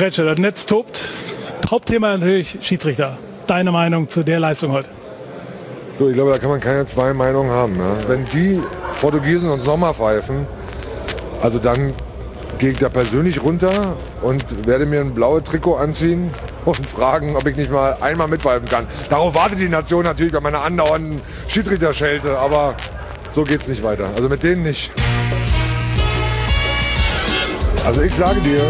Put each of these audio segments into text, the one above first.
Kretsche, das Netz tobt. Hauptthema natürlich Schiedsrichter. Deine Meinung zu der Leistung heute? So, ich glaube, da kann man keine zwei Meinungen haben. Ne? Wenn die Portugiesen uns nochmal pfeifen, also dann gehe ich da persönlich runter und werde mir ein blaues Trikot anziehen und fragen, ob ich nicht mal einmal mitpfeifen kann. Darauf wartet die Nation natürlich bei meiner andauernden Schiedsrichterschelte, aber so geht es nicht weiter. Also mit denen nicht. Also ich sage dir,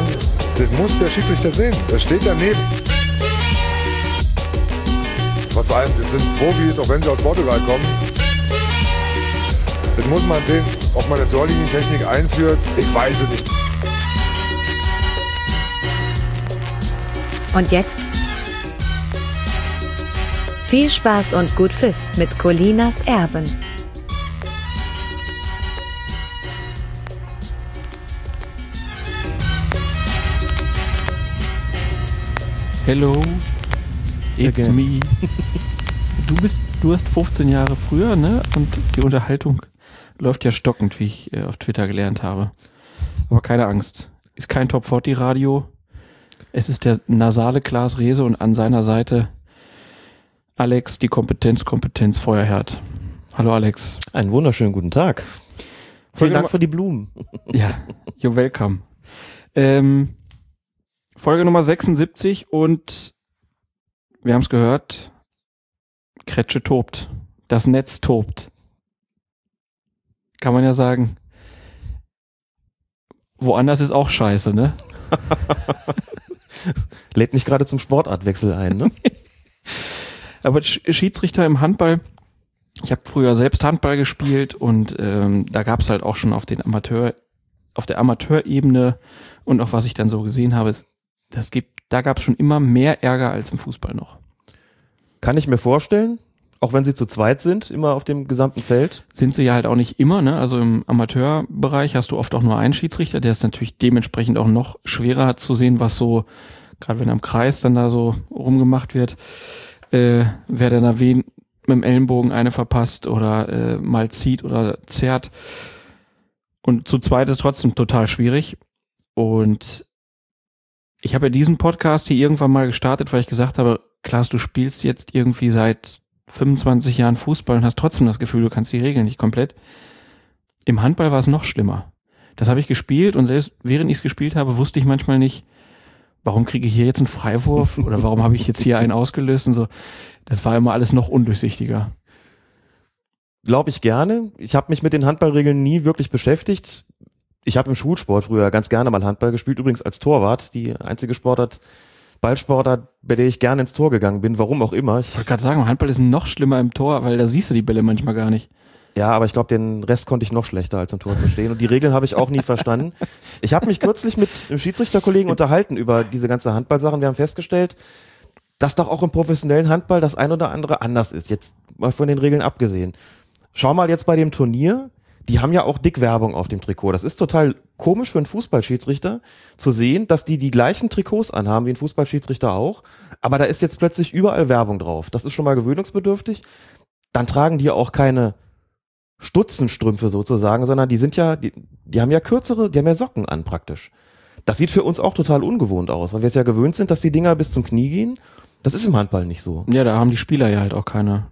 das muss der Schiedsrichter sehen. Das steht daneben. Trotz allem, das sind Profis, auch wenn sie aus Portugal kommen. Das muss man sehen, ob man eine Torlinientechnik einführt. Ich weiß es nicht. Und jetzt viel Spaß und gut Pfiff mit Colinas Erben. Hello, it's me. Du bist, du hast 15 Jahre früher, ne? Und die Unterhaltung läuft ja stockend, wie ich äh, auf Twitter gelernt habe. Aber keine Angst. Ist kein Top 40 Radio. Es ist der nasale Klaas Rehse und an seiner Seite Alex, die Kompetenz, Kompetenz, Feuerherd. Hallo Alex. Einen wunderschönen guten Tag. Vielen Dank für die Blumen. Ja, you're welcome. Ähm, Folge Nummer 76 und wir haben es gehört, Kretsche tobt. Das Netz tobt. Kann man ja sagen. Woanders ist auch scheiße, ne? Lädt nicht gerade zum Sportartwechsel ein, ne? Aber Schiedsrichter im Handball, ich habe früher selbst Handball gespielt und ähm, da gab es halt auch schon auf den Amateur, auf der Amateurebene und auch was ich dann so gesehen habe, ist, das gibt, da gab es schon immer mehr Ärger als im Fußball noch. Kann ich mir vorstellen, auch wenn sie zu zweit sind, immer auf dem gesamten Feld. Sind sie ja halt auch nicht immer, ne? Also im Amateurbereich hast du oft auch nur einen Schiedsrichter, der ist natürlich dementsprechend auch noch schwerer zu sehen, was so, gerade wenn am Kreis dann da so rumgemacht wird, äh, wer dann da wen mit dem Ellenbogen eine verpasst oder äh, mal zieht oder zerrt. Und zu zweit ist trotzdem total schwierig. Und ich habe ja diesen Podcast hier irgendwann mal gestartet, weil ich gesagt habe, Klaas, du spielst jetzt irgendwie seit 25 Jahren Fußball und hast trotzdem das Gefühl, du kannst die Regeln nicht komplett. Im Handball war es noch schlimmer. Das habe ich gespielt und selbst während ich es gespielt habe, wusste ich manchmal nicht, warum kriege ich hier jetzt einen Freiwurf oder warum habe ich jetzt hier einen ausgelöst und so. Das war immer alles noch undurchsichtiger. Glaube ich gerne. Ich habe mich mit den Handballregeln nie wirklich beschäftigt. Ich habe im Schulsport früher ganz gerne mal Handball gespielt, übrigens als Torwart. Die einzige Sportart, Ballsportart, bei der ich gerne ins Tor gegangen bin, warum auch immer. Ich wollte gerade sagen, Handball ist noch schlimmer im Tor, weil da siehst du die Bälle manchmal gar nicht. Ja, aber ich glaube, den Rest konnte ich noch schlechter als im Tor zu stehen. Und die Regeln habe ich auch nie verstanden. Ich habe mich kürzlich mit einem Schiedsrichterkollegen unterhalten über diese ganze Handballsachen. Wir haben festgestellt, dass doch auch im professionellen Handball das ein oder andere anders ist. Jetzt mal von den Regeln abgesehen. Schau mal jetzt bei dem Turnier. Die haben ja auch dick Werbung auf dem Trikot. Das ist total komisch für einen Fußballschiedsrichter zu sehen, dass die die gleichen Trikots anhaben wie ein Fußballschiedsrichter auch. Aber da ist jetzt plötzlich überall Werbung drauf. Das ist schon mal gewöhnungsbedürftig. Dann tragen die auch keine Stutzenstrümpfe sozusagen, sondern die sind ja, die, die haben ja kürzere, die haben ja Socken an praktisch. Das sieht für uns auch total ungewohnt aus, weil wir es ja gewöhnt sind, dass die Dinger bis zum Knie gehen. Das ist im Handball nicht so. Ja, da haben die Spieler ja halt auch keine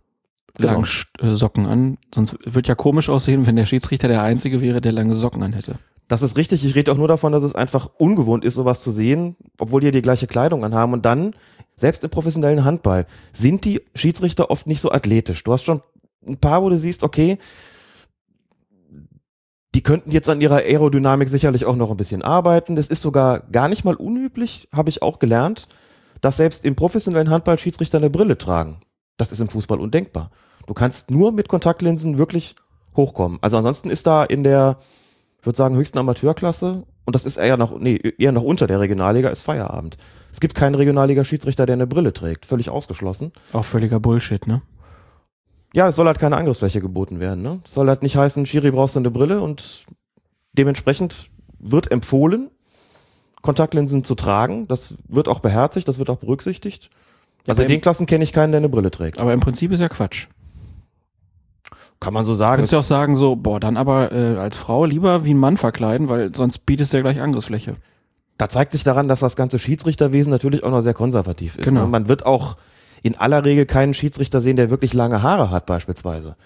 Genau. langen äh, Socken an. Sonst wird ja komisch aussehen, wenn der Schiedsrichter der Einzige wäre, der lange Socken an hätte. Das ist richtig. Ich rede auch nur davon, dass es einfach ungewohnt ist, sowas zu sehen, obwohl die ja die gleiche Kleidung anhaben. Und dann, selbst im professionellen Handball, sind die Schiedsrichter oft nicht so athletisch. Du hast schon ein paar, wo du siehst, okay, die könnten jetzt an ihrer Aerodynamik sicherlich auch noch ein bisschen arbeiten. Das ist sogar gar nicht mal unüblich, habe ich auch gelernt, dass selbst im professionellen Handball Schiedsrichter eine Brille tragen. Das ist im Fußball undenkbar. Du kannst nur mit Kontaktlinsen wirklich hochkommen. Also ansonsten ist da in der, ich würde sagen, höchsten Amateurklasse, und das ist eher noch, nee, eher noch unter der Regionalliga, ist Feierabend. Es gibt keinen Regionalliga-Schiedsrichter, der eine Brille trägt. Völlig ausgeschlossen. Auch völliger Bullshit, ne? Ja, es soll halt keine Angriffsfläche geboten werden. Ne? Es soll halt nicht heißen, Schiri brauchst du eine Brille und dementsprechend wird empfohlen, Kontaktlinsen zu tragen. Das wird auch beherzigt, das wird auch berücksichtigt. Also in den Klassen kenne ich keinen, der eine Brille trägt. Aber im Prinzip ist ja Quatsch. Kann man so sagen. Kannst du auch sagen, so, boah, dann aber äh, als Frau lieber wie ein Mann verkleiden, weil sonst bietest du ja gleich Angriffsfläche. da zeigt sich daran, dass das ganze Schiedsrichterwesen natürlich auch noch sehr konservativ ist. Genau. Ne? Man wird auch in aller Regel keinen Schiedsrichter sehen, der wirklich lange Haare hat beispielsweise.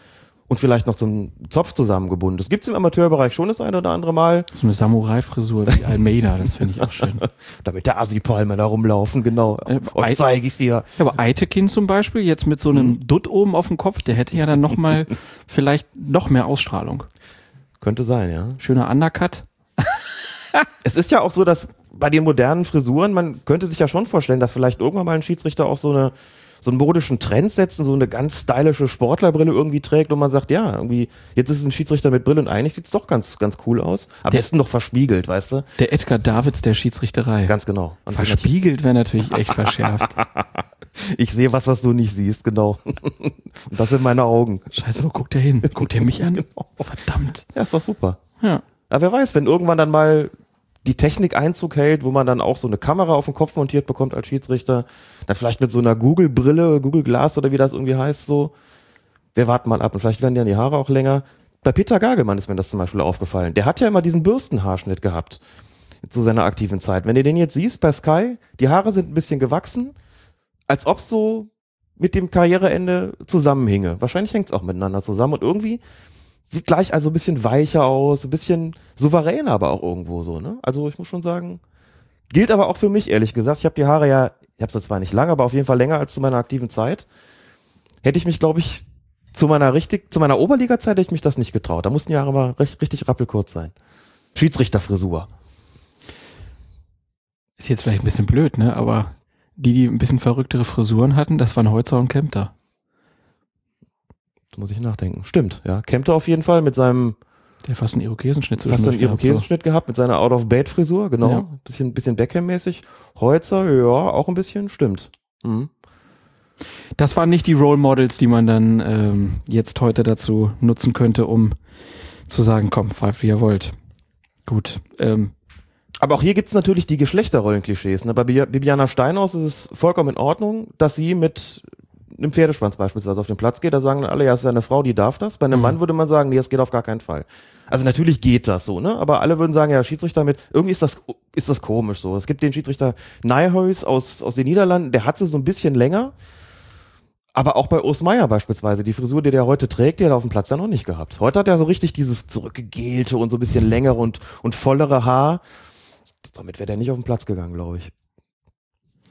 Und vielleicht noch zum Zopf zusammengebunden. Das gibt's im Amateurbereich schon das eine oder andere Mal, So eine Samurai-Frisur wie Almeida, das finde ich auch schön. damit der Assi-Palme da rumlaufen, genau. Äh, Euch zeige ich's dir. Ja, aber Eitekin zum Beispiel, jetzt mit so einem Dutt oben auf dem Kopf, der hätte ja dann noch mal vielleicht noch mehr Ausstrahlung. Könnte sein, ja. Schöner Undercut. Es ist ja auch so, dass bei den modernen Frisuren, man könnte sich ja schon vorstellen, dass vielleicht irgendwann mal ein Schiedsrichter auch so eine so einen modischen Trend setzt und so eine ganz stylische Sportlerbrille irgendwie trägt und man sagt, ja, irgendwie, jetzt ist es ein Schiedsrichter mit Brille und eigentlich sieht's doch ganz, ganz cool aus. Am Der- besten noch verspiegelt, weißt du? Der Edgar Davids der Schiedsrichterei. Ganz genau. Und Verspiegelt wäre natürlich echt verschärft. Ich sehe was, was du nicht siehst, genau. und das sind meine Augen. Scheiße, wo guckt der hin? Guckt der mich an? Verdammt. Ja, ist doch super. Ja. Aber wer weiß, wenn irgendwann dann mal die Technik Einzug hält, wo man dann auch so eine Kamera auf den Kopf montiert bekommt als Schiedsrichter, dann vielleicht mit so einer Google-Brille, Google Glass oder wie das irgendwie heißt, so. Wir warten mal ab und vielleicht werden ja die Haare auch länger. Bei Peter Gagelmann ist mir das zum Beispiel aufgefallen. Der hat ja immer diesen Bürstenhaarschnitt gehabt zu seiner aktiven Zeit. Wenn du den jetzt siehst bei Sky, die Haare sind ein bisschen gewachsen, als ob so mit dem Karriereende zusammenhinge. Wahrscheinlich hängt es auch miteinander zusammen und irgendwie sieht gleich also ein bisschen weicher aus, ein bisschen souveräner aber auch irgendwo so, ne? Also ich muss schon sagen, gilt aber auch für mich, ehrlich gesagt. Ich habe die Haare ja, ich habe sie zwar nicht lange, aber auf jeden Fall länger als zu meiner aktiven Zeit. Hätte ich mich, glaube ich, zu meiner richtig, zu meiner Oberliga-Zeit hätte ich mich das nicht getraut. Da mussten die Haare mal recht, richtig rappelkurz sein. Schiedsrichterfrisur. Ist jetzt vielleicht ein bisschen blöd, ne? Aber die, die ein bisschen verrücktere Frisuren hatten, das waren Holzer und Kempter. Da muss ich nachdenken. Stimmt, ja. Kempter auf jeden Fall mit seinem Der fast einen Irokesenschnitt fast einen zwischendurch gehabt, Irokesenschnitt gehabt, mit seiner Out-of-Bed-Frisur, genau. Ja. Bisschen, bisschen Beckham-mäßig. Holzer, ja, auch ein bisschen, stimmt. Mhm. Das waren nicht die Role Models, die man dann ähm, jetzt heute dazu nutzen könnte, um zu sagen, komm, pfeift wie ihr wollt. Gut. Ähm, Aber auch hier gibt's natürlich die Geschlechterrollenklischees. Ne? Bei Bi- Bibiana Steinhaus ist es vollkommen in Ordnung, dass sie mit einem Pferdeschwanz beispielsweise auf den Platz geht. Da sagen alle, ja, es ist ja eine Frau, die darf das. Bei einem Mhm. Mann würde man sagen, nee, das geht auf gar keinen Fall. Also natürlich geht das so, ne? Aber alle würden sagen, ja, Schiedsrichter mit, irgendwie ist das, ist das komisch so. Es gibt den Schiedsrichter Nijhuis aus, aus den Niederlanden, der hat sie so ein bisschen länger. Aber auch bei Urs Meier beispielsweise, die Frisur, die der heute trägt, die hat er auf dem Platz ja noch nicht gehabt. Heute hat er so richtig dieses zurückgegelte und so ein bisschen längere und, und vollere Haar. Damit wäre der nicht auf den Platz gegangen, glaube ich.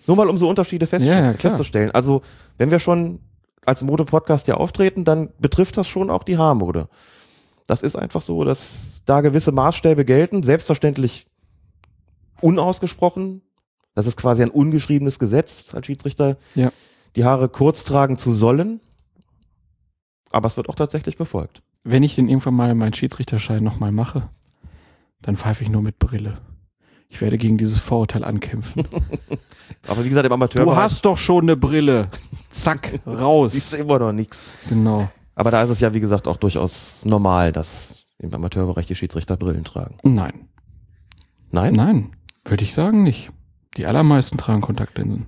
Nur mal um so Unterschiede Ja, festzustellen. Also, wenn wir schon als Mode-Podcast ja auftreten, dann betrifft das schon auch die Haarmode. Das ist einfach so, dass da gewisse Maßstäbe gelten, selbstverständlich unausgesprochen. Das ist quasi ein ungeschriebenes Gesetz als Schiedsrichter, Ja. die Haare kurz tragen zu sollen. Aber es wird auch tatsächlich befolgt. wenn ich denn irgendwann mal meinen Schiedsrichterschein nochmal mache, dann pfeife ich nur mit Brille. Ich werde gegen dieses Vorurteil ankämpfen. Aber wie gesagt, im Amateur Du hast doch schon eine Brille. Zack, ist raus. immer noch nichts. Genau. Aber da ist es ja, wie gesagt, auch durchaus normal, dass im Amateurbereich die Schiedsrichter Brillen tragen. Nein. Nein? Nein, würde ich sagen nicht. Die allermeisten tragen Kontaktlinsen.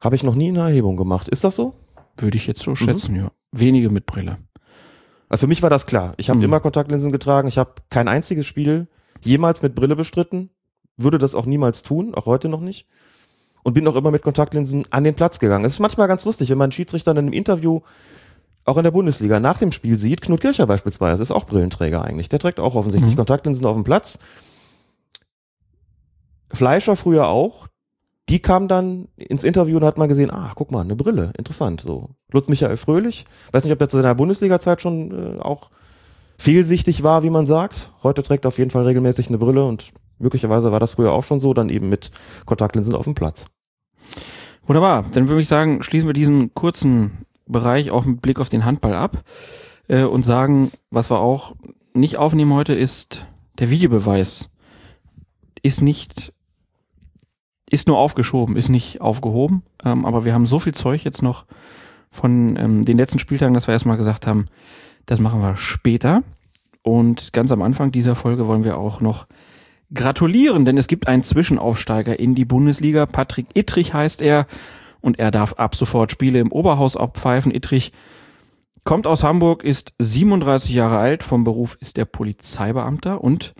Habe ich noch nie eine Erhebung gemacht. Ist das so? Würde ich jetzt so schätzen, ja. Wenige mit Brille. Also für mich war das klar. Ich habe Mhm. immer Kontaktlinsen getragen. Ich habe kein einziges Spiel jemals mit Brille bestritten. Würde das auch niemals tun, auch heute noch nicht. Und bin auch immer mit Kontaktlinsen an den Platz gegangen. Es ist manchmal ganz lustig, wenn man einen Schiedsrichter in einem Interview auch in der Bundesliga nach dem Spiel sieht. Knut Kircher beispielsweise ist auch Brillenträger eigentlich. Der trägt auch offensichtlich Mhm. Kontaktlinsen auf dem Platz. Fleischer früher auch. Die kam dann ins Interview und hat mal gesehen, ah, guck mal, eine Brille, interessant. So Lutz Michael Fröhlich, weiß nicht, ob der zu seiner Bundesliga-Zeit schon äh, auch fehlsichtig war, wie man sagt. Heute trägt er auf jeden Fall regelmäßig eine Brille und möglicherweise war das früher auch schon so, dann eben mit Kontaktlinsen auf dem Platz. Wunderbar. Dann würde ich sagen, schließen wir diesen kurzen Bereich auch mit Blick auf den Handball ab äh, und sagen, was wir auch nicht aufnehmen heute, ist der Videobeweis. Ist nicht, ist nur aufgeschoben, ist nicht aufgehoben. Ähm, aber wir haben so viel Zeug jetzt noch von ähm, den letzten Spieltagen, dass wir erstmal gesagt haben, das machen wir später. Und ganz am Anfang dieser Folge wollen wir auch noch gratulieren, denn es gibt einen Zwischenaufsteiger in die Bundesliga. Patrick Ittrich heißt er und er darf ab sofort Spiele im Oberhaus abpfeifen. Ittrich kommt aus Hamburg, ist 37 Jahre alt, vom Beruf ist er Polizeibeamter und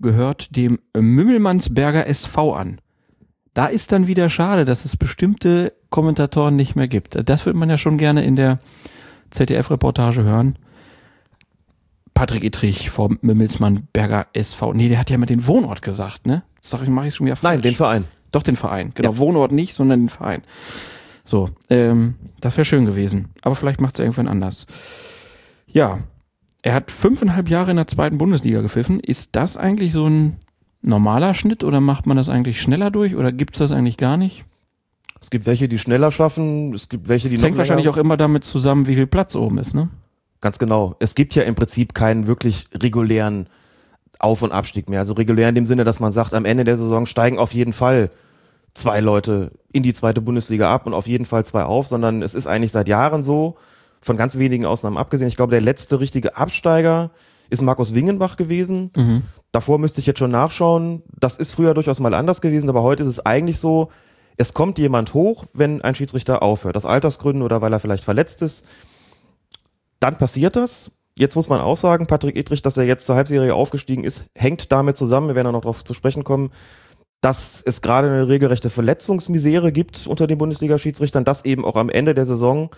gehört dem Mümmelmannsberger SV an. Da ist dann wieder schade, dass es bestimmte Kommentatoren nicht mehr gibt. Das würde man ja schon gerne in der ZDF-Reportage hören. Patrick Ittrich vom Mümmelsmann-Berger SV. Nee, der hat ja mal den Wohnort gesagt, ne? Sag ich, mache ich schon wieder falsch. Nein, den Verein. Doch den Verein. Genau, Ja. Wohnort nicht, sondern den Verein. So, ähm, das wäre schön gewesen. Aber vielleicht macht es irgendwann anders. Ja, er hat fünfeinhalb Jahre in der zweiten Bundesliga gepfiffen. Ist das eigentlich so ein normaler Schnitt oder macht man das eigentlich schneller durch oder gibt es das eigentlich gar nicht? Es gibt welche, die schneller schaffen, es gibt welche, die Das hängt wahrscheinlich auch immer damit zusammen, wie viel Platz oben ist, ne? Ganz genau. Es gibt ja im Prinzip keinen wirklich regulären Auf- und Abstieg mehr. Also regulär in dem Sinne, dass man sagt, am Ende der Saison steigen auf jeden Fall zwei Leute in die zweite Bundesliga ab und auf jeden Fall zwei auf, sondern es ist eigentlich seit Jahren so, von ganz wenigen Ausnahmen abgesehen. Ich glaube, der letzte richtige Absteiger ist Markus Wingenbach gewesen. Davor müsste ich jetzt schon nachschauen. Das ist früher durchaus mal anders gewesen, aber heute ist es eigentlich so, es kommt jemand hoch, wenn ein Schiedsrichter aufhört. Aus Altersgründen oder weil er vielleicht verletzt ist. Dann passiert das. Jetzt muss man auch sagen, Patrick Ittrich, dass er jetzt zur Halbserie aufgestiegen ist, hängt damit zusammen, wir werden auch noch darauf zu sprechen kommen, dass es gerade eine regelrechte Verletzungsmisere gibt unter den Bundesliga-Schiedsrichtern, dass eben auch am Ende der Saison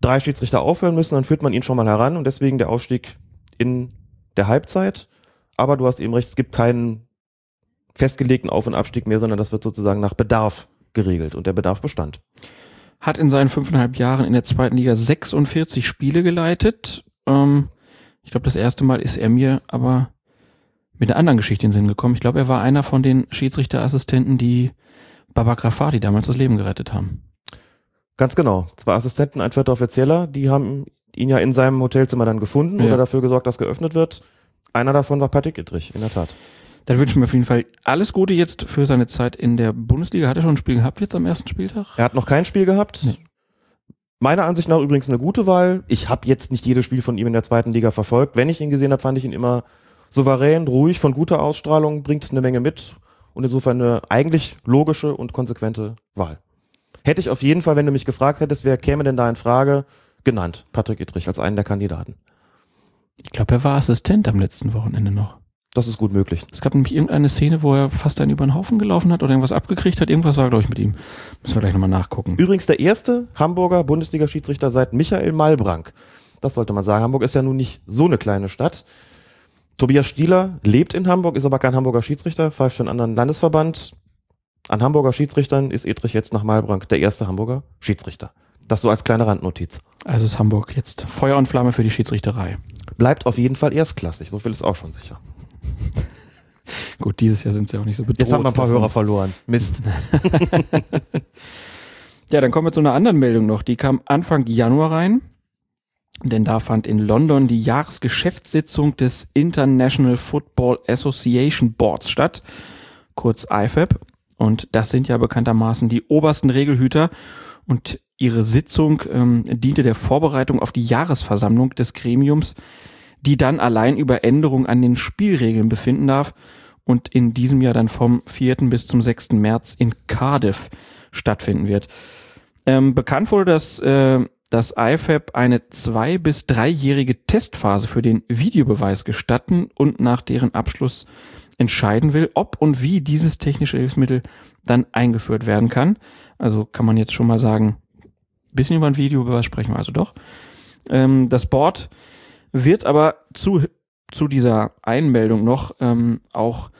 drei Schiedsrichter aufhören müssen, dann führt man ihn schon mal heran und deswegen der Aufstieg in der Halbzeit. Aber du hast eben recht, es gibt keinen festgelegten Auf- und Abstieg mehr, sondern das wird sozusagen nach Bedarf geregelt und der Bedarf bestand. Hat in seinen fünfeinhalb Jahren in der zweiten Liga 46 Spiele geleitet. Ähm, ich glaube, das erste Mal ist er mir aber mit einer anderen Geschichte in den Sinn gekommen. Ich glaube, er war einer von den Schiedsrichterassistenten, die Baba Grafati damals das Leben gerettet haben. Ganz genau. Zwei Assistenten, ein vierter Offizieller, die haben ihn ja in seinem Hotelzimmer dann gefunden Ja. oder dafür gesorgt, dass geöffnet wird. Einer davon war Patrick Ittrich, in der Tat. Dann wünsche ich mir auf jeden Fall alles Gute jetzt für seine Zeit in der Bundesliga. Hat er schon ein Spiel gehabt jetzt am ersten Spieltag? Er hat noch kein Spiel gehabt. Nee. Meiner Ansicht nach übrigens eine gute Wahl. Ich habe jetzt nicht jedes Spiel von ihm in der zweiten Liga verfolgt. Wenn ich ihn gesehen habe, fand ich ihn immer souverän, ruhig, von guter Ausstrahlung, bringt eine Menge mit und insofern eine eigentlich logische und konsequente Wahl. Hätte ich auf jeden Fall, wenn du mich gefragt hättest, wer käme denn da in Frage, genannt. Patrick Ittrich als einen der Kandidaten. Ich glaube, er war Assistent am letzten Wochenende noch. Das ist gut möglich. Es gab nämlich irgendeine Szene, wo er fast einen über den Haufen gelaufen hat oder irgendwas abgekriegt hat. Irgendwas war, glaube ich, mit ihm. Müssen wir gleich nochmal nachgucken. Übrigens der erste Hamburger Bundesliga-Schiedsrichter seit Michael Malbrank. Das sollte man sagen. Hamburg ist ja nun nicht so eine kleine Stadt. Tobias Stieler lebt in Hamburg, ist aber kein Hamburger Schiedsrichter, pfeift für einen anderen Landesverband. An Hamburger Schiedsrichtern ist Edrich jetzt nach Malbrank der erste Hamburger Schiedsrichter. Das so als kleine Randnotiz. Also ist Hamburg jetzt Feuer und Flamme für die Schiedsrichterei. Bleibt auf jeden Fall erstklassig, so viel ist auch schon sicher. Gut, dieses Jahr sind sie auch nicht so bedroht. Jetzt haben wir ein paar davon. Hörer verloren. Mist. Ja, dann kommen wir zu einer anderen Meldung noch. Die kam Anfang Januar rein. Denn da fand in London die Jahresgeschäftssitzung des International Football Association Boards statt, kurz IFAB. Und das sind ja bekanntermaßen die obersten Regelhüter. Und ihre Sitzung ähm, diente der Vorbereitung auf die Jahresversammlung des Gremiums, die dann allein über Änderungen an den Spielregeln befinden darf und in diesem Jahr dann vom 4. bis zum 6. März in Cardiff stattfinden wird. Ähm, bekannt wurde, dass äh, das IFAB eine zwei- bis dreijährige Testphase für den Videobeweis gestatten und nach deren Abschluss entscheiden will, ob und wie dieses technische Hilfsmittel dann eingeführt werden kann. Also kann man jetzt schon mal sagen, bisschen über ein Videobeweis sprechen wir also doch. Ähm, das Board wird aber zu, zu dieser Einmeldung noch ähm, auch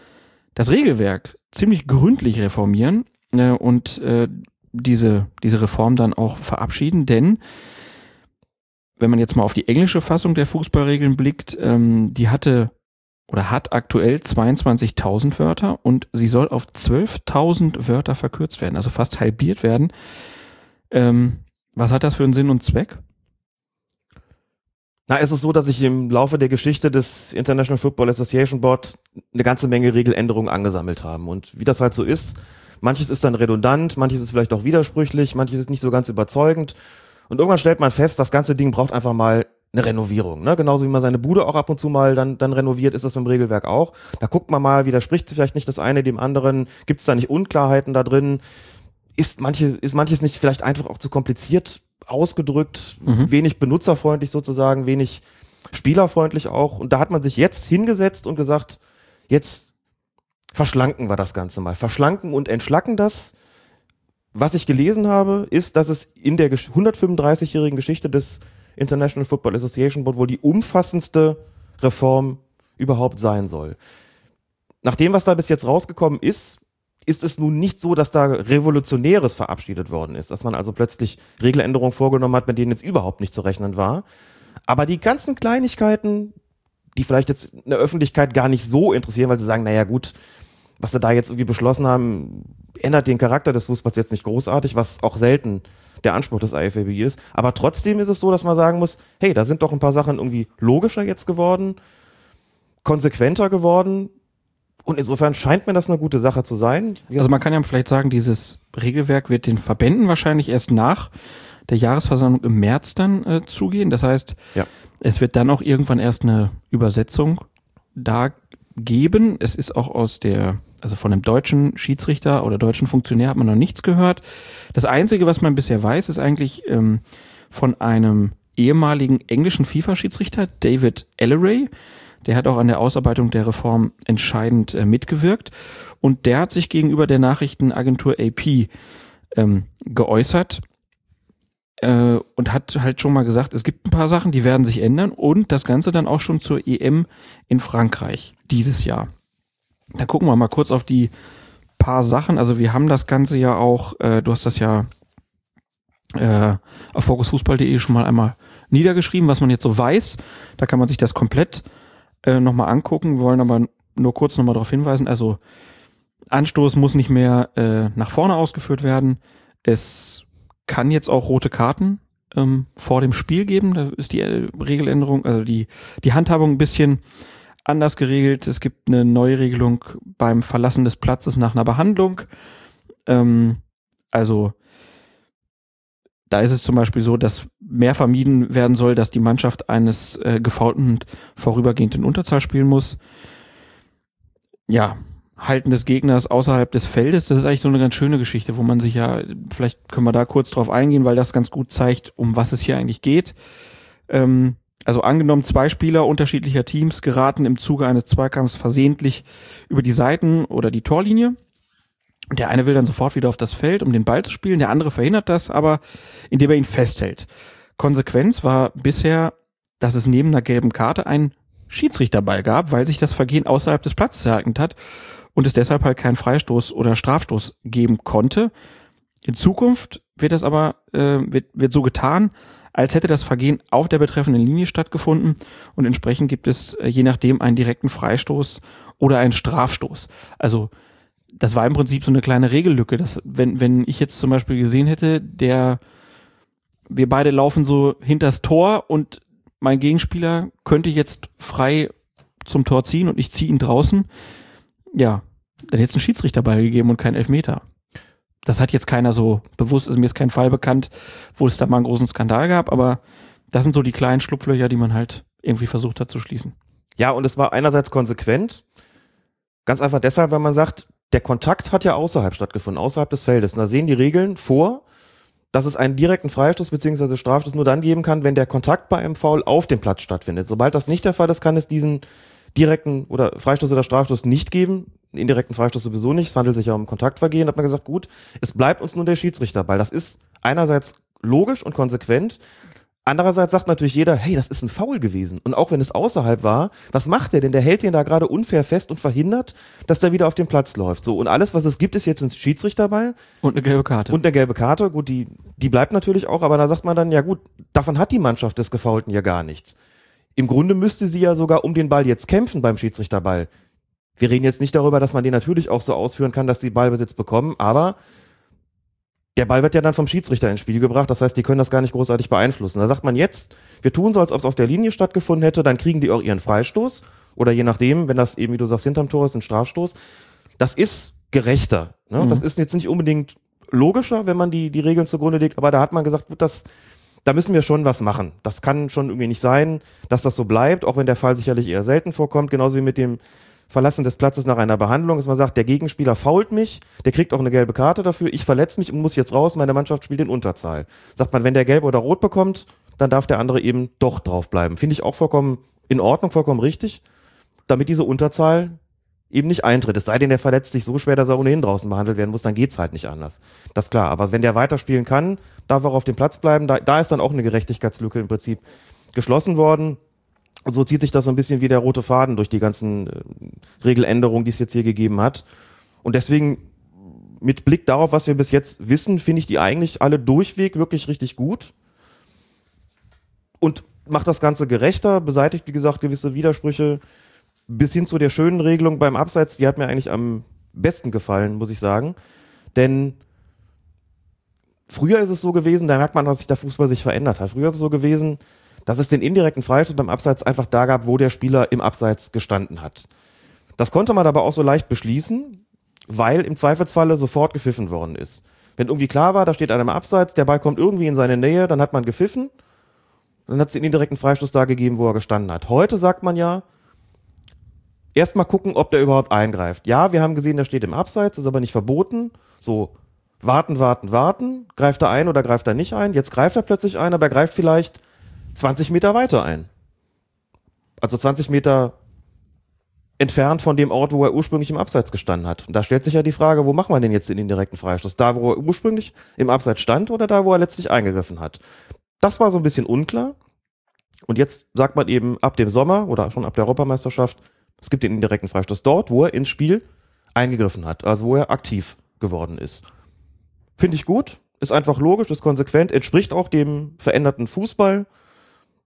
das Regelwerk ziemlich gründlich reformieren äh, und äh, diese, diese Reform dann auch verabschieden, denn wenn man jetzt mal auf die englische Fassung der Fußballregeln blickt, ähm, die hatte oder hat aktuell 22.000 Wörter und sie soll auf 12.000 Wörter verkürzt werden, also fast halbiert werden. Ähm, was hat das für einen Sinn und Zweck? Na, es ist so, dass sich im Laufe der Geschichte des International Football Association Board eine ganze Menge Regeländerungen angesammelt haben. Und wie das halt so ist, manches ist dann redundant, manches ist vielleicht auch widersprüchlich, manches ist nicht so ganz überzeugend. Und irgendwann stellt man fest, das ganze Ding braucht einfach mal eine Renovierung. Ne? Genauso wie man seine Bude auch ab und zu mal dann, dann renoviert, ist das im Regelwerk auch. Da guckt man mal, widerspricht vielleicht nicht das eine dem anderen, gibt es da nicht Unklarheiten da drin, ist, manche, ist manches nicht vielleicht einfach auch zu kompliziert ausgedrückt, Mhm. wenig benutzerfreundlich sozusagen, wenig spielerfreundlich auch. Und da hat man sich jetzt hingesetzt und gesagt, jetzt verschlanken wir das Ganze mal. Verschlanken und entschlacken das. Was ich gelesen habe, ist, dass es in der 135-jährigen Geschichte des International Football Association Board wohl die umfassendste Reform überhaupt sein soll. Nach dem, was da bis jetzt rausgekommen ist, ist es nun nicht so, dass da Revolutionäres verabschiedet worden ist, dass man also plötzlich Regeländerungen vorgenommen hat, mit denen jetzt überhaupt nicht zu rechnen war. Aber die ganzen Kleinigkeiten, die vielleicht jetzt in der Öffentlichkeit gar nicht so interessieren, weil sie sagen, naja gut, was sie da jetzt irgendwie beschlossen haben, ändert den Charakter des Fußballs jetzt nicht großartig, was auch selten der Anspruch des IFAB ist. Aber trotzdem ist es so, dass man sagen muss, hey, da sind doch ein paar Sachen irgendwie logischer jetzt geworden, konsequenter geworden. Und insofern scheint mir das eine gute Sache zu sein. Also man kann ja vielleicht sagen, dieses Regelwerk wird den Verbänden wahrscheinlich erst nach der Jahresversammlung im März dann äh, zugehen. Das heißt, Ja. es wird dann auch irgendwann erst eine Übersetzung da geben. Es ist auch aus der, also von einem deutschen Schiedsrichter oder deutschen Funktionär hat man noch nichts gehört. Das Einzige, was man bisher weiß, ist eigentlich ähm, von einem ehemaligen englischen FIFA-Schiedsrichter, David Elleray. Der hat auch an der Ausarbeitung der Reform entscheidend äh, mitgewirkt. Und der hat sich gegenüber der Nachrichtenagentur AP ähm, geäußert äh, und hat halt schon mal gesagt, es gibt ein paar Sachen, die werden sich ändern und das Ganze dann auch schon zur EM in Frankreich dieses Jahr. Da gucken wir mal kurz auf die paar Sachen. Also wir haben das Ganze ja auch, äh, du hast das ja äh, auf fokusfußball.de schon mal einmal niedergeschrieben, was man jetzt so weiß. Da kann man sich das komplett äh, nochmal angucken. Wir wollen aber nur kurz nochmal darauf hinweisen. Also Anstoß muss nicht mehr äh, nach vorne ausgeführt werden. Es kann jetzt auch rote Karten ähm, vor dem Spiel geben. Da ist die äh, Regeländerung, also die, die Handhabung ein bisschen anders geregelt. Es gibt eine Neuregelung beim Verlassen des Platzes nach einer Behandlung. Ähm, also da ist es zum Beispiel so, dass mehr vermieden werden soll, dass die Mannschaft eines äh, gefaulten vorübergehend in Unterzahl spielen muss. Ja, Halten des Gegners außerhalb des Feldes, das ist eigentlich so eine ganz schöne Geschichte, wo man sich ja, vielleicht können wir da kurz drauf eingehen, weil das ganz gut zeigt, um was es hier eigentlich geht. Ähm, also angenommen, zwei Spieler unterschiedlicher Teams geraten im Zuge eines Zweikampfs versehentlich über die Seiten oder die Torlinie. Der eine will dann sofort wieder auf das Feld, um den Ball zu spielen, der andere verhindert das aber, indem er ihn festhält. Konsequenz war bisher, dass es neben einer gelben Karte einen Schiedsrichterball gab, weil sich das Vergehen außerhalb des Platzes ereignet hat und es deshalb halt keinen Freistoß oder Strafstoß geben konnte. In Zukunft wird das aber äh, wird, wird so getan, als hätte das Vergehen auf der betreffenden Linie stattgefunden und entsprechend gibt es äh, je nachdem einen direkten Freistoß oder einen Strafstoß. Also das war im Prinzip so eine kleine Regellücke, dass wenn wenn ich jetzt zum Beispiel gesehen hätte, der wir beide laufen so hinters Tor und mein Gegenspieler könnte jetzt frei zum Tor ziehen und ich ziehe ihn draußen, ja, dann hätte es einen Schiedsrichterball gegeben und keinen Elfmeter. Das hat jetzt keiner so bewusst, also mir ist kein Fall bekannt, wo es da mal einen großen Skandal gab, aber das sind so die kleinen Schlupflöcher, die man halt irgendwie versucht hat zu schließen. Ja, und es war einerseits konsequent, ganz einfach deshalb, weil man sagt, der Kontakt hat ja außerhalb stattgefunden, außerhalb des Feldes. Und da sehen die Regeln vor, dass es einen direkten Freistoß bzw. Strafstoß nur dann geben kann, wenn der Kontakt bei einem Foul auf dem Platz stattfindet. Sobald das nicht der Fall ist, kann es diesen direkten oder Freistoß oder Strafstoß nicht geben. Indirekten Freistoß sowieso nicht. Es handelt sich ja um Kontaktvergehen. Da hat man gesagt, gut, es bleibt uns nur der Schiedsrichterball. Das ist einerseits logisch und konsequent. Andererseits sagt natürlich jeder, hey, das ist ein Foul gewesen. Und auch wenn es außerhalb war, was macht der denn? Der hält den da gerade unfair fest und verhindert, dass der wieder auf den Platz läuft. So, und alles, was es gibt, ist jetzt ein Schiedsrichterball Und eine gelbe Karte. und eine gelbe Karte. Gut, die, die bleibt natürlich auch, aber da sagt man dann, ja gut, davon hat die Mannschaft des Gefaulten ja gar nichts. Im Grunde müsste sie ja sogar um den Ball jetzt kämpfen beim Schiedsrichterball. Wir reden jetzt nicht darüber, dass man den natürlich auch so ausführen kann, dass die Ballbesitz bekommen, aber der Ball wird ja dann vom Schiedsrichter ins Spiel gebracht, das heißt, die können das gar nicht großartig beeinflussen. Da sagt man jetzt, wir tun so, als ob es auf der Linie stattgefunden hätte, dann kriegen die auch ihren Freistoß oder je nachdem, wenn das eben, wie du sagst, hinterm Tor ist, ein Strafstoß. Das ist gerechter. Ne? Mhm. Das ist jetzt nicht unbedingt logischer, wenn man die, die Regeln zugrunde legt, aber da hat man gesagt, gut, das, da müssen wir schon was machen. Das kann schon irgendwie nicht sein, dass das so bleibt, auch wenn der Fall sicherlich eher selten vorkommt, genauso wie mit dem Verlassen des Platzes nach einer Behandlung, dass man sagt, der Gegenspieler fault mich, der kriegt auch eine gelbe Karte dafür, ich verletze mich und muss jetzt raus, meine Mannschaft spielt in Unterzahl. Sagt man, wenn der gelb oder rot bekommt, dann darf der andere eben doch drauf bleiben. Finde ich auch vollkommen in Ordnung, vollkommen richtig, damit diese Unterzahl eben nicht eintritt. Es sei denn, der verletzt sich so schwer, dass er ohnehin draußen behandelt werden muss, dann geht's halt nicht anders. Das ist klar. Aber wenn der weiterspielen kann, darf er auf dem Platz bleiben. Da, da ist dann auch eine Gerechtigkeitslücke im Prinzip geschlossen worden. Und so zieht sich das so ein bisschen wie der rote Faden durch die ganzen äh, Regeländerungen, die es jetzt hier gegeben hat. Und deswegen, mit Blick darauf, was wir bis jetzt wissen, finde ich die eigentlich alle durchweg wirklich richtig gut. Und macht das Ganze gerechter, beseitigt, wie gesagt, gewisse Widersprüche. Bis hin zu der schönen Regelung beim Abseits, die hat mir eigentlich am besten gefallen, muss ich sagen. Denn früher ist es so gewesen, da merkt man, dass sich der Fußball sich verändert hat. Früher ist es so gewesen, dass es den indirekten Freistoß beim Abseits einfach da gab, wo der Spieler im Abseits gestanden hat. Das konnte man aber auch so leicht beschließen, weil im Zweifelsfalle sofort gepfiffen worden ist. Wenn irgendwie klar war, da steht einer im Abseits, der Ball kommt irgendwie in seine Nähe, dann hat man gepfiffen, dann hat es den indirekten Freistoß da gegeben, wo er gestanden hat. Heute sagt man ja, erstmal gucken, ob der überhaupt eingreift. Ja, wir haben gesehen, der steht im Abseits, ist aber nicht verboten. So, warten, warten, warten. Greift er ein oder greift er nicht ein? Jetzt greift er plötzlich ein, aber er greift vielleicht 20 Meter weiter ein. Also 20 Meter entfernt von dem Ort, wo er ursprünglich im Abseits gestanden hat. Und da stellt sich ja die Frage, wo machen wir denn jetzt den indirekten Freistoß? Da, wo er ursprünglich im Abseits stand oder da, wo er letztlich eingegriffen hat? Das war so ein bisschen unklar. Und jetzt sagt man eben ab dem Sommer oder schon ab der Europameisterschaft, es gibt den indirekten Freistoß dort, wo er ins Spiel eingegriffen hat, also wo er aktiv geworden ist. Finde ich gut, ist einfach logisch, ist konsequent, entspricht auch dem veränderten Fußball.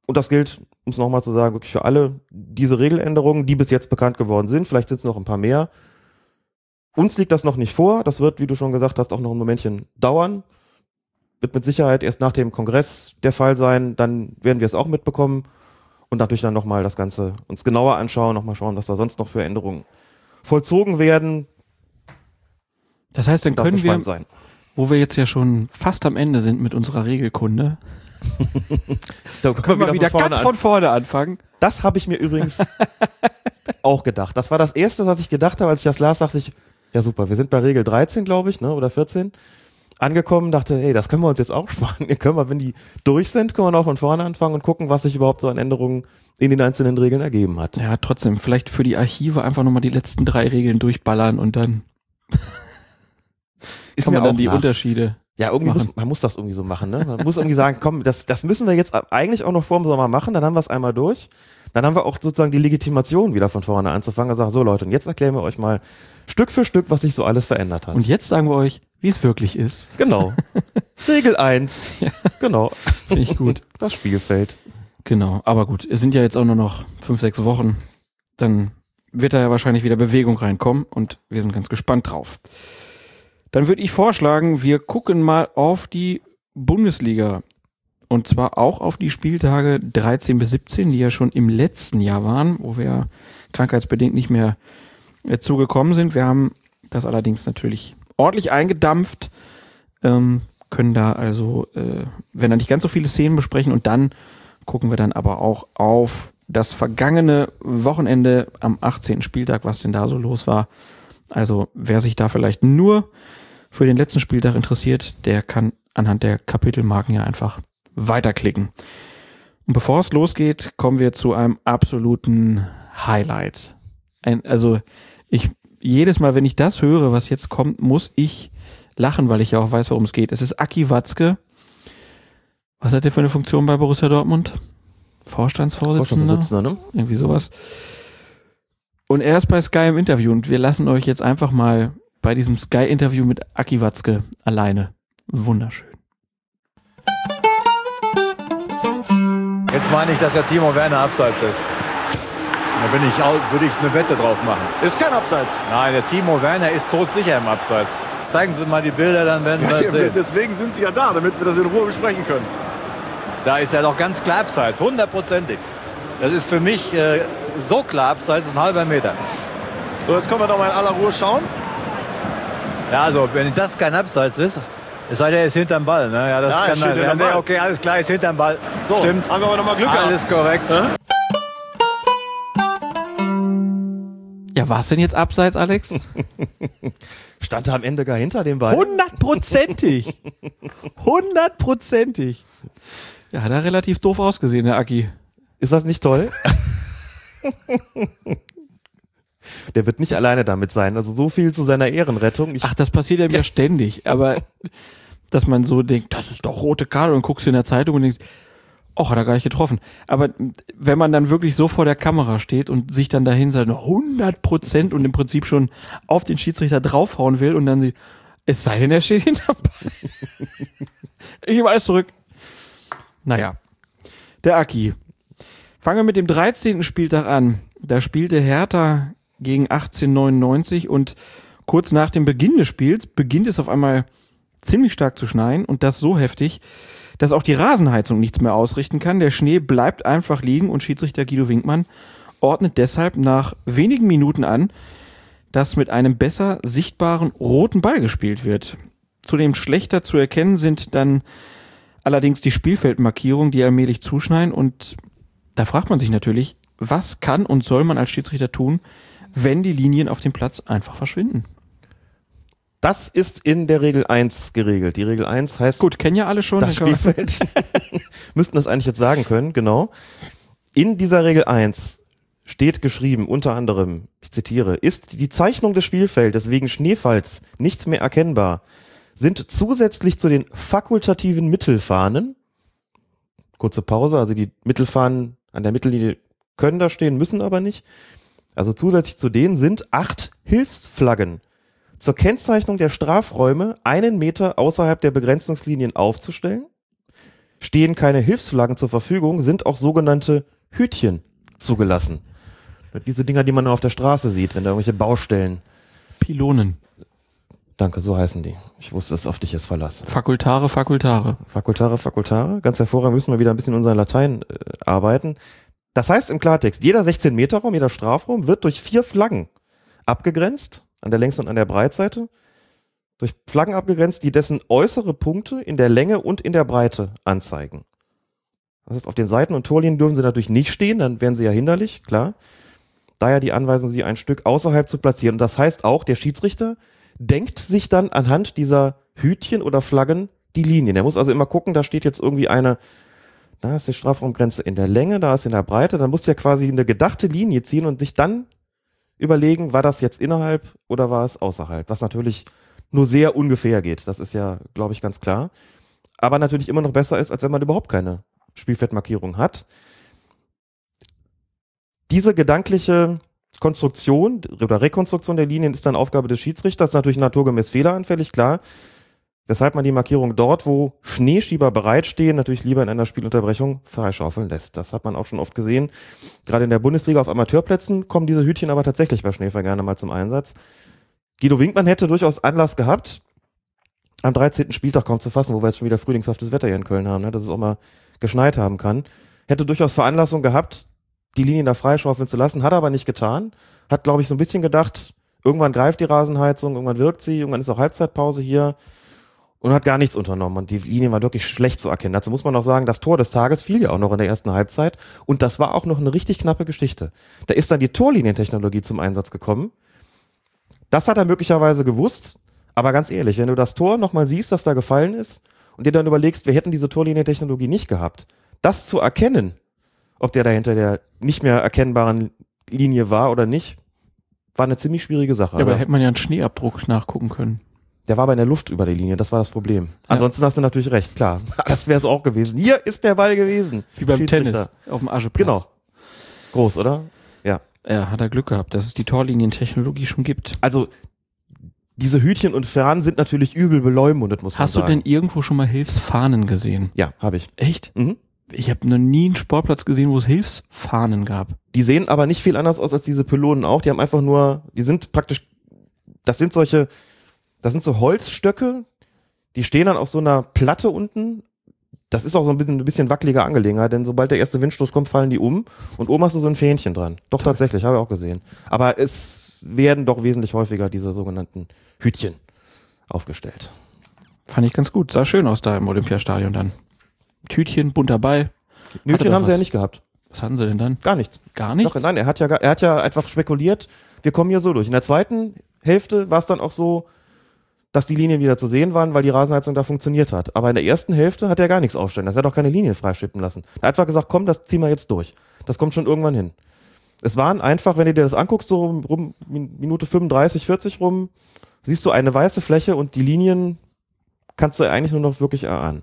Und das gilt, um es nochmal zu sagen, wirklich für alle diese Regeländerungen, die bis jetzt bekannt geworden sind. Vielleicht sind es noch ein paar mehr. Uns liegt das noch nicht vor. Das wird, wie du schon gesagt hast, auch noch ein Momentchen dauern. Wird mit Sicherheit erst nach dem Kongress der Fall sein. Dann werden wir es auch mitbekommen und natürlich dann nochmal das Ganze uns genauer anschauen, nochmal schauen, was da sonst noch für Änderungen vollzogen werden. Das heißt, dann Darf können wir, sein. wo wir jetzt ja schon fast am Ende sind mit unserer Regelkunde, Da können wir wieder von vorne ganz an. von vorne anfangen. Das habe ich mir übrigens auch gedacht. Das war das Erste, was ich gedacht habe, als ich das las, dachte ich, ja super, wir sind bei Regel 13, glaube ich, ne, oder 14. Angekommen, dachte, hey, das können wir uns jetzt auch sparen. Hier können wir, wenn die durch sind, können wir noch von vorne anfangen und gucken, was sich überhaupt so an Änderungen in den einzelnen Regeln ergeben hat. Ja, trotzdem, vielleicht für die Archive einfach nochmal die letzten drei Regeln durchballern und dann Ist mir man dann die nach. Unterschiede. Ja, irgendwie machen. muss, man muss das irgendwie so machen, ne? Man muss irgendwie sagen, komm, das, das müssen wir jetzt eigentlich auch noch vor dem Sommer machen, dann haben wir es einmal durch. Dann haben wir auch sozusagen die Legitimation wieder von vorne anzufangen und sagen, so Leute, und jetzt erklären wir euch mal Stück für Stück, was sich so alles verändert hat. Und jetzt sagen wir euch, wie es wirklich ist. genau. Regel 1. Genau. Finde ich gut. Das Spielfeld. Genau, aber gut, es sind ja jetzt auch nur noch fünf, sechs Wochen. Dann wird da ja wahrscheinlich wieder Bewegung reinkommen und wir sind ganz gespannt drauf. Dann würde ich vorschlagen, wir gucken mal auf die Bundesliga. Und zwar auch auf die Spieltage 13 bis 17, die ja schon im letzten Jahr waren, wo wir krankheitsbedingt nicht mehr äh, zugekommen sind. Wir haben das allerdings natürlich ordentlich eingedampft, ähm, können da also, äh, wenn da nicht ganz so viele Szenen besprechen und dann gucken wir dann aber auch auf das vergangene Wochenende am 18. Spieltag, was denn da so los war. Also wer sich da vielleicht nur für den letzten Spieltag interessiert, der kann anhand der Kapitelmarken ja einfach weiterklicken. Und bevor es losgeht, kommen wir zu einem absoluten Highlight. Ein, also ich jedes Mal, wenn ich das höre, was jetzt kommt, muss ich lachen, weil ich ja auch weiß, worum es geht. Es ist Aki Watzke. Was hat der für eine Funktion bei Borussia Dortmund? Vorstandsvorsitzender? Vorstandsvorsitzender, ne? Irgendwie sowas. Und er ist bei Sky im Interview und wir lassen euch jetzt einfach mal bei diesem Sky-Interview mit Aki Watzke alleine. Wunderschön. Jetzt meine ich, dass der Timo Werner abseits ist. Da bin ich, würde ich eine Wette drauf machen. Ist kein Abseits. Nein, der Timo Werner ist todsicher im Abseits. Zeigen Sie mal die Bilder, dann werden wir es sehen. Deswegen sind Sie ja da, damit wir das in Ruhe besprechen können. Da ist er doch ganz klar Abseits, hundertprozentig. Das ist für mich äh, so klar Abseits, ist ein halber Meter. So, jetzt können wir doch mal in aller Ruhe schauen. Ja, also, wenn das kein Abseits ist, es sei denn, er ist hinterm Ball. Ne? Ja, das Ja, er kann er. Ja, hinterm nee, Ball. okay, alles klar, ist hinterm Ball. So, Stimmt. haben wir aber noch mal Glück Alles korrekt. Hä? Ja, war es denn jetzt abseits, Alex? Stand er am Ende gar hinter dem Ball? Hundertprozentig. Hundertprozentig. Ja, hat er relativ doof ausgesehen, der Aki. Ist das nicht toll? Der wird nicht alleine damit sein. Also so viel zu seiner Ehrenrettung. Ich, Ach, das passiert ja mir ständig. Aber dass man so denkt, das ist doch rote Karte und guckst in der Zeitung und denkst, ach, hat er gar nicht getroffen. Aber wenn man dann wirklich so vor der Kamera steht und sich dann dahin sagt, 100 Prozent und im Prinzip schon auf den Schiedsrichter draufhauen will und dann sieht, es sei denn, er steht hinterm Ball. ich nehme alles zurück. Naja, der Aki. Fangen wir mit dem 13. Spieltag an. Da spielte Hertha gegen 1899 und kurz nach dem Beginn des Spiels beginnt es auf einmal ziemlich stark zu schneien und das so heftig, dass auch die Rasenheizung nichts mehr ausrichten kann. Der Schnee bleibt einfach liegen und Schiedsrichter Guido Winkmann ordnet deshalb nach wenigen Minuten an, dass mit einem besser sichtbaren roten Ball gespielt wird. Zudem schlechter zu erkennen sind dann allerdings die Spielfeldmarkierungen, die allmählich zuschneiden und da fragt man sich natürlich, was kann und soll man als Schiedsrichter tun, wenn die Linien auf dem Platz einfach verschwinden? das ist in der Regel 1 geregelt. Die Regel 1 heißt, Gut, kennen ja alle schon. das Spielfeld. Müssten das eigentlich jetzt sagen können, genau. In dieser Regel 1 steht geschrieben, unter anderem, ich zitiere, ist die Zeichnung des Spielfeldes wegen Schneefalls nicht mehr erkennbar, sind zusätzlich zu den fakultativen Mittelfahnen, kurze Pause, also die Mittelfahnen an der Mittellinie können da stehen, müssen aber nicht. Also zusätzlich zu denen sind acht Hilfsflaggen zur Kennzeichnung der Strafräume einen Meter außerhalb der Begrenzungslinien aufzustellen. Stehen keine Hilfsflaggen zur Verfügung, sind auch sogenannte Hütchen zugelassen. Diese Dinger, die man auf der Straße sieht, wenn da irgendwelche Baustellen. Pylonen. Danke, so heißen die. Ich wusste, es auf dich ist Verlass. Fakultare, Fakultare. Fakultare, Fakultare. Ganz hervorragend müssen wir wieder ein bisschen in unser Latein äh, arbeiten. Das heißt im Klartext, jeder 16 Meter Raum, jeder Strafraum wird durch vier Flaggen abgegrenzt, an der Längs- und an der Breitseite. Durch Flaggen abgegrenzt, die dessen äußere Punkte in der Länge und in der Breite anzeigen. Das heißt, auf den Seiten und Torlinien dürfen sie natürlich nicht stehen, dann wären sie ja hinderlich, klar. Daher die Anweisung, sie ein Stück außerhalb zu platzieren. Und das heißt auch, der Schiedsrichter denkt sich dann anhand dieser Hütchen oder Flaggen die Linien. Er muss also immer gucken, da steht jetzt irgendwie eine, da ist die Strafraumgrenze in der Länge, da ist in der Breite, dann muss er quasi eine gedachte Linie ziehen und sich dann überlegen, war das jetzt innerhalb oder war es außerhalb? Was natürlich nur sehr ungefähr geht. Das ist ja, glaube ich, ganz klar. Aber natürlich immer noch besser ist, als wenn man überhaupt keine Spielfeldmarkierung hat. Diese gedankliche Konstruktion oder Rekonstruktion der Linien ist dann Aufgabe des Schiedsrichters, natürlich naturgemäß fehleranfällig, klar. Weshalb man die Markierung dort, wo Schneeschieber bereitstehen, natürlich lieber in einer Spielunterbrechung freischaufeln lässt. Das hat man auch schon oft gesehen. Gerade in der Bundesliga auf Amateurplätzen kommen diese Hütchen aber tatsächlich bei Schneefall gerne mal zum Einsatz. Guido Winkmann hätte durchaus Anlass gehabt, am 13. Spieltag kaum zu fassen, wo wir jetzt schon wieder frühlingshaftes Wetter hier in Köln haben, ne, dass es auch mal geschneit haben kann. Hätte durchaus Veranlassung gehabt, die Linien da freischaufeln zu lassen, hat er aber nicht getan. Hat, glaube ich, so ein bisschen gedacht, irgendwann greift die Rasenheizung, irgendwann wirkt sie, irgendwann ist auch Halbzeitpause hier und hat gar nichts unternommen. Und die Linie war wirklich schlecht zu erkennen. Dazu muss man auch sagen, das Tor des Tages fiel ja auch noch in der ersten Halbzeit und das war auch noch eine richtig knappe Geschichte. Da ist dann die Torlinientechnologie zum Einsatz gekommen. Das hat er möglicherweise gewusst, aber ganz ehrlich, wenn du das Tor nochmal siehst, das da gefallen ist und dir dann überlegst, wir hätten diese Torlinientechnologie nicht gehabt, das zu erkennen, ob der da hinter der nicht mehr erkennbaren Linie war oder nicht, war eine ziemlich schwierige Sache. Ja, aber da Also- hätte man ja einen Schneeabdruck nachgucken können. Der war aber in der Luft über die Linie, das war das Problem. Ansonsten hast du natürlich recht, klar. Das wäre es auch gewesen. Hier ist der Ball gewesen. Wie beim. Tennis auf dem Ascheplatz. Genau. Groß, oder? Ja. Ja, hat er Glück gehabt, dass es die Torlinientechnologie schon gibt. Also, diese Hütchen und Fernen sind natürlich übel beleumundet, muss Hast du man sagen. denn irgendwo schon mal Hilfsfahnen gesehen? Ja, habe ich. Echt? Mhm. Ich habe noch nie einen Sportplatz gesehen, wo es Hilfsfahnen gab. Die sehen aber nicht viel anders aus als diese Pylonen auch. Die haben einfach nur, die sind praktisch, das sind solche, das sind so Holzstöcke, die stehen dann auf so einer Platte unten. Das ist auch so ein bisschen, ein bisschen wackeliger Angelegenheit, denn sobald der erste Windstoß kommt, fallen die um und oben hast du so ein Fähnchen dran. Doch tatsächlich, habe ich auch gesehen. Aber es werden doch wesentlich häufiger diese sogenannten Hütchen aufgestellt. Fand ich ganz gut. Sah schön aus da im Olympiastadion dann. Tütchen, bunter Ball. Hütchen haben sie ja was. nicht gehabt. Was hatten sie denn dann? Gar nichts. Gar nichts? Doch, nein, er hat ja, er hat ja einfach spekuliert, wir kommen hier so durch. In der zweiten Hälfte war es dann auch so, dass die Linien wieder zu sehen waren, weil die Rasenheizung da funktioniert hat. Aber in der ersten Hälfte hat er gar nichts aufstellen. Das hat auch keine Linien freischippen lassen. Er hat einfach gesagt, komm, das ziehen wir jetzt durch. Das kommt schon irgendwann hin. Es waren einfach, wenn du dir das anguckst, so rum, rum Minute 35, 40 rum, siehst du eine weiße Fläche und die Linien kannst du eigentlich nur noch wirklich erahnen.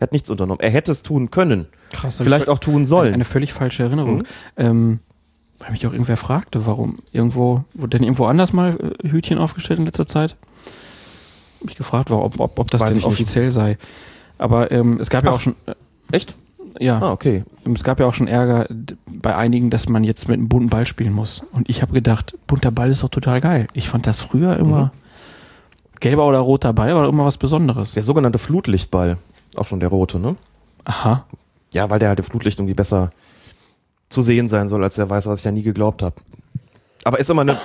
Er hat nichts unternommen. Er hätte es tun können. Krass. Vielleicht auch tun sollen. Eine völlig falsche Erinnerung. Mhm. Ähm, weil mich auch irgendwer fragte, warum irgendwo, wurde denn irgendwo anders mal äh, Hütchen aufgestellt in letzter Zeit? Mich gefragt, warum, ob, ob, ob das Weiß denn ich nicht. offiziell sei. Aber ähm, es gab ja Ach. auch schon, äh, Echt? ja, Ah, okay. es gab ja auch schon Ärger bei einigen, dass man jetzt mit einem bunten Ball spielen muss. Und ich habe gedacht, bunter Ball ist doch total geil. Ich fand das früher immer, Mhm. gelber oder roter Ball war immer was Besonderes. Der sogenannte Flutlichtball. Auch schon der rote, ne? Aha. Ja, weil der halt im Flutlicht irgendwie besser zu sehen sein soll als der weiße, was ich ja nie geglaubt habe. Aber ist immer eine,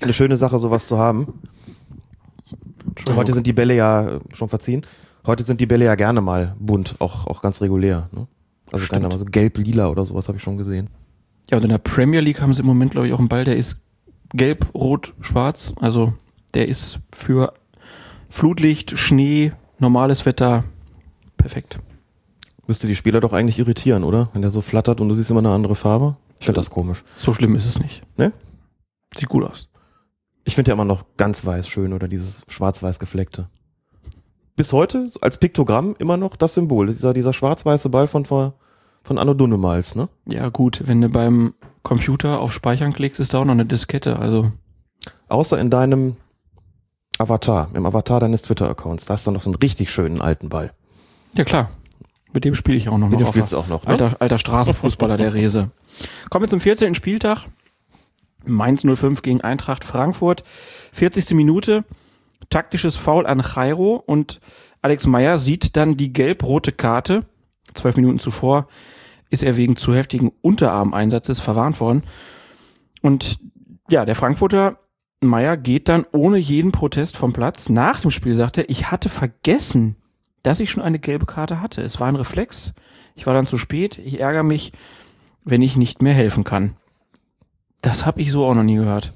eine schöne Sache, sowas zu haben. Heute sind die Bälle ja äh, schon verziehen. Heute sind die Bälle ja gerne mal bunt, auch, auch ganz regulär. Ne? Also gerne mal so gelb-lila oder sowas habe ich schon gesehen. Ja, und in der Premier League haben sie im Moment, glaube ich, auch einen Ball, der ist gelb, rot, schwarz. Also der ist für Flutlicht, Schnee, normales Wetter perfekt. Müsste die Spieler doch eigentlich irritieren, oder? Wenn der so flattert und du siehst immer eine andere Farbe. Ich finde das komisch. So schlimm ist es nicht. Ne? Sieht gut aus. Ich finde ja immer noch ganz weiß schön oder dieses schwarz-weiß gefleckte. Bis heute als Piktogramm immer noch das Symbol. Dieser, dieser schwarz-weiße Ball von, vor- von Anno Dunnemals, ne? Ja, gut, wenn du beim Computer auf Speichern klickst, ist da auch noch eine Diskette. Also, Außer in deinem Avatar, im Avatar deines Twitter-Accounts. Da hast du noch so einen richtig schönen alten Ball. ja klar. Mit dem spiele ich auch noch. Mit noch dem spielst du auch noch, ne? Alter, alter Straßenfußballer der Rese. Kommen wir zum 14. Spieltag. Mainz 05 gegen Eintracht Frankfurt. 40. Minute. Taktisches Foul an Jairo und Alex Meyer sieht dann die gelb-rote Karte. Zwölf Minuten zuvor ist er wegen zu heftigen Unterarmeinsatzes verwarnt worden. Und ja, der Frankfurter Meyer geht dann ohne jeden Protest vom Platz. Nach dem Spiel sagt er, ich hatte vergessen, dass ich schon eine gelbe Karte hatte. Es war ein Reflex. Ich war dann zu spät. Ich ärgere mich, wenn ich nicht mehr helfen kann. Das habe ich so auch noch nie gehört.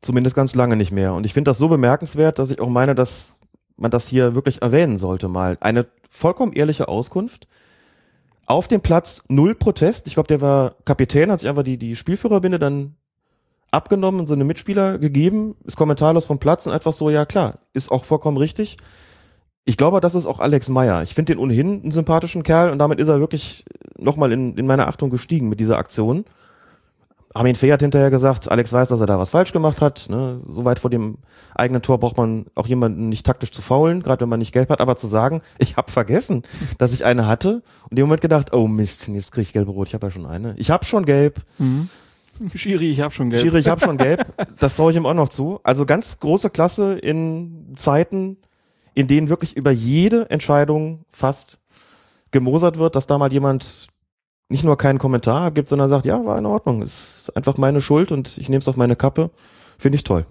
Zumindest ganz lange nicht mehr. Und ich finde das so bemerkenswert, dass ich auch meine, dass man das hier wirklich erwähnen sollte mal. Eine vollkommen ehrliche Auskunft. Auf dem Platz null Protest. Ich glaube, der war Kapitän, hat sich einfach die, die Spielführerbinde dann abgenommen und so eine Mitspieler gegeben, ist kommentarlos vom Platz und einfach so, ja klar, ist auch vollkommen richtig. Ich glaube, das ist auch Alex Meyer. Ich finde den ohnehin einen sympathischen Kerl und damit ist er wirklich nochmal in, in meine Achtung gestiegen mit dieser Aktion. Armin Fee hat hinterher gesagt, Alex weiß, dass er da was falsch gemacht hat. Ne? So weit vor dem eigenen Tor braucht man auch jemanden nicht taktisch zu faulen, gerade wenn man nicht gelb hat, aber zu sagen, ich habe vergessen, dass ich eine hatte und in dem Moment gedacht, oh Mist, jetzt kriege ich gelbe Rot, ich habe ja schon eine. Ich habe schon gelb, Schiri, ich habe schon gelb. Schiri, ich habe schon gelb. Das traue ich ihm auch noch zu. Also ganz große Klasse in Zeiten, in denen wirklich über jede Entscheidung fast gemosert wird, dass da mal jemand nicht nur keinen Kommentar gibt, sondern sagt, ja, war in Ordnung, ist einfach meine Schuld und ich nehme es auf meine Kappe. Finde ich toll.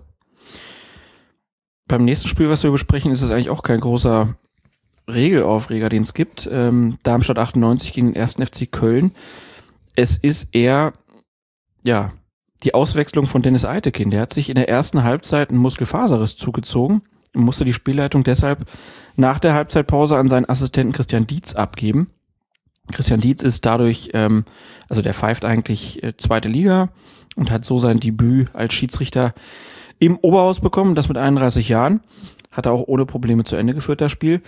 Beim nächsten Spiel, was wir besprechen, ist es eigentlich auch kein großer Regelaufreger, den es gibt. Ähm, Darmstadt 98 gegen den 1. FC Köln. Es ist eher, ja, die Auswechslung von Dennis Eitekin. Der hat sich in der ersten Halbzeit einen Muskelfaserriss zugezogen und musste die Spielleitung deshalb nach der Halbzeitpause an seinen Assistenten Christian Dietz abgeben. Christian Dietz ist dadurch, ähm, also der pfeift eigentlich äh, zweite Liga und hat so sein Debüt als Schiedsrichter im Oberhaus bekommen, das mit 31 Jahren. Hat er auch ohne Probleme zu Ende geführt, das Spiel.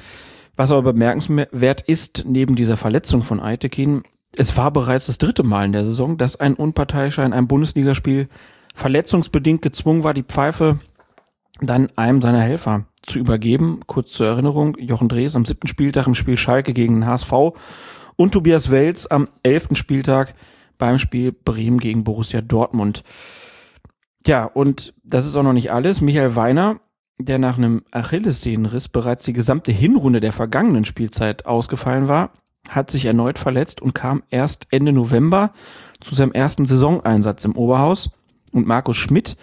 Was aber bemerkenswert ist, neben dieser Verletzung von Eitekin, es war bereits das dritte Mal in der Saison, dass ein Unparteiischer in einem Bundesligaspiel verletzungsbedingt gezwungen war, die Pfeife dann einem seiner Helfer zu übergeben. Kurz zur Erinnerung, Jochen Drees am siebten Spieltag im Spiel Schalke gegen den HSV und Tobias Welz am elften Spieltag beim Spiel Bremen gegen Borussia Dortmund. Ja, und das ist auch noch nicht alles. Michael Weiner, der nach einem Achillessehnenriss bereits die gesamte Hinrunde der vergangenen Spielzeit ausgefallen war, hat sich erneut verletzt und kam erst Ende November zu seinem ersten Saisoneinsatz im Oberhaus. Und Markus Schmidt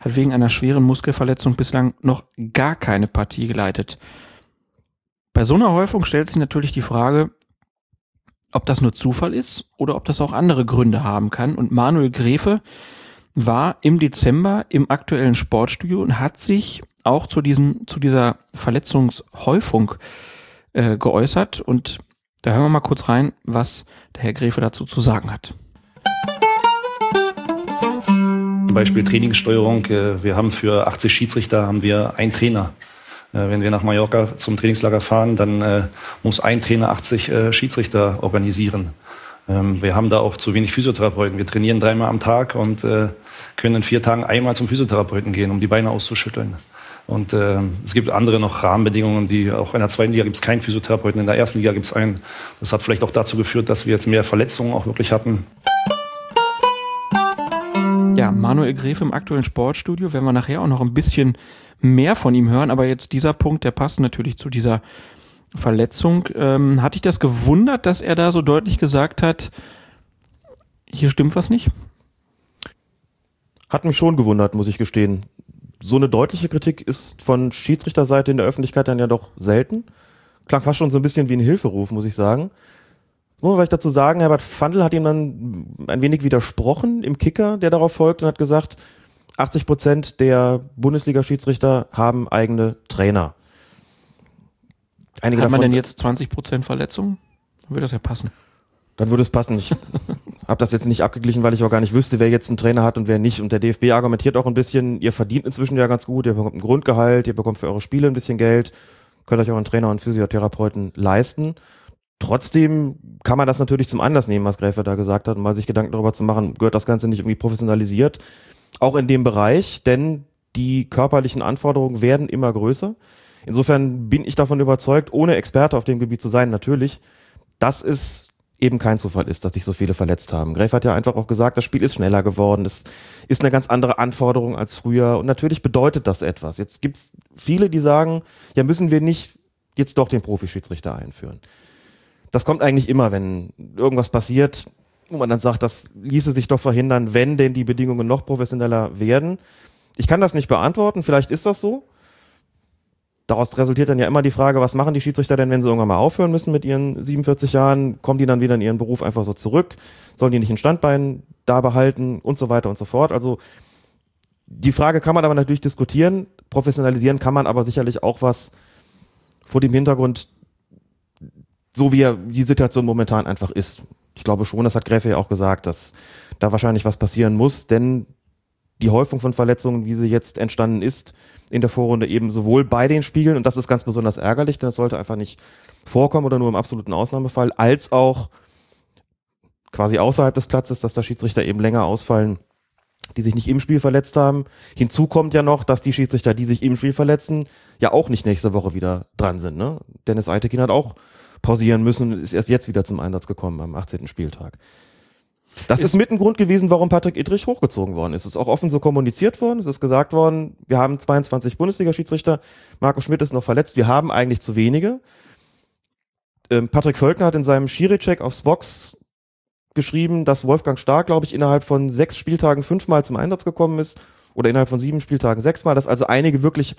hat wegen einer schweren Muskelverletzung bislang noch gar keine Partie geleitet. Bei so einer Häufung stellt sich natürlich die Frage, ob das nur Zufall ist oder ob das auch andere Gründe haben kann. Und Manuel Gräfe war im Dezember im aktuellen Sportstudio und hat sich auch zu diesem, zu dieser Verletzungshäufung äh, geäußert. Und da hören wir mal kurz rein, was der Herr Gräfe dazu zu sagen hat. Beispiel Trainingssteuerung. Äh, wir haben für 80 Schiedsrichter haben wir einen Trainer. Äh, wenn wir nach Mallorca zum Trainingslager fahren, dann äh, muss ein Trainer 80 äh, Schiedsrichter organisieren. Ähm, wir haben da auch zu wenig Physiotherapeuten. Wir trainieren dreimal am Tag und können in vier Tagen einmal zum Physiotherapeuten gehen, um die Beine auszuschütteln. Und äh, es gibt andere noch Rahmenbedingungen, die auch in der zweiten Liga gibt es keinen Physiotherapeuten, in der ersten Liga gibt es einen. Das hat vielleicht auch dazu geführt, dass wir jetzt mehr Verletzungen auch wirklich hatten. Ja, Manuel Gref im aktuellen Sportstudio, werden wir nachher auch noch ein bisschen mehr von ihm hören, aber jetzt dieser Punkt, der passt natürlich zu dieser Verletzung. Ähm, hat dich das gewundert, dass er da so deutlich gesagt hat, hier stimmt was nicht? Hat mich schon gewundert, muss ich gestehen. So eine deutliche Kritik ist von Schiedsrichterseite in der Öffentlichkeit dann ja doch selten. Klang fast schon so ein bisschen wie ein Hilferuf, muss ich sagen. Muss man vielleicht dazu sagen, Herbert Fandl hat ihm dann ein wenig widersprochen im Kicker, der darauf folgt und hat gesagt, 80 Prozent der Bundesliga-Schiedsrichter haben eigene Trainer. Einige Hat man denn jetzt 20 Prozent Verletzungen? Dann würde das ja passen. Dann würde es passen. Ich habe das jetzt nicht abgeglichen, weil ich auch gar nicht wüsste, wer jetzt einen Trainer hat und wer nicht. Und der DFB argumentiert auch ein bisschen, ihr verdient inzwischen ja ganz gut, ihr bekommt ein Grundgehalt, ihr bekommt für eure Spiele ein bisschen Geld, könnt euch auch einen Trainer und Physiotherapeuten leisten. Trotzdem kann man das natürlich zum Anlass nehmen, was Gräfe da gesagt hat, um mal sich Gedanken darüber zu machen, gehört das Ganze nicht irgendwie professionalisiert, auch in dem Bereich, denn die körperlichen Anforderungen werden immer größer. Insofern bin ich davon überzeugt, ohne Experte auf dem Gebiet zu sein, natürlich, dass es eben kein Zufall ist, dass sich so viele verletzt haben. Gräf hat ja einfach auch gesagt, das Spiel ist schneller geworden, es ist eine ganz andere Anforderung als früher und natürlich bedeutet das etwas. Jetzt gibt es viele, die sagen, ja müssen wir nicht jetzt doch den Profischiedsrichter einführen. Das kommt eigentlich immer, wenn irgendwas passiert, wo man dann sagt, das ließe sich doch verhindern, wenn denn die Bedingungen noch professioneller werden. Ich kann das nicht beantworten, vielleicht ist das so daraus resultiert dann ja immer die Frage, was machen die Schiedsrichter denn, wenn sie irgendwann mal aufhören müssen mit ihren 47 Jahren? Kommen die dann wieder in ihren Beruf einfach so zurück? Sollen die nicht ein Standbein da behalten und so weiter und so fort? Also die Frage kann man aber natürlich diskutieren. Professionalisieren kann man aber sicherlich auch was vor dem Hintergrund, so wie die Situation momentan einfach ist. Ich glaube schon, das hat Gräfe ja auch gesagt, dass da wahrscheinlich was passieren muss, denn die Häufung von Verletzungen, wie sie jetzt entstanden ist, in der Vorrunde eben sowohl bei den Spiegeln, und das ist ganz besonders ärgerlich, denn das sollte einfach nicht vorkommen oder nur im absoluten Ausnahmefall, als auch quasi außerhalb des Platzes, dass da Schiedsrichter eben länger ausfallen, die sich nicht im Spiel verletzt haben. Hinzu kommt ja noch, dass die Schiedsrichter, die sich im Spiel verletzen, ja auch nicht nächste Woche wieder dran sind. Ne? Dennis Eitekin hat auch pausieren müssen und ist erst jetzt wieder zum Einsatz gekommen am 18. Spieltag. Das ist, ist mit ein Grund gewesen, warum Patrick Idrich hochgezogen worden ist. Es ist auch offen so kommuniziert worden. Es ist gesagt worden, wir haben 22 Bundesliga-Schiedsrichter. Marco Schmidt ist noch verletzt. Wir haben eigentlich zu wenige. Ähm, Patrick Völkner hat in seinem Schiri-Check aufs Box geschrieben, dass Wolfgang Stark, glaube ich, innerhalb von sechs Spieltagen fünfmal zum Einsatz gekommen ist. Oder innerhalb von sieben Spieltagen sechsmal. Dass also einige wirklich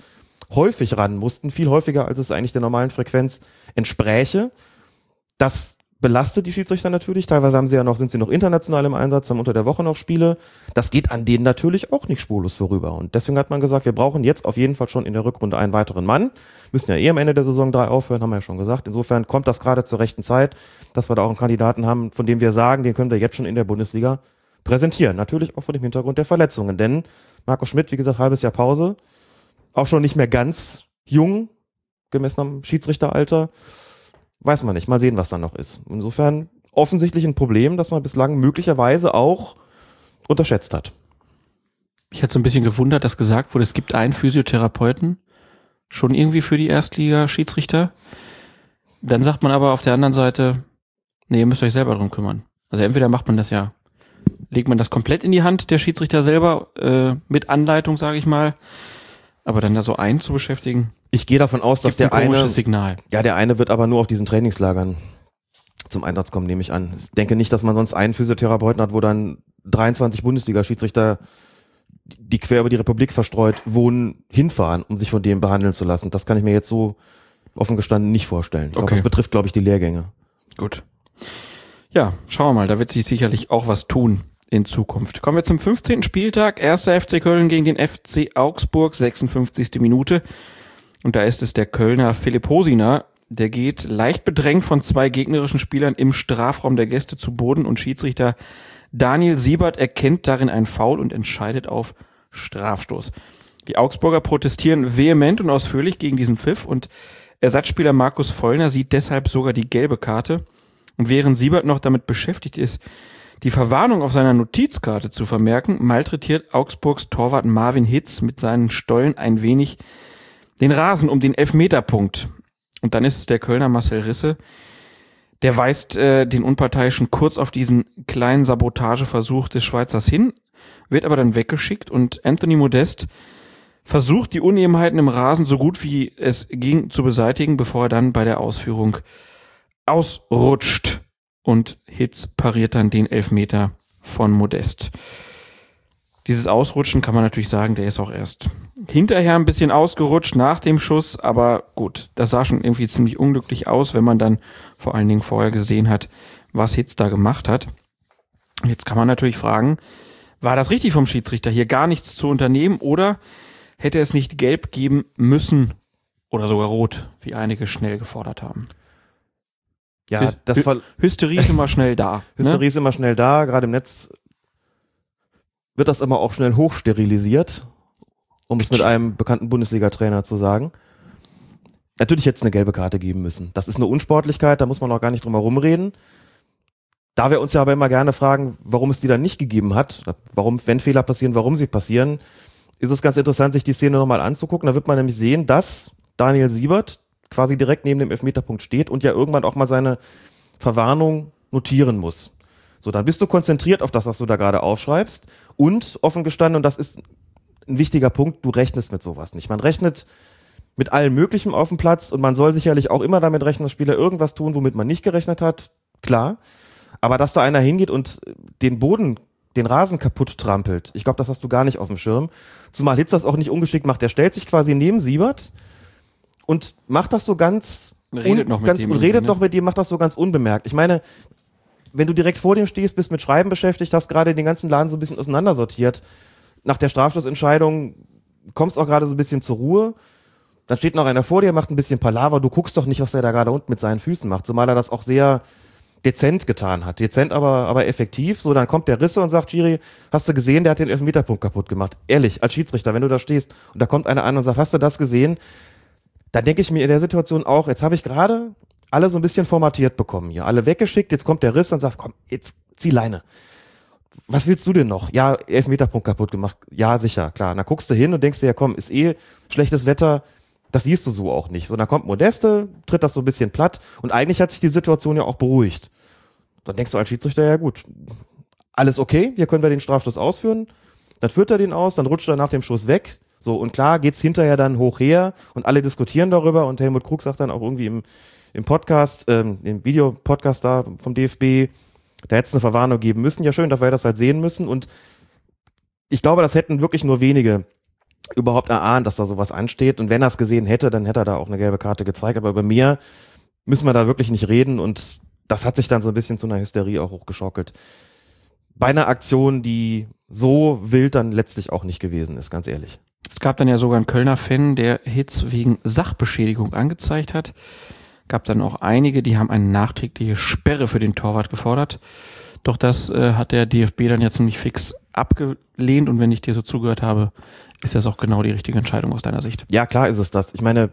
häufig ran mussten. Viel häufiger, als es eigentlich der normalen Frequenz entspräche. Das belastet die Schiedsrichter natürlich. Teilweise haben sie ja noch, sind sie noch international im Einsatz, haben unter der Woche noch Spiele. Das geht an denen natürlich auch nicht spurlos vorüber. Und deswegen hat man gesagt, wir brauchen jetzt auf jeden Fall schon in der Rückrunde einen weiteren Mann. Müssen ja eh am Ende der Saison drei aufhören, haben wir ja schon gesagt. Insofern kommt das gerade zur rechten Zeit, dass wir da auch einen Kandidaten haben, von dem wir sagen, den können wir jetzt schon in der Bundesliga präsentieren. Natürlich auch vor dem Hintergrund der Verletzungen. Denn Marco Schmidt, wie gesagt, halbes Jahr Pause. Auch schon nicht mehr ganz jung, gemessen am Schiedsrichteralter weiß man nicht. Mal sehen, was da noch ist. Insofern offensichtlich ein Problem, das man bislang möglicherweise auch unterschätzt hat. Ich hatte so ein bisschen gewundert, dass gesagt wurde, es gibt einen Physiotherapeuten, schon irgendwie für die Erstliga-Schiedsrichter. Dann sagt man aber auf der anderen Seite, nee, ihr müsst euch selber drum kümmern. Also entweder macht man das ja, legt man das komplett in die Hand der Schiedsrichter selber, äh, mit Anleitung, sage ich mal, aber dann da so einen zu beschäftigen, ich gehe davon aus, dass der ein eine. Signal. Ja, der eine wird aber nur auf diesen Trainingslagern zum Einsatz kommen, nehme ich an. Ich denke nicht, dass man sonst einen Physiotherapeuten hat, wo dann 23 Bundesliga-Schiedsrichter, die quer über die Republik verstreut wohnen, hinfahren, um sich von dem behandeln zu lassen. Das kann ich mir jetzt so offen gestanden nicht vorstellen. Okay. das betrifft, glaube ich, die Lehrgänge. Gut. Ja, schauen wir mal. Da wird sich sicherlich auch was tun in Zukunft. Kommen wir zum 15. Spieltag. Erster FC Köln gegen den FC Augsburg, 56. Minute. Und da ist es der Kölner Philipp Hosiner, der geht leicht bedrängt von zwei gegnerischen Spielern im Strafraum der Gäste zu Boden und Schiedsrichter Daniel Siebert erkennt darin ein Foul und entscheidet auf Strafstoß. Die Augsburger protestieren vehement und ausführlich gegen diesen Pfiff und Ersatzspieler Markus Vollner sieht deshalb sogar die gelbe Karte. Und während Siebert noch damit beschäftigt ist, die Verwarnung auf seiner Notizkarte zu vermerken, malträtiert Augsburgs Torwart Marvin Hitz mit seinen Stollen ein wenig den Rasen um den Elfmeterpunkt. Und dann ist es der Kölner Marcel Risse, der weist äh, den Unparteiischen kurz auf diesen kleinen Sabotageversuch des Schweizers hin, wird aber dann weggeschickt und Anthony Modest versucht, die Unebenheiten im Rasen so gut wie es ging zu beseitigen, bevor er dann bei der Ausführung ausrutscht. Und Hitz pariert dann den Elfmeter von Modest. Dieses Ausrutschen kann man natürlich sagen, der ist auch erst hinterher ein bisschen ausgerutscht nach dem Schuss, aber gut, das sah schon irgendwie ziemlich unglücklich aus, wenn man dann vor allen Dingen vorher gesehen hat, was Hitz da gemacht hat. Jetzt kann man natürlich fragen, war das richtig vom Schiedsrichter hier gar nichts zu unternehmen oder hätte es nicht gelb geben müssen oder sogar rot, wie einige schnell gefordert haben? Ja, das Hy Hysterie ist immer schnell da. Hysterie ne? ist immer schnell da, gerade im Netz wird das immer auch schnell hochsterilisiert, um es mit einem bekannten Bundesliga-Trainer zu sagen. Natürlich hätte es eine gelbe Karte geben müssen. Das ist eine Unsportlichkeit, da muss man auch gar nicht drum herum reden. Da wir uns ja aber immer gerne fragen, warum es die dann nicht gegeben hat, warum, wenn Fehler passieren, warum sie passieren, ist es ganz interessant, sich die Szene nochmal anzugucken. Da wird man nämlich sehen, dass Daniel Siebert quasi direkt neben dem Elfmeterpunkt steht und ja irgendwann auch mal seine Verwarnung notieren muss. So, dann bist du konzentriert auf das, was du da gerade aufschreibst und offen gestanden, und das ist ein wichtiger Punkt, du rechnest mit sowas nicht. Man rechnet mit allem Möglichen auf dem Platz und man soll sicherlich auch immer damit rechnen, dass Spieler irgendwas tun, womit man nicht gerechnet hat, klar. Aber dass da einer hingeht und den Boden, den Rasen kaputt trampelt, ich glaube, das hast du gar nicht auf dem Schirm. Zumal Hitz das auch nicht ungeschickt macht. Der stellt sich quasi neben Siebert und macht das so ganz Redet noch mit ganz, dem und redet ne? noch mit dir, macht das so ganz unbemerkt. Ich meine, wenn du direkt vor dem stehst, bist mit Schreiben beschäftigt, hast gerade den ganzen Laden so ein bisschen auseinandersortiert. Nach der Strafstoßentscheidung kommst auch gerade so ein bisschen zur Ruhe. Dann steht noch einer vor dir, macht ein bisschen Palaver. Du guckst doch nicht, was er da gerade unten mit seinen Füßen macht. Zumal er das auch sehr dezent getan hat. Dezent, aber, aber effektiv. So, dann kommt der Risse und sagt, Giri, hast du gesehen, der hat den Elfmeterpunkt kaputt gemacht. Ehrlich, als Schiedsrichter, wenn du da stehst und da kommt einer an und sagt, hast du das gesehen? Da denke ich mir in der Situation auch, jetzt habe ich gerade alle so ein bisschen formatiert bekommen hier. Alle weggeschickt, jetzt kommt der Riss und sagt, komm, jetzt zieh Leine. Was willst du denn noch? Ja, Elfmeterpunkt kaputt gemacht. Ja, sicher, klar. Dann guckst du hin und denkst dir, ja komm, ist eh schlechtes Wetter. Das siehst du so auch nicht. So, dann kommt Modeste, tritt das so ein bisschen platt und eigentlich hat sich die Situation ja auch beruhigt. Dann denkst du als Schiedsrichter, ja gut, alles okay, hier können wir den Strafstoß ausführen. Dann führt er den aus, dann rutscht er nach dem Schuss weg. So, und klar geht's hinterher dann hoch her und alle diskutieren darüber und Helmut Krug sagt dann auch irgendwie im, im Podcast, ähm, im Videopodcast da vom DFB, da hätte es eine Verwarnung geben müssen. Ja, schön, dass wir das halt sehen müssen. Und ich glaube, das hätten wirklich nur wenige überhaupt erahnt, dass da sowas ansteht. Und wenn er es gesehen hätte, dann hätte er da auch eine gelbe Karte gezeigt. Aber bei mir müssen wir da wirklich nicht reden. Und das hat sich dann so ein bisschen zu einer Hysterie auch hochgeschockelt. Bei einer Aktion, die so wild dann letztlich auch nicht gewesen ist, ganz ehrlich. Es gab dann ja sogar einen Kölner Fan, der Hitz wegen Sachbeschädigung angezeigt hat. Gab dann auch einige, die haben eine nachträgliche Sperre für den Torwart gefordert. Doch das äh, hat der DFB dann ja ziemlich fix abgelehnt und wenn ich dir so zugehört habe, ist das auch genau die richtige Entscheidung aus deiner Sicht. Ja, klar ist es das. Ich meine,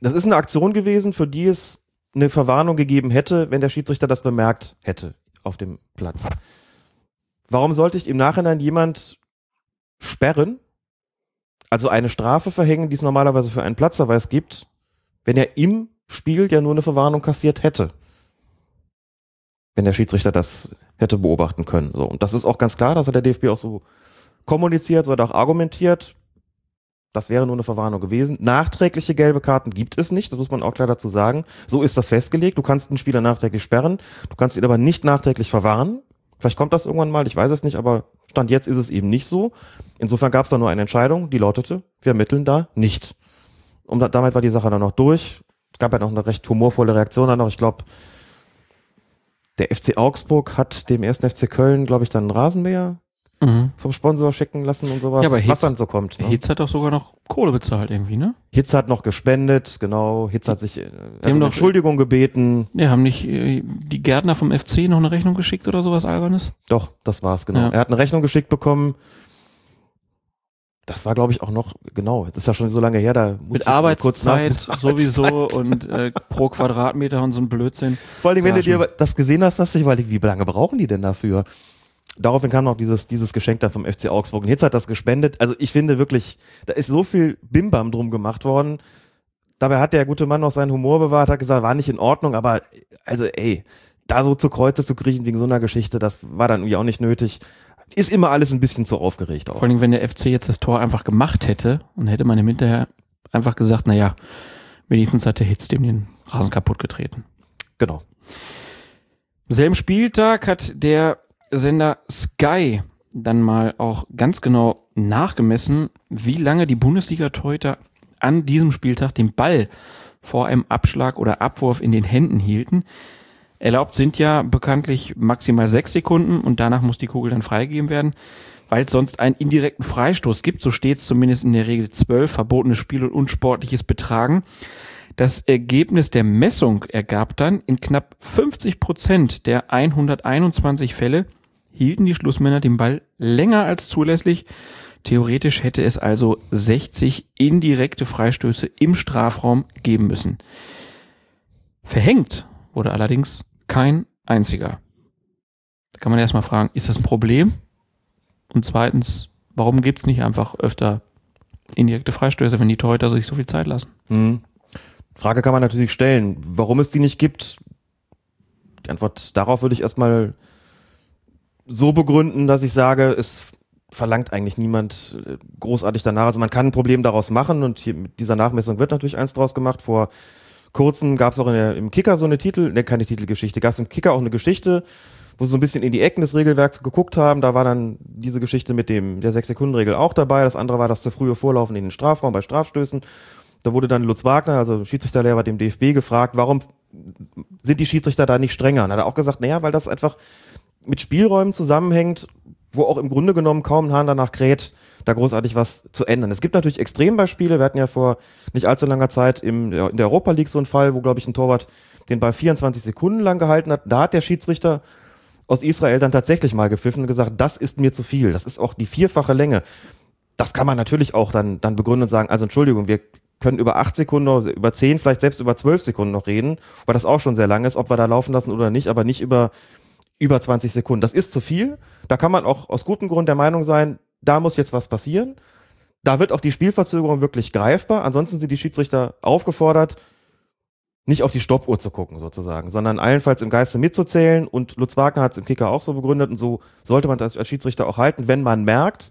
das ist eine Aktion gewesen, für die es eine Verwarnung gegeben hätte, wenn der Schiedsrichter das bemerkt hätte auf dem Platz. Warum sollte ich im Nachhinein jemand sperren, also eine Strafe verhängen, die es normalerweise für einen Platzverweis gibt, wenn er im Spiel ja nur eine Verwarnung kassiert hätte? Wenn der Schiedsrichter das hätte beobachten können. So. Und das ist auch ganz klar, das hat der DFB auch so kommuniziert, so hat er auch argumentiert. Das wäre nur eine Verwarnung gewesen. Nachträgliche gelbe Karten gibt es nicht, das muss man auch klar dazu sagen. So ist das festgelegt. Du kannst einen Spieler nachträglich sperren, du kannst ihn aber nicht nachträglich verwahren. Vielleicht kommt das irgendwann mal, ich weiß es nicht, aber Stand jetzt ist es eben nicht so. Insofern gab es da nur eine Entscheidung, die lautete, wir ermitteln da nicht. Und da, damit war die Sache dann noch durch. Es gab ja noch eine recht humorvolle Reaktion dann noch. Ich glaube, der FC Augsburg hat dem ersten FC Köln, glaube ich, dann einen Rasenmäher Mhm. vom Sponsor schicken lassen und sowas, Ja, aber was Hitz- dann so kommt. Ne? Hitz hat doch sogar noch Kohle bezahlt irgendwie, ne? Hitz hat noch gespendet, genau. Hitz hat sich äh, hat haben um doch- Entschuldigung gebeten. Ja, haben nicht äh, die Gärtner vom FC noch eine Rechnung geschickt oder sowas Albernes? Doch, das war's, genau. Ja. Er hat eine Rechnung geschickt bekommen. Das war, glaube ich, auch noch, genau, das ist ja schon so lange her, da muss ich Mit Arbeitszeit nach- sowieso und äh, pro Quadratmeter und so ein Blödsinn. Vor allem, wenn du dir das gesehen hast, du dich überlegt, wie lange brauchen die denn dafür? Daraufhin kam noch dieses, dieses Geschenk dann vom FC Augsburg. Und Hitz hat das gespendet. Also ich finde wirklich, da ist so viel Bimbam drum gemacht worden. Dabei hat der gute Mann noch seinen Humor bewahrt, hat gesagt, war nicht in Ordnung, aber also ey, da so zu Kreuze zu kriechen wegen so einer Geschichte, das war dann irgendwie auch nicht nötig. Ist immer alles ein bisschen zu aufgeregt auch. Vor allem, wenn der FC jetzt das Tor einfach gemacht hätte und hätte man ihm hinterher einfach gesagt, naja, wenigstens hat der Hitz dem den Rasen kaputt getreten. Genau. Am selben Spieltag hat der Sender Sky dann mal auch ganz genau nachgemessen, wie lange die Bundesliga-Torhüter an diesem Spieltag den Ball vor einem Abschlag oder Abwurf in den Händen hielten. Erlaubt sind ja bekanntlich maximal sechs Sekunden und danach muss die Kugel dann freigegeben werden, weil es sonst einen indirekten Freistoß gibt. So steht es zumindest in der Regel zwölf, verbotenes Spiel und unsportliches Betragen. Das Ergebnis der Messung ergab dann, in knapp 50 Prozent der 121 Fälle hielten die Schlussmänner den Ball länger als zulässig. Theoretisch hätte es also 60 indirekte Freistöße im Strafraum geben müssen. Verhängt wurde allerdings kein einziger. Da kann man erstmal fragen, ist das ein Problem? Und zweitens, warum gibt es nicht einfach öfter indirekte Freistöße, wenn die Torhüter sich so viel Zeit lassen? Hm. Frage kann man natürlich stellen, warum es die nicht gibt. Die Antwort darauf würde ich erstmal so begründen, dass ich sage, es verlangt eigentlich niemand äh, großartig danach. Also man kann ein Problem daraus machen und hier mit dieser Nachmessung wird natürlich eins draus gemacht. Vor kurzem gab es auch der, im Kicker so eine Titel, ne, keine Titelgeschichte, gab es im Kicker auch eine Geschichte, wo sie so ein bisschen in die Ecken des Regelwerks geguckt haben. Da war dann diese Geschichte mit dem der Sechs-Sekunden-Regel auch dabei. Das andere war das zu frühe Vorlaufen in den Strafraum bei Strafstößen. Da wurde dann Lutz Wagner, also Schiedsrichterlehrer dem DFB, gefragt, warum sind die Schiedsrichter da nicht strenger? Und hat er auch gesagt, naja, weil das einfach mit Spielräumen zusammenhängt, wo auch im Grunde genommen kaum ein Hahn danach kräht, da großartig was zu ändern. Es gibt natürlich Extrembeispiele. Wir hatten ja vor nicht allzu langer Zeit im, in der Europa League so einen Fall, wo, glaube ich, ein Torwart den Ball 24 Sekunden lang gehalten hat. Da hat der Schiedsrichter aus Israel dann tatsächlich mal gepfiffen und gesagt, das ist mir zu viel. Das ist auch die vierfache Länge. Das kann man natürlich auch dann, dann begründen und sagen, also Entschuldigung, wir können über acht Sekunden, über zehn, vielleicht selbst über zwölf Sekunden noch reden, weil das auch schon sehr lang ist, ob wir da laufen lassen oder nicht, aber nicht über, über 20 Sekunden. Das ist zu viel. Da kann man auch aus gutem Grund der Meinung sein, da muss jetzt was passieren. Da wird auch die Spielverzögerung wirklich greifbar. Ansonsten sind die Schiedsrichter aufgefordert, nicht auf die Stoppuhr zu gucken, sozusagen, sondern allenfalls im Geiste mitzuzählen. Und Lutz Wagner hat es im Kicker auch so begründet und so sollte man das als Schiedsrichter auch halten, wenn man merkt,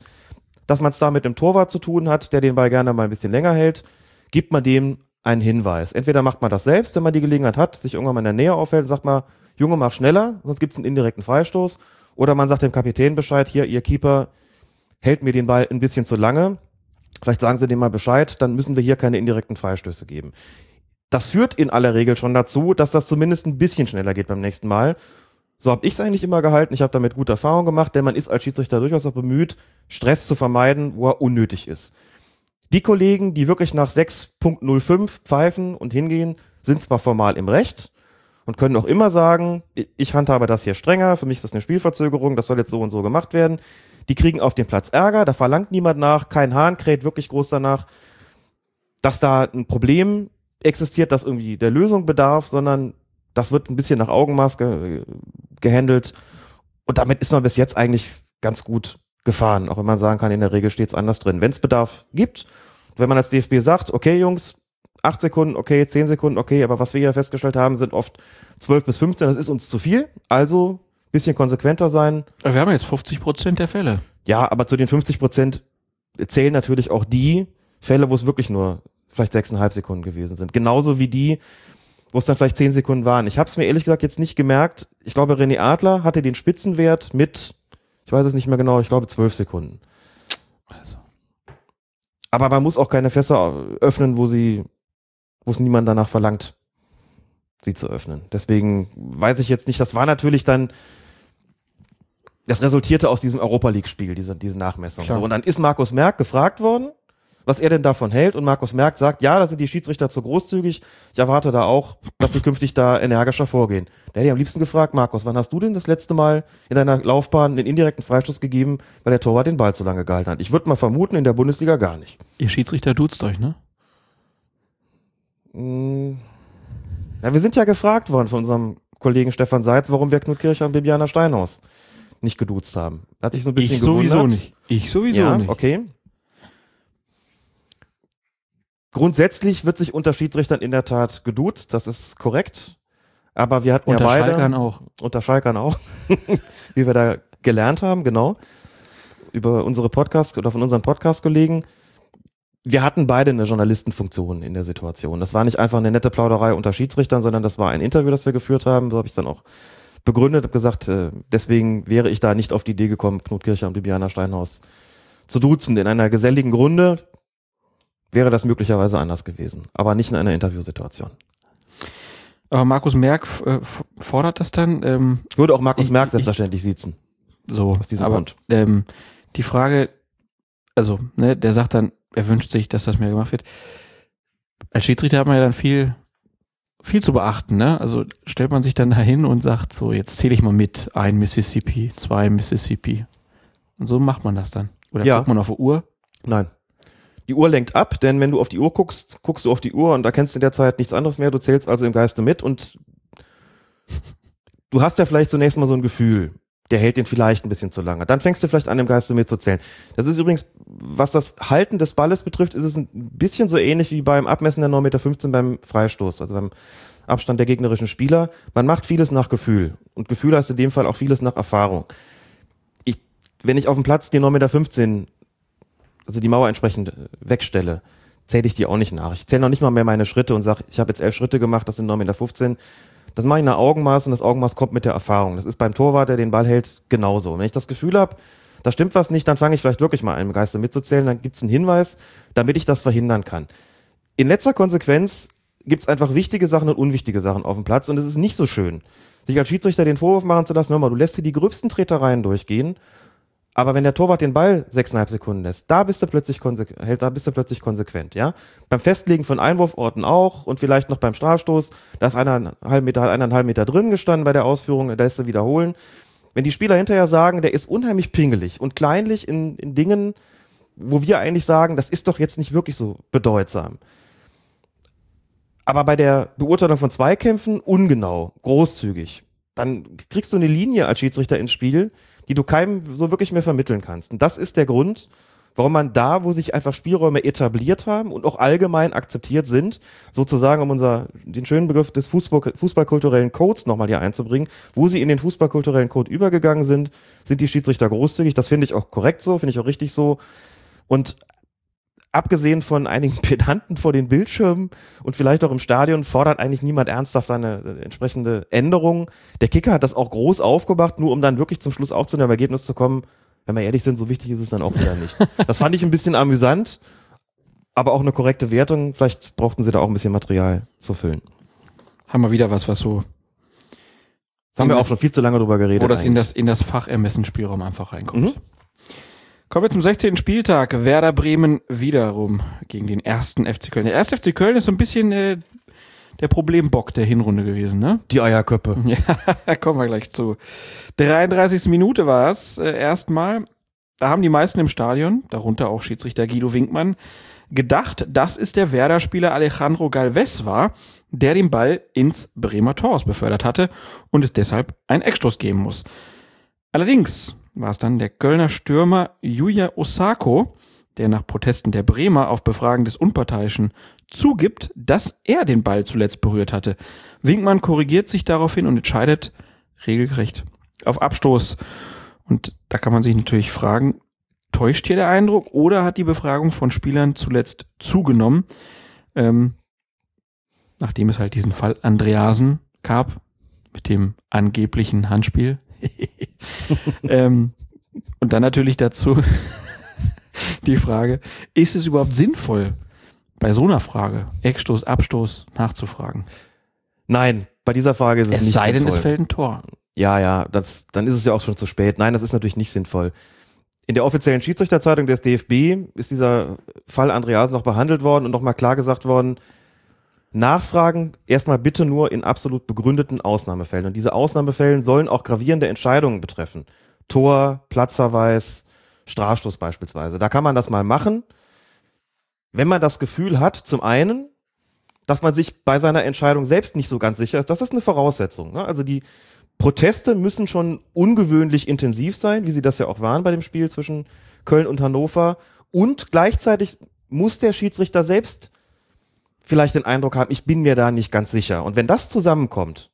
dass man es da mit einem Torwart zu tun hat, der den Ball gerne mal ein bisschen länger hält, gibt man dem einen Hinweis. Entweder macht man das selbst, wenn man die Gelegenheit hat, sich irgendwann mal in der Nähe aufhält und sagt mal, Junge, mach schneller, sonst gibt es einen indirekten Freistoß. Oder man sagt dem Kapitän Bescheid, hier, ihr Keeper hält mir den Ball ein bisschen zu lange. Vielleicht sagen sie dem mal Bescheid, dann müssen wir hier keine indirekten Freistöße geben. Das führt in aller Regel schon dazu, dass das zumindest ein bisschen schneller geht beim nächsten Mal. So habe ich es eigentlich immer gehalten. Ich habe damit gute Erfahrung gemacht, denn man ist als Schiedsrichter durchaus auch bemüht, Stress zu vermeiden, wo er unnötig ist. Die Kollegen, die wirklich nach 6.05 pfeifen und hingehen, sind zwar formal im Recht und können auch immer sagen, ich handhabe das hier strenger, für mich ist das eine Spielverzögerung, das soll jetzt so und so gemacht werden. Die kriegen auf dem Platz Ärger, da verlangt niemand nach, kein Hahn kräht wirklich groß danach, dass da ein Problem existiert, das irgendwie der Lösung bedarf, sondern das wird ein bisschen nach Augenmaß ge gehandelt. Und damit ist man bis jetzt eigentlich ganz gut gefahren, auch wenn man sagen kann, in der Regel steht es anders drin. Wenn es Bedarf gibt, wenn man als DFB sagt, okay Jungs, acht Sekunden, okay, zehn Sekunden, okay, aber was wir ja festgestellt haben, sind oft zwölf bis 15, das ist uns zu viel. Also bisschen konsequenter sein. Wir haben jetzt 50 Prozent der Fälle. Ja, aber zu den 50 Prozent zählen natürlich auch die Fälle, wo es wirklich nur vielleicht sechseinhalb Sekunden gewesen sind. Genauso wie die, wo es dann vielleicht zehn Sekunden waren. Ich habe es mir ehrlich gesagt jetzt nicht gemerkt. Ich glaube, René Adler hatte den Spitzenwert mit, ich weiß es nicht mehr genau, ich glaube zwölf Sekunden. Also. Aber man muss auch keine Fässer öffnen, wo sie, wo es niemand danach verlangt, sie zu öffnen. Deswegen weiß ich jetzt nicht, das war natürlich dann das resultierte aus diesem Europa League-Spiel, diese, diese Nachmessung. So, und dann ist Markus Merck gefragt worden, was er denn davon hält. Und Markus Merck sagt, ja, da sind die Schiedsrichter zu großzügig. Ich erwarte da auch, dass sie künftig da energischer vorgehen. Der hätte ich am liebsten gefragt, Markus, wann hast du denn das letzte Mal in deiner Laufbahn den indirekten Freistoß gegeben, weil der Torwart den Ball zu lange gehalten hat? Ich würde mal vermuten, in der Bundesliga gar nicht. Ihr Schiedsrichter duzt euch, ne? Mm. Ja, wir sind ja gefragt worden von unserem Kollegen Stefan Seitz, warum wir Knut Kircher und Bibiana Steinhaus nicht geduzt haben. Hat sich so ein bisschen ich sowieso gewundert. nicht. Ich sowieso ja, nicht. okay. Grundsätzlich wird sich unter Schiedsrichtern in der Tat geduzt, das ist korrekt. Aber wir hatten Unter ja beide, Schalkern auch. unter Schalkern auch, wie wir da gelernt haben, genau, über unsere Podcast oder von unseren Podcast-Kollegen. Wir hatten beide eine Journalistenfunktion in der Situation. Das war nicht einfach eine nette Plauderei unter Schiedsrichtern, sondern das war ein Interview, das wir geführt haben. So habe ich dann auch begründet und gesagt, äh, deswegen wäre ich da nicht auf die Idee gekommen, Knut Kircher und Bibiana Steinhaus zu duzen. In einer geselligen Runde wäre das möglicherweise anders gewesen, aber nicht in einer Interviewsituation. Aber Markus Merck äh, fordert das dann. Ähm, Ich würde auch Markus Ich- Merck ich- selbstverständlich siezen. so, Aus diesem aber Grund. ähm, die Frage, also, ne, der sagt dann, er wünscht sich, dass das mehr gemacht wird. Als Schiedsrichter hat man ja dann viel, viel zu beachten, ne? Also stellt man sich dann dahin und sagt so, jetzt zähle ich mal mit, ein Mississippi, zwei Mississippi. Und so macht man das dann. Oder Ja. guckt man auf die Uhr. Nein. Die Uhr lenkt ab, denn wenn du auf die Uhr guckst, guckst du auf die Uhr und erkennst in der Zeit nichts anderes mehr. Du zählst also im Geiste mit und du hast ja vielleicht zunächst mal so ein Gefühl, der hält den vielleicht ein bisschen zu lange. Dann fängst du vielleicht an, im Geiste mitzuzählen. Das ist übrigens, was das Halten des Balles betrifft, ist es ein bisschen so ähnlich wie beim Abmessen der 9,15 Meter beim Freistoß, also beim Abstand der gegnerischen Spieler. Man macht vieles nach Gefühl. Und Gefühl heißt in dem Fall auch vieles nach Erfahrung. Ich, wenn ich auf dem Platz die 9,15 Meter also die Mauer entsprechend äh, wegstelle, zähle ich die auch nicht nach. Ich zähle noch nicht mal mehr meine Schritte und sage, ich habe jetzt elf Schritte gemacht, das sind 9,15 Meter. Das mache ich nach Augenmaß und das Augenmaß kommt mit der Erfahrung. Das ist beim Torwart, der den Ball hält, genauso. Wenn ich das Gefühl habe, da stimmt was nicht, dann fange ich vielleicht wirklich mal an, im Geiste mitzuzählen, dann gibt es einen Hinweis, damit ich das verhindern kann. In letzter Konsequenz gibt es einfach wichtige Sachen und unwichtige Sachen auf dem Platz und es ist nicht so schön, sich als Schiedsrichter den Vorwurf machen zu lassen, hör mal, du lässt hier die gröbsten Tretereien durchgehen aber wenn der Torwart den Ball sechseinhalb Sekunden lässt, da bist du plötzlich konsequent, da bist du plötzlich konsequent, ja. Beim Festlegen von Einwurforten auch und vielleicht noch beim Strafstoß, da ist eineinhalb Meter, eineinhalb Meter drin gestanden bei der Ausführung, da lässt du wiederholen. Wenn die Spieler hinterher sagen, der ist unheimlich pingelig und kleinlich in, in Dingen, wo wir eigentlich sagen, das ist doch jetzt nicht wirklich so bedeutsam. Aber bei der Beurteilung von Zweikämpfen ungenau, großzügig. Dann kriegst du eine Linie als Schiedsrichter ins Spiel, die du keinem so wirklich mehr vermitteln kannst. Und das ist der Grund, warum man da, wo sich einfach Spielräume etabliert haben und auch allgemein akzeptiert sind, sozusagen um unser, den schönen Begriff des Fußball, fußballkulturellen Codes nochmal hier einzubringen, wo sie in den fußballkulturellen Code übergegangen sind, sind die Schiedsrichter großzügig. Das finde ich auch korrekt so, finde ich auch richtig so. Und abgesehen von einigen Pedanten vor den Bildschirmen und vielleicht auch im Stadion fordert eigentlich niemand ernsthaft eine äh, entsprechende Änderung. Der Kicker hat das auch groß aufgemacht, nur um dann wirklich zum Schluss auch zu einem Ergebnis zu kommen. Wenn wir ehrlich sind, so wichtig ist es dann auch wieder nicht. Das fand ich ein bisschen amüsant, aber auch eine korrekte Wertung. Vielleicht brauchten sie da auch ein bisschen Material zu füllen. Haben wir wieder was, was so, Das haben wir auch schon viel zu lange drüber geredet. wo das in das, in das Fachermessensspielraum einfach reinkommt. Mhm. Kommen wir zum 16. Spieltag. Werder Bremen wiederum gegen den ersten FC Köln. Der erste FC Köln ist so ein bisschen äh, der Problembock der Hinrunde gewesen, ne? die Eierköppe. Ja, da kommen wir gleich zu. 33. Minute war es äh, erstmal. Da haben die meisten im Stadion, darunter auch Schiedsrichter Guido Winkmann, gedacht, dass es der Werder-Spieler Alejandro Galvez war, der den Ball ins Bremer Tor befördert hatte und es deshalb einen Eckstoß geben muss. Allerdings war es dann der Kölner Stürmer Yuya Osako, der nach Protesten der Bremer auf Befragen des Unparteiischen zugibt, dass er den Ball zuletzt berührt hatte. Winkmann korrigiert sich daraufhin und entscheidet regelgerecht auf Abstoß. Und da kann man sich natürlich fragen, täuscht hier der Eindruck oder hat die Befragung von Spielern zuletzt zugenommen, ähm, nachdem es halt diesen Fall Andreasen gab mit dem angeblichen Handspiel. ähm, und dann natürlich dazu die Frage, ist es überhaupt sinnvoll, bei so einer Frage Eckstoß, Abstoß nachzufragen? Nein, bei dieser Frage ist es, Es nicht sei denn, sinnvoll. es fällt ein Tor. Ja, ja, das, dann ist es ja auch schon zu spät. Nein, das ist natürlich nicht sinnvoll. In der offiziellen Schiedsrichterzeitung des DFB ist dieser Fall Andreasen noch behandelt worden und nochmal klar gesagt worden, Nachfragen erstmal bitte nur in absolut begründeten Ausnahmefällen. Und diese Ausnahmefällen sollen auch gravierende Entscheidungen betreffen. Tor, Platzverweis, Strafstoß beispielsweise. Da kann man das mal machen, wenn man das Gefühl hat, zum einen, dass man sich bei seiner Entscheidung selbst nicht so ganz sicher ist. Das ist eine Voraussetzung. Ne? Also die Proteste müssen schon ungewöhnlich intensiv sein, wie sie das ja auch waren bei dem Spiel zwischen Köln und Hannover. Und gleichzeitig muss der Schiedsrichter selbst vielleicht den Eindruck haben, ich bin mir da nicht ganz sicher. Und wenn das zusammenkommt,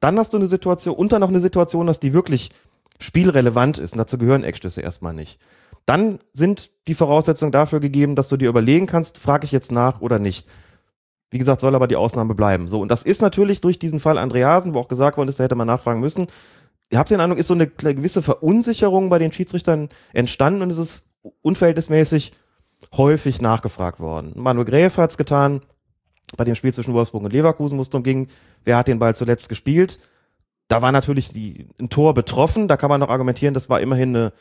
dann hast du eine Situation, und dann noch eine Situation, dass die wirklich spielrelevant ist, und dazu gehören Eckstöße erstmal nicht. Dann sind die Voraussetzungen dafür gegeben, dass du dir überlegen kannst, frage ich jetzt nach oder nicht. Wie gesagt, soll aber die Ausnahme bleiben. So, und das ist natürlich durch diesen Fall Andreasen, wo auch gesagt worden ist, da hätte man nachfragen müssen. Ihr habt den Eindruck, ist so eine gewisse Verunsicherung bei den Schiedsrichtern entstanden und es ist unverhältnismäßig häufig nachgefragt worden. Manuel Gräf hat es getan, bei dem Spiel zwischen Wolfsburg und Leverkusen, wo es darum ging, wer hat den Ball zuletzt gespielt. Da war natürlich die, ein Tor betroffen, da kann man noch argumentieren, das war immerhin eine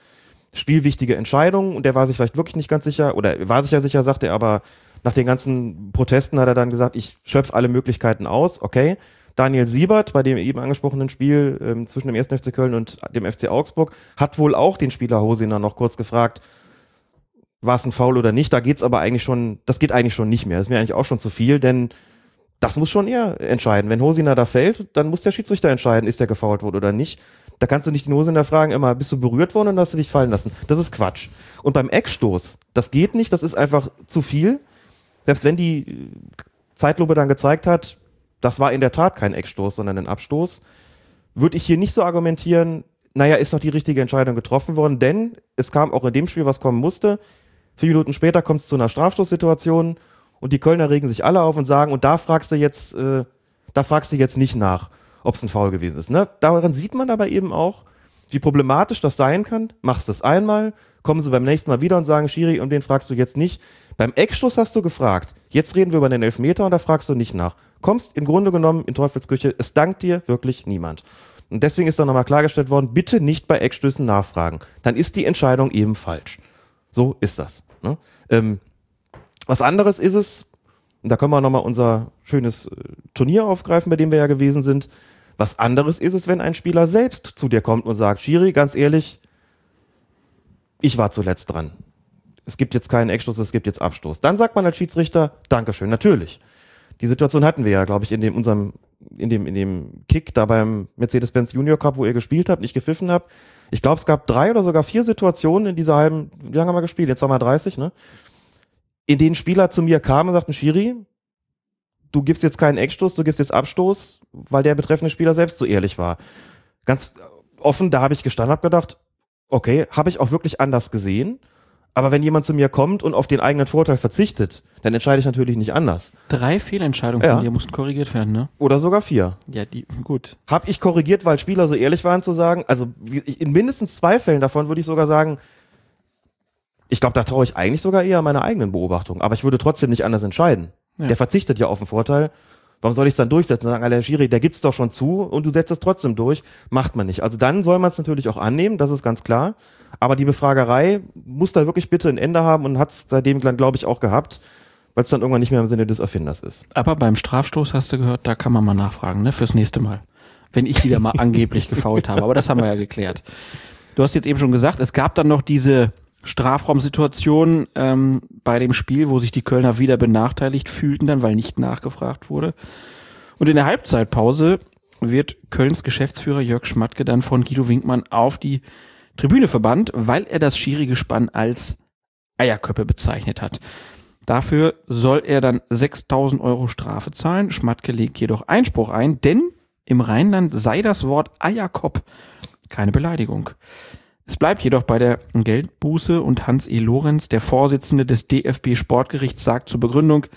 spielwichtige Entscheidung und der war sich vielleicht wirklich nicht ganz sicher oder war sich ja sicher, sagte er, aber nach den ganzen Protesten hat er dann gesagt, ich schöpfe alle Möglichkeiten aus, okay. Daniel Siebert bei dem eben angesprochenen Spiel ähm, zwischen dem 1. FC Köln und dem FC Augsburg hat wohl auch den Spieler Hosiner noch kurz gefragt, war es ein Foul oder nicht. Da geht's aber eigentlich schon, das geht eigentlich schon nicht mehr. Das ist mir eigentlich auch schon zu viel, denn das muss schon er entscheiden. Wenn Hosina da fällt, dann muss der Schiedsrichter entscheiden, ist der gefault worden oder nicht. Da kannst du nicht den Hosina fragen, immer, bist du berührt worden und hast du dich fallen lassen. Das ist Quatsch. Und beim Eckstoß, das geht nicht, das ist einfach zu viel. Selbst wenn die Zeitlupe dann gezeigt hat, das war in der Tat kein Eckstoß, sondern ein Abstoß, würde ich hier nicht so argumentieren, naja, ist doch die richtige Entscheidung getroffen worden, denn es kam auch in dem Spiel, was kommen musste. Vier Minuten später kommt es zu einer Strafstoßsituation und die Kölner regen sich alle auf und sagen, und da fragst du jetzt, äh, da fragst du jetzt nicht nach, ob es ein Foul gewesen ist. Ne? Daran sieht man aber eben auch, wie problematisch das sein kann. Machst es einmal, kommen sie beim nächsten Mal wieder und sagen, Schiri, um den fragst du jetzt nicht. Beim Eckstoß hast du gefragt. Jetzt reden wir über den Elfmeter und da fragst du nicht nach. Kommst im Grunde genommen in Teufelsküche, es dankt dir wirklich niemand. Und deswegen ist dann nochmal klargestellt worden, bitte nicht bei Eckstößen nachfragen. Dann ist die Entscheidung eben falsch. So ist das. Ne? Ähm, was anderes ist es, und da können wir nochmal unser schönes äh, Turnier aufgreifen, bei dem wir ja gewesen sind. Was anderes ist es, wenn ein Spieler selbst zu dir kommt und sagt, Schiri, ganz ehrlich, ich war zuletzt dran. Es gibt jetzt keinen Eckstoß, es gibt jetzt Abstoß. Dann sagt man als Schiedsrichter, Dankeschön, natürlich. Die Situation hatten wir ja, glaube ich, in dem unserem, in dem, in dem Kick da beim Mercedes-Benz Junior Cup, wo ihr gespielt habt, nicht gepfiffen habt. Ich glaube, es gab drei oder sogar vier Situationen in dieser halben, wie lange haben wir gespielt? Jetzt haben wir 30, ne? In denen Spieler zu mir kamen und sagten, Schiri, du gibst jetzt keinen Eckstoß, du gibst jetzt Abstoß, weil der betreffende Spieler selbst so ehrlich war. Ganz offen, da habe ich gestanden, habe gedacht, okay, habe ich auch wirklich anders gesehen. Aber wenn jemand zu mir kommt und auf den eigenen Vorteil verzichtet, dann entscheide ich natürlich nicht anders. Drei Fehlentscheidungen Ja. von dir mussten korrigiert werden, ne? Oder sogar vier. Ja, die, gut. Hab ich korrigiert, weil Spieler so ehrlich waren zu sagen, also wie- ich- in mindestens zwei Fällen davon würde ich sogar sagen, ich glaube, da traue ich eigentlich sogar eher meiner eigenen Beobachtung, aber ich würde trotzdem nicht anders entscheiden. Ja. Der verzichtet ja auf den Vorteil. Warum soll ich es dann durchsetzen? Sagen, Alter, Schiri, der gibt's doch schon zu und du setzt es trotzdem durch. Macht man nicht. Also dann soll man es natürlich auch annehmen, das ist ganz klar. Aber die Befragerei muss da wirklich bitte ein Ende haben und hat's seitdem, glaube ich, auch gehabt, weil es dann irgendwann nicht mehr im Sinne des Erfinders ist. Aber beim Strafstoß hast du gehört, da kann man mal nachfragen, ne? Fürs nächste Mal. Wenn ich wieder mal angeblich gefault habe. Aber das haben wir ja geklärt. Du hast jetzt eben schon gesagt, es gab dann noch diese Strafraumsituation ähm, bei dem Spiel, wo sich die Kölner wieder benachteiligt fühlten, dann, weil nicht nachgefragt wurde. Und in der Halbzeitpause wird Kölns Geschäftsführer Jörg Schmatke dann von Guido Winkmann auf die Tribüne verbannt, weil er das Schiri-Gespann als Eierköppe bezeichnet hat. Dafür soll er dann 6000 Euro Strafe zahlen. Schmatke legt jedoch Einspruch ein, denn im Rheinland sei das Wort Eierkopf keine Beleidigung. Es bleibt jedoch bei der Geldbuße und Hans E. Lorenz, der Vorsitzende des DFB Sportgerichts, sagt zur Begründung,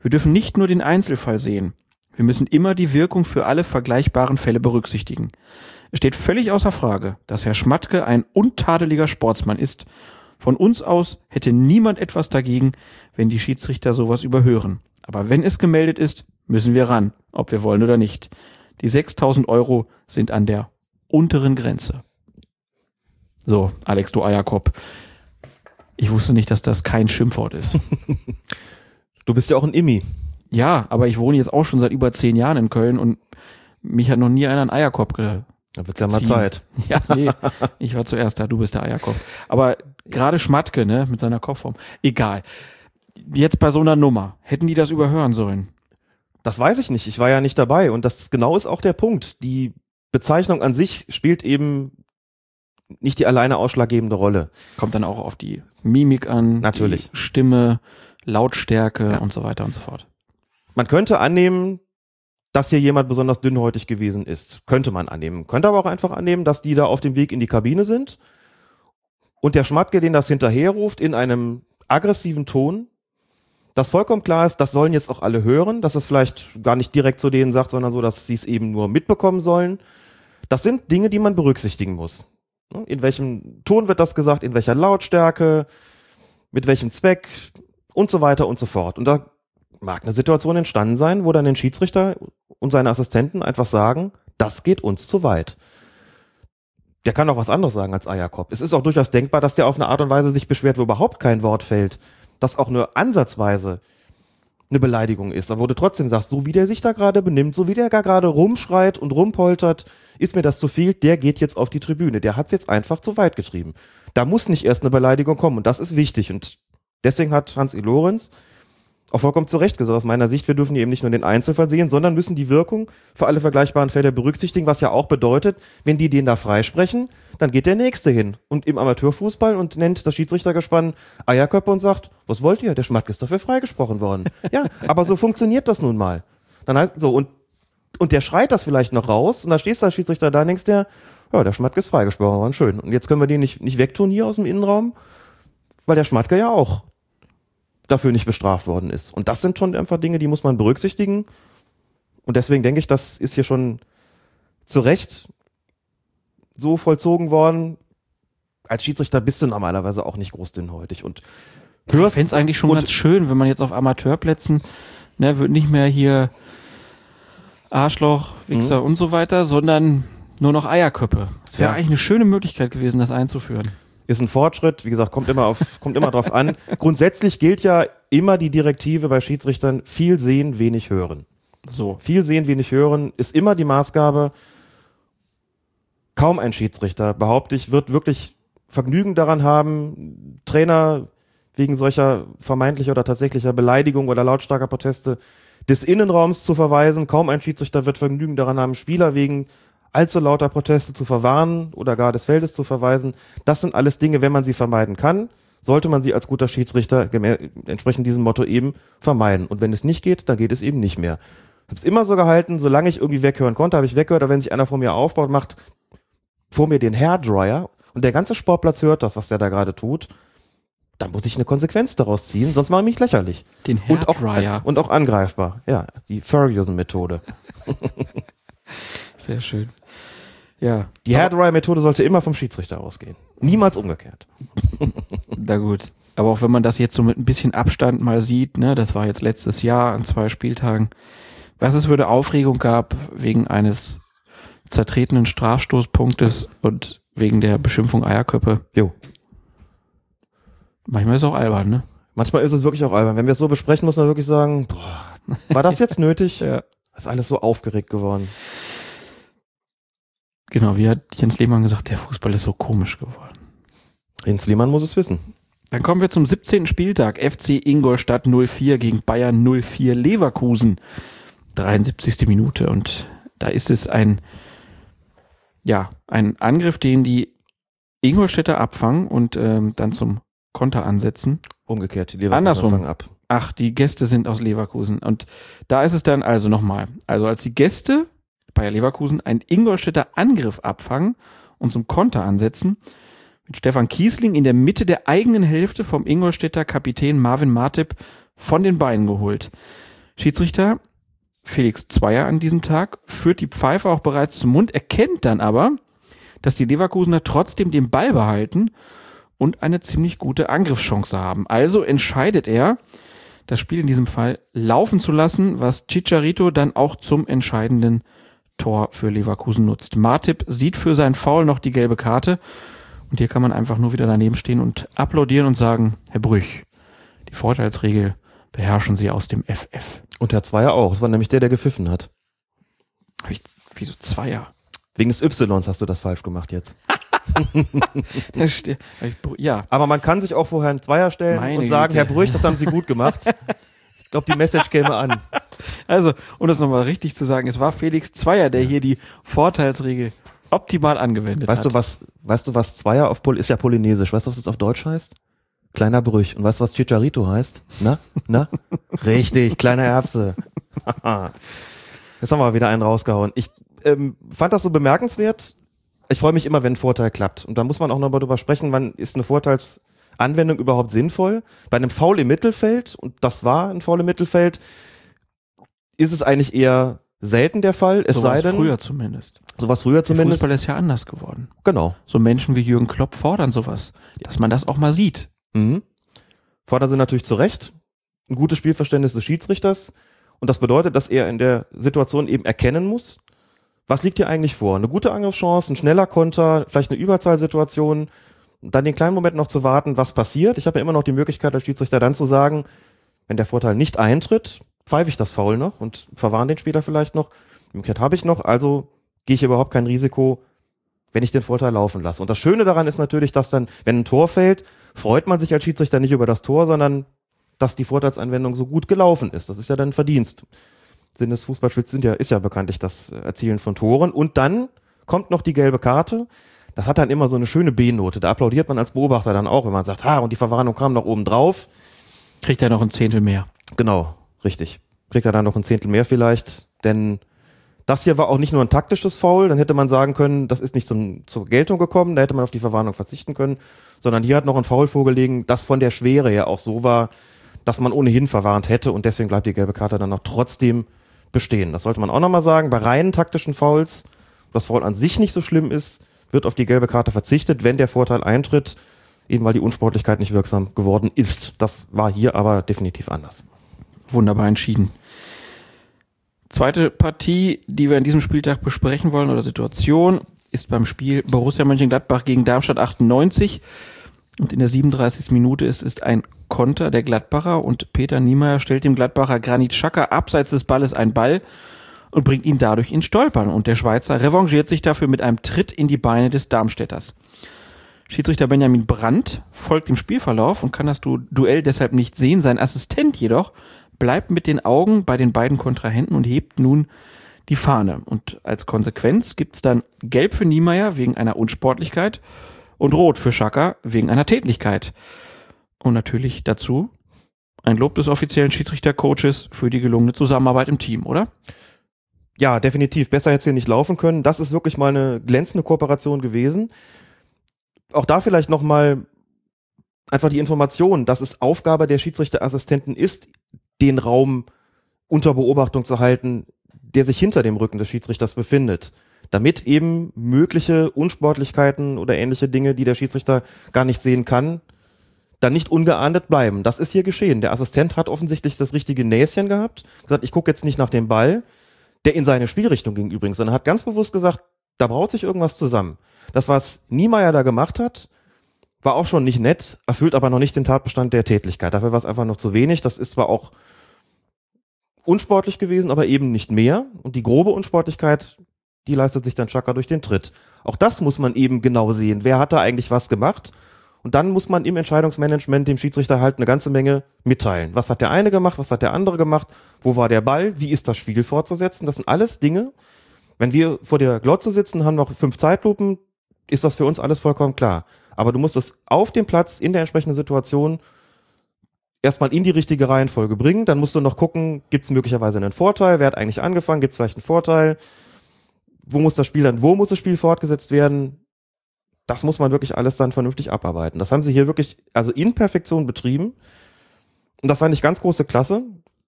wir dürfen nicht nur den Einzelfall sehen. Wir müssen immer die Wirkung für alle vergleichbaren Fälle berücksichtigen. Es steht völlig außer Frage, dass Herr Schmatke ein untadeliger Sportsmann ist. Von uns aus hätte niemand etwas dagegen, wenn die Schiedsrichter sowas überhören. Aber wenn es gemeldet ist, müssen wir ran, ob wir wollen oder nicht. Die 6000 Euro sind an der unteren Grenze. So, Alex, du Eierkopf. Ich wusste nicht, dass das kein Schimpfwort ist. Du bist ja auch ein Immi. ja, aber ich wohne jetzt auch schon seit über zehn Jahren in Köln und mich hat noch nie einer einen Eierkopf ge Da wird's ja mal Ziehen. Zeit. Ja, nee, ich war zuerst da, du bist der Eierkopf. Aber gerade Schmatke, ne, mit seiner Kopfform. Egal. Jetzt bei so einer Nummer, hätten die das überhören sollen? Das weiß ich nicht. Ich war ja nicht dabei. Und das genau ist auch der Punkt. Die Bezeichnung an sich spielt eben nicht die alleine ausschlaggebende Rolle. Kommt dann auch auf die Mimik an, Natürlich. die Stimme, Lautstärke Ja. und so weiter und so fort. Man könnte annehmen, dass hier jemand besonders dünnhäutig gewesen ist. Könnte man annehmen. Könnte aber auch einfach annehmen, dass die da auf dem Weg in die Kabine sind und der Schmatke, den das hinterherruft, in einem aggressiven Ton, dass vollkommen klar ist, das sollen jetzt auch alle hören, dass es vielleicht gar nicht direkt zu denen sagt, sondern so, dass sie es eben nur mitbekommen sollen. Das sind Dinge, die man berücksichtigen muss. Ne? In welchem Ton wird das gesagt, in welcher Lautstärke, mit welchem Zweck und so weiter und so fort. Und da mag eine Situation entstanden sein, wo dann ein Schiedsrichter und seine Assistenten einfach sagen, das geht uns zu weit. Der kann auch was anderes sagen als Eierkopf. Es ist auch durchaus denkbar, dass der auf eine Art und Weise sich beschwert, wo überhaupt kein Wort fällt, das auch nur ansatzweise eine Beleidigung ist, aber wo du trotzdem sagst, so wie der sich da gerade benimmt, so wie der gar gerade rumschreit und rumpoltert, ist mir das zu viel, der geht jetzt auf die Tribüne, der hat's jetzt einfach zu weit getrieben. Da muss nicht erst eine Beleidigung kommen und das ist wichtig und deswegen hat Hans E. Lorenz auch vollkommen zu Recht gesagt, aus meiner Sicht, wir dürfen hier eben nicht nur den Einzelfall sehen, sondern müssen die Wirkung für alle vergleichbaren Fälle berücksichtigen, was ja auch bedeutet, wenn die den da freisprechen, dann geht der Nächste hin und im Amateurfußball und nennt das Schiedsrichtergespann Eierköpfe und sagt, was wollt ihr? Der Schmatke ist dafür freigesprochen worden. ja, aber so funktioniert das nun mal. Dann heißt so, und, und der schreit das vielleicht noch raus und da stehst du als Schiedsrichter da und denkst dir, ja, der Schmatke ist freigesprochen worden, schön. Und jetzt können wir den nicht, nicht wegtun hier aus dem Innenraum, weil der Schmatke ja auch dafür nicht bestraft worden ist. Und das sind schon einfach Dinge, die muss man berücksichtigen. Und deswegen denke ich, das ist hier schon zu Recht so vollzogen worden. Als Schiedsrichter bist du normalerweise auch nicht groß dünnhäutig. Und Ich fände es eigentlich schon ganz schön, wenn man jetzt auf Amateurplätzen, ne, wird nicht mehr hier Arschloch, Wichser Mhm. und so weiter, sondern nur noch Eierköpfe. Es wäre Ja. eigentlich eine schöne Möglichkeit gewesen, das einzuführen. Ist ein Fortschritt. Wie gesagt, kommt immer auf, kommt immer drauf an. Grundsätzlich gilt ja immer die Direktive bei Schiedsrichtern, viel sehen, wenig hören. So. Viel sehen, wenig hören ist immer die Maßgabe. Kaum ein Schiedsrichter, behaupte ich, wird wirklich Vergnügen daran haben, Trainer wegen solcher vermeintlicher oder tatsächlicher Beleidigung oder lautstarker Proteste des Innenraums zu verweisen. Kaum ein Schiedsrichter wird Vergnügen daran haben, Spieler wegen allzu lauter Proteste zu verwarnen oder gar des Feldes zu verweisen. Das sind alles Dinge, wenn man sie vermeiden kann, sollte man sie als guter Schiedsrichter entsprechend diesem Motto eben vermeiden. Und wenn es nicht geht, dann geht es eben nicht mehr. Ich habe es immer so gehalten, solange ich irgendwie weghören konnte, habe ich weggehört, aber wenn sich einer vor mir aufbaut, macht vor mir den Hairdryer und der ganze Sportplatz hört das, was der da gerade tut, dann muss ich eine Konsequenz daraus ziehen, sonst mache ich mich lächerlich. Den Und auch, Hairdryer. und auch angreifbar. Ja, die Ferguson-Methode. Sehr schön. Ja, Die Hairdryer-Methode sollte immer vom Schiedsrichter ausgehen. Niemals umgekehrt. na gut. Aber auch wenn man das jetzt so mit ein bisschen Abstand mal sieht, ne, das war jetzt letztes Jahr an zwei Spieltagen, was es für eine Aufregung gab wegen eines zertretenen Strafstoßpunktes und wegen der Beschimpfung Eierköppe. Jo. Manchmal ist es auch albern, ne? Manchmal ist es wirklich auch albern. Wenn wir es so besprechen, muss man wirklich sagen, boah, war das jetzt nötig? Ja. Ist alles so aufgeregt geworden. Genau, wie hat Jens Lehmann gesagt, der Fußball ist so komisch geworden. Jens Lehmann muss es wissen. Dann kommen wir zum 17. Spieltag. FC Ingolstadt 04 gegen Bayern 04 Leverkusen. 73. Minute. Und da ist es ein, ja, ein Angriff, den die Ingolstädter abfangen und ähm, dann zum Konter ansetzen. Umgekehrt, die Leverkusener Andersrum. fangen ab. Ach, die Gäste sind aus Leverkusen. Und da ist es dann also nochmal. Also als die Gäste Bayer Leverkusen einen Ingolstädter Angriff abfangen und zum Konter ansetzen, mit Stefan Kiesling in der Mitte der eigenen Hälfte vom Ingolstädter Kapitän Marvin Martip von den Beinen geholt. Schiedsrichter Felix Zweier an diesem Tag führt die Pfeife auch bereits zum Mund, erkennt dann aber, dass die Leverkusener trotzdem den Ball behalten und eine ziemlich gute Angriffschance haben. Also entscheidet er, das Spiel in diesem Fall laufen zu lassen, was Chicharito dann auch zum entscheidenden Tor für Leverkusen nutzt. Martip sieht für sein Foul noch die gelbe Karte. Und hier kann man einfach nur wieder daneben stehen und applaudieren und sagen, Herr Brüch, die Vorteilsregel beherrschen Sie aus dem FF. Und Herr Zweier auch. Das war nämlich der, der gepfiffen hat. Ich, wieso Zweier? Wegen des Ys hast du das falsch gemacht jetzt. Ja, Aber man kann sich auch vorher einen Zweier stellen Meine und sagen, Güte. Herr Brüch, das haben Sie gut gemacht. Ich glaube, die Message käme an. Also, um das nochmal richtig zu sagen, es war Felix Zweier, der hier die Vorteilsregel optimal angewendet Weißt hat. du, was, weißt du, was Zweier auf Pol ist ja polynesisch. Weißt du, was das auf Deutsch heißt? Kleiner Brüch. Und weißt du, was Chicharito heißt? Na? Na? Richtig, kleiner Erbse. Jetzt haben wir wieder einen rausgehauen. Ich ähm, fand das so bemerkenswert. Ich freue mich immer, wenn ein Vorteil klappt. Und da muss man auch noch mal drüber sprechen, wann ist eine Vorteilsanwendung überhaupt sinnvoll. Bei einem Foul im Mittelfeld, und das war ein Foul im Mittelfeld, ist es eigentlich eher selten der Fall. Es so sei denn, früher zumindest. sowas früher Der zumindest. Fußball ist ja anders geworden. Genau. So Menschen wie Jürgen Klopp fordern sowas, dass man das auch mal sieht. Mhm. Fordern sie natürlich zu Recht. Ein gutes Spielverständnis des Schiedsrichters. Und das bedeutet, dass er in der Situation eben erkennen muss, was liegt hier eigentlich vor? Eine gute Angriffschance, ein schneller Konter, vielleicht eine Überzahlsituation, dann den kleinen Moment noch zu warten, was passiert. Ich habe ja immer noch die Möglichkeit als Schiedsrichter dann zu sagen, wenn der Vorteil nicht eintritt, pfeife ich das Foul noch und verwarne den Spieler vielleicht noch. Möglichkeit habe ich noch, also gehe ich überhaupt kein Risiko, wenn ich den Vorteil laufen lasse. Und das Schöne daran ist natürlich, dass dann, wenn ein Tor fällt, freut man sich als Schiedsrichter nicht über das Tor, sondern dass die Vorteilsanwendung so gut gelaufen ist. Das ist ja dann ein Verdienst. Sinn des Fußballspiels sind ja, ist ja bekanntlich das Erzielen von Toren. Und dann kommt noch die gelbe Karte. Das hat dann immer so eine schöne B-Note. Da applaudiert man als Beobachter dann auch, wenn man sagt, ha, und die Verwarnung kam noch oben drauf. Kriegt er noch ein Zehntel mehr. Genau, richtig. Kriegt er dann noch ein Zehntel mehr vielleicht, denn das hier war auch nicht nur ein taktisches Foul, dann hätte man sagen können, das ist nicht zum, zur Geltung gekommen, da hätte man auf die Verwarnung verzichten können, sondern hier hat noch ein Foul vorgelegen, das von der Schwere her auch so war, dass man ohnehin verwarnt hätte und deswegen bleibt die gelbe Karte dann auch trotzdem bestehen. Das sollte man auch nochmal sagen, bei reinen taktischen Fouls, wo das Foul an sich nicht so schlimm ist, wird auf die gelbe Karte verzichtet, wenn der Vorteil eintritt, eben weil die Unsportlichkeit nicht wirksam geworden ist. Das war hier aber definitiv anders. Wunderbar entschieden. Zweite Partie, die wir an diesem Spieltag besprechen wollen oder Situation, ist beim Spiel Borussia Mönchengladbach gegen Darmstadt 98. Und in der 37. Minute ist, ist ein Konter der Gladbacher und Peter Niemeyer stellt dem Gladbacher Granit Xhaka abseits des Balles einen Ball und bringt ihn dadurch ins Stolpern. Und der Schweizer revanchiert sich dafür mit einem Tritt in die Beine des Darmstädters. Schiedsrichter Benjamin Brandt folgt dem Spielverlauf und kann das Du- Duell deshalb nicht sehen. Sein Assistent jedoch bleibt mit den Augen bei den beiden Kontrahenten und hebt nun die Fahne. Und als Konsequenz gibt's dann Gelb für Niemeyer wegen einer Unsportlichkeit und Rot für Schaka wegen einer Tätlichkeit. Und natürlich dazu ein Lob des offiziellen Schiedsrichtercoaches für die gelungene Zusammenarbeit im Team, oder? Ja, definitiv. Besser hätte es hier nicht laufen können. Das ist wirklich mal eine glänzende Kooperation gewesen. Auch da vielleicht nochmal einfach die Information, dass es Aufgabe der Schiedsrichterassistenten ist, den Raum unter Beobachtung zu halten, der sich hinter dem Rücken des Schiedsrichters befindet. Damit eben mögliche Unsportlichkeiten oder ähnliche Dinge, die der Schiedsrichter gar nicht sehen kann, dann nicht ungeahndet bleiben. Das ist hier geschehen. Der Assistent hat offensichtlich das richtige Näschen gehabt, gesagt, ich gucke jetzt nicht nach dem Ball, der in seine Spielrichtung ging übrigens, sondern hat ganz bewusst gesagt, da braut sich irgendwas zusammen. Das, was Niemeyer da gemacht hat, war auch schon nicht nett, erfüllt aber noch nicht den Tatbestand der Tätlichkeit. Dafür war es einfach noch zu wenig. Das ist zwar auch unsportlich gewesen, aber eben nicht mehr. Und die grobe Unsportlichkeit, die leistet sich dann Chaka durch den Tritt. Auch das muss man eben genau sehen. Wer hat da eigentlich was gemacht? Und dann muss man im Entscheidungsmanagement dem Schiedsrichter halt eine ganze Menge mitteilen. Was hat der eine gemacht? Was hat der andere gemacht? Wo war der Ball? Wie ist das Spiel fortzusetzen? Das sind alles Dinge. Wenn wir vor der Glotze sitzen, haben noch fünf Zeitlupen, ist das für uns alles vollkommen klar. Aber du musst es auf dem Platz in der entsprechenden Situation erstmal in die richtige Reihenfolge bringen. Dann musst du noch gucken, gibt es möglicherweise einen Vorteil? Wer hat eigentlich angefangen? Gibt es vielleicht einen Vorteil? Wo muss das Spiel dann, wo muss das Spiel fortgesetzt werden? Das muss man wirklich alles dann vernünftig abarbeiten. Das haben sie hier wirklich, also in Perfektion betrieben. Und das war nicht ganz große Klasse.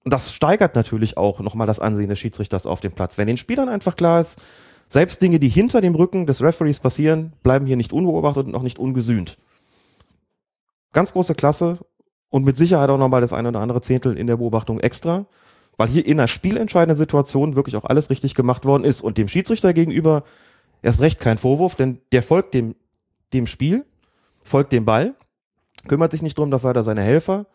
Und das steigert natürlich auch nochmal das Ansehen des Schiedsrichters auf dem Platz. Wenn den Spielern einfach klar ist, selbst Dinge, die hinter dem Rücken des Referees passieren, bleiben hier nicht unbeobachtet und auch nicht ungesühnt. Ganz große Klasse und mit Sicherheit auch nochmal das eine oder andere Zehntel in der Beobachtung extra. weil hier in einer spielentscheidenden Situation wirklich auch alles richtig gemacht worden ist und dem Schiedsrichter gegenüber erst recht kein Vorwurf, denn der folgt dem, dem Spiel, folgt dem Ball, kümmert sich nicht drum, dafür hat er seine Helfer,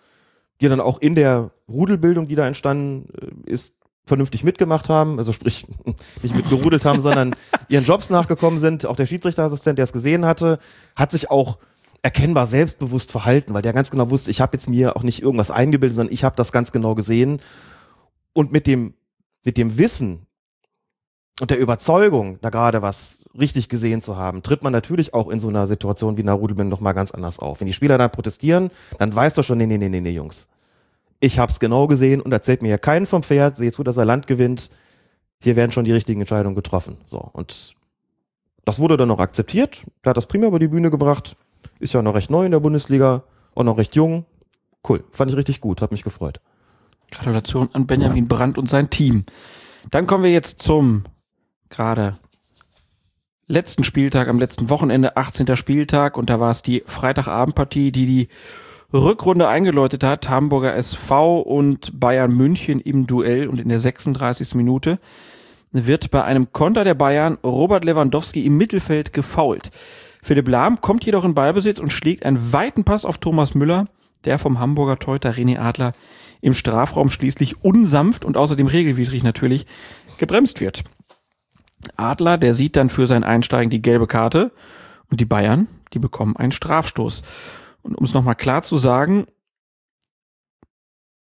die dann auch in der Rudelbildung, die da entstanden äh, ist, vernünftig mitgemacht haben, also sprich nicht mitgerudelt haben, sondern ihren Jobs nachgekommen sind. Auch der Schiedsrichterassistent, der es gesehen hatte, hat sich auch erkennbar selbstbewusst verhalten, weil der ganz genau wusste, ich habe jetzt mir auch nicht irgendwas eingebildet, sondern ich habe das ganz genau gesehen. Und mit dem, mit dem Wissen und der Überzeugung, da gerade was richtig gesehen zu haben, tritt man natürlich auch in so einer Situation wie einer Rudelbindung noch mal ganz anders auf. Wenn die Spieler dann protestieren, dann weißt du schon, nee, nee, nee, nee, Jungs. Ich hab's genau gesehen und erzählt mir ja keinen vom Pferd, seht zu, dass er Land gewinnt. Hier werden schon die richtigen Entscheidungen getroffen. So, und das wurde dann noch akzeptiert. Der hat das prima über die Bühne gebracht. Ist ja noch recht neu in der Bundesliga, auch noch recht jung. Cool, fand ich richtig gut, hat mich gefreut. Gratulation an Benjamin Brandt und sein Team. Dann kommen wir jetzt zum gerade letzten Spieltag, am letzten Wochenende, 18. Spieltag, und da war es die Freitagabendpartie, die die Rückrunde eingeläutet hat. Hamburger SV und Bayern München im Duell und in der 36. Minute wird bei einem Konter der Bayern Robert Lewandowski im Mittelfeld gefault. Philipp Lahm kommt jedoch in Ballbesitz und schlägt einen weiten Pass auf Thomas Müller, der vom Hamburger Teuter René Adler im Strafraum schließlich unsanft und außerdem regelwidrig natürlich gebremst wird. Adler, der sieht dann für sein Einsteigen die gelbe Karte und die Bayern, die bekommen einen Strafstoß. Und um es nochmal klar zu sagen,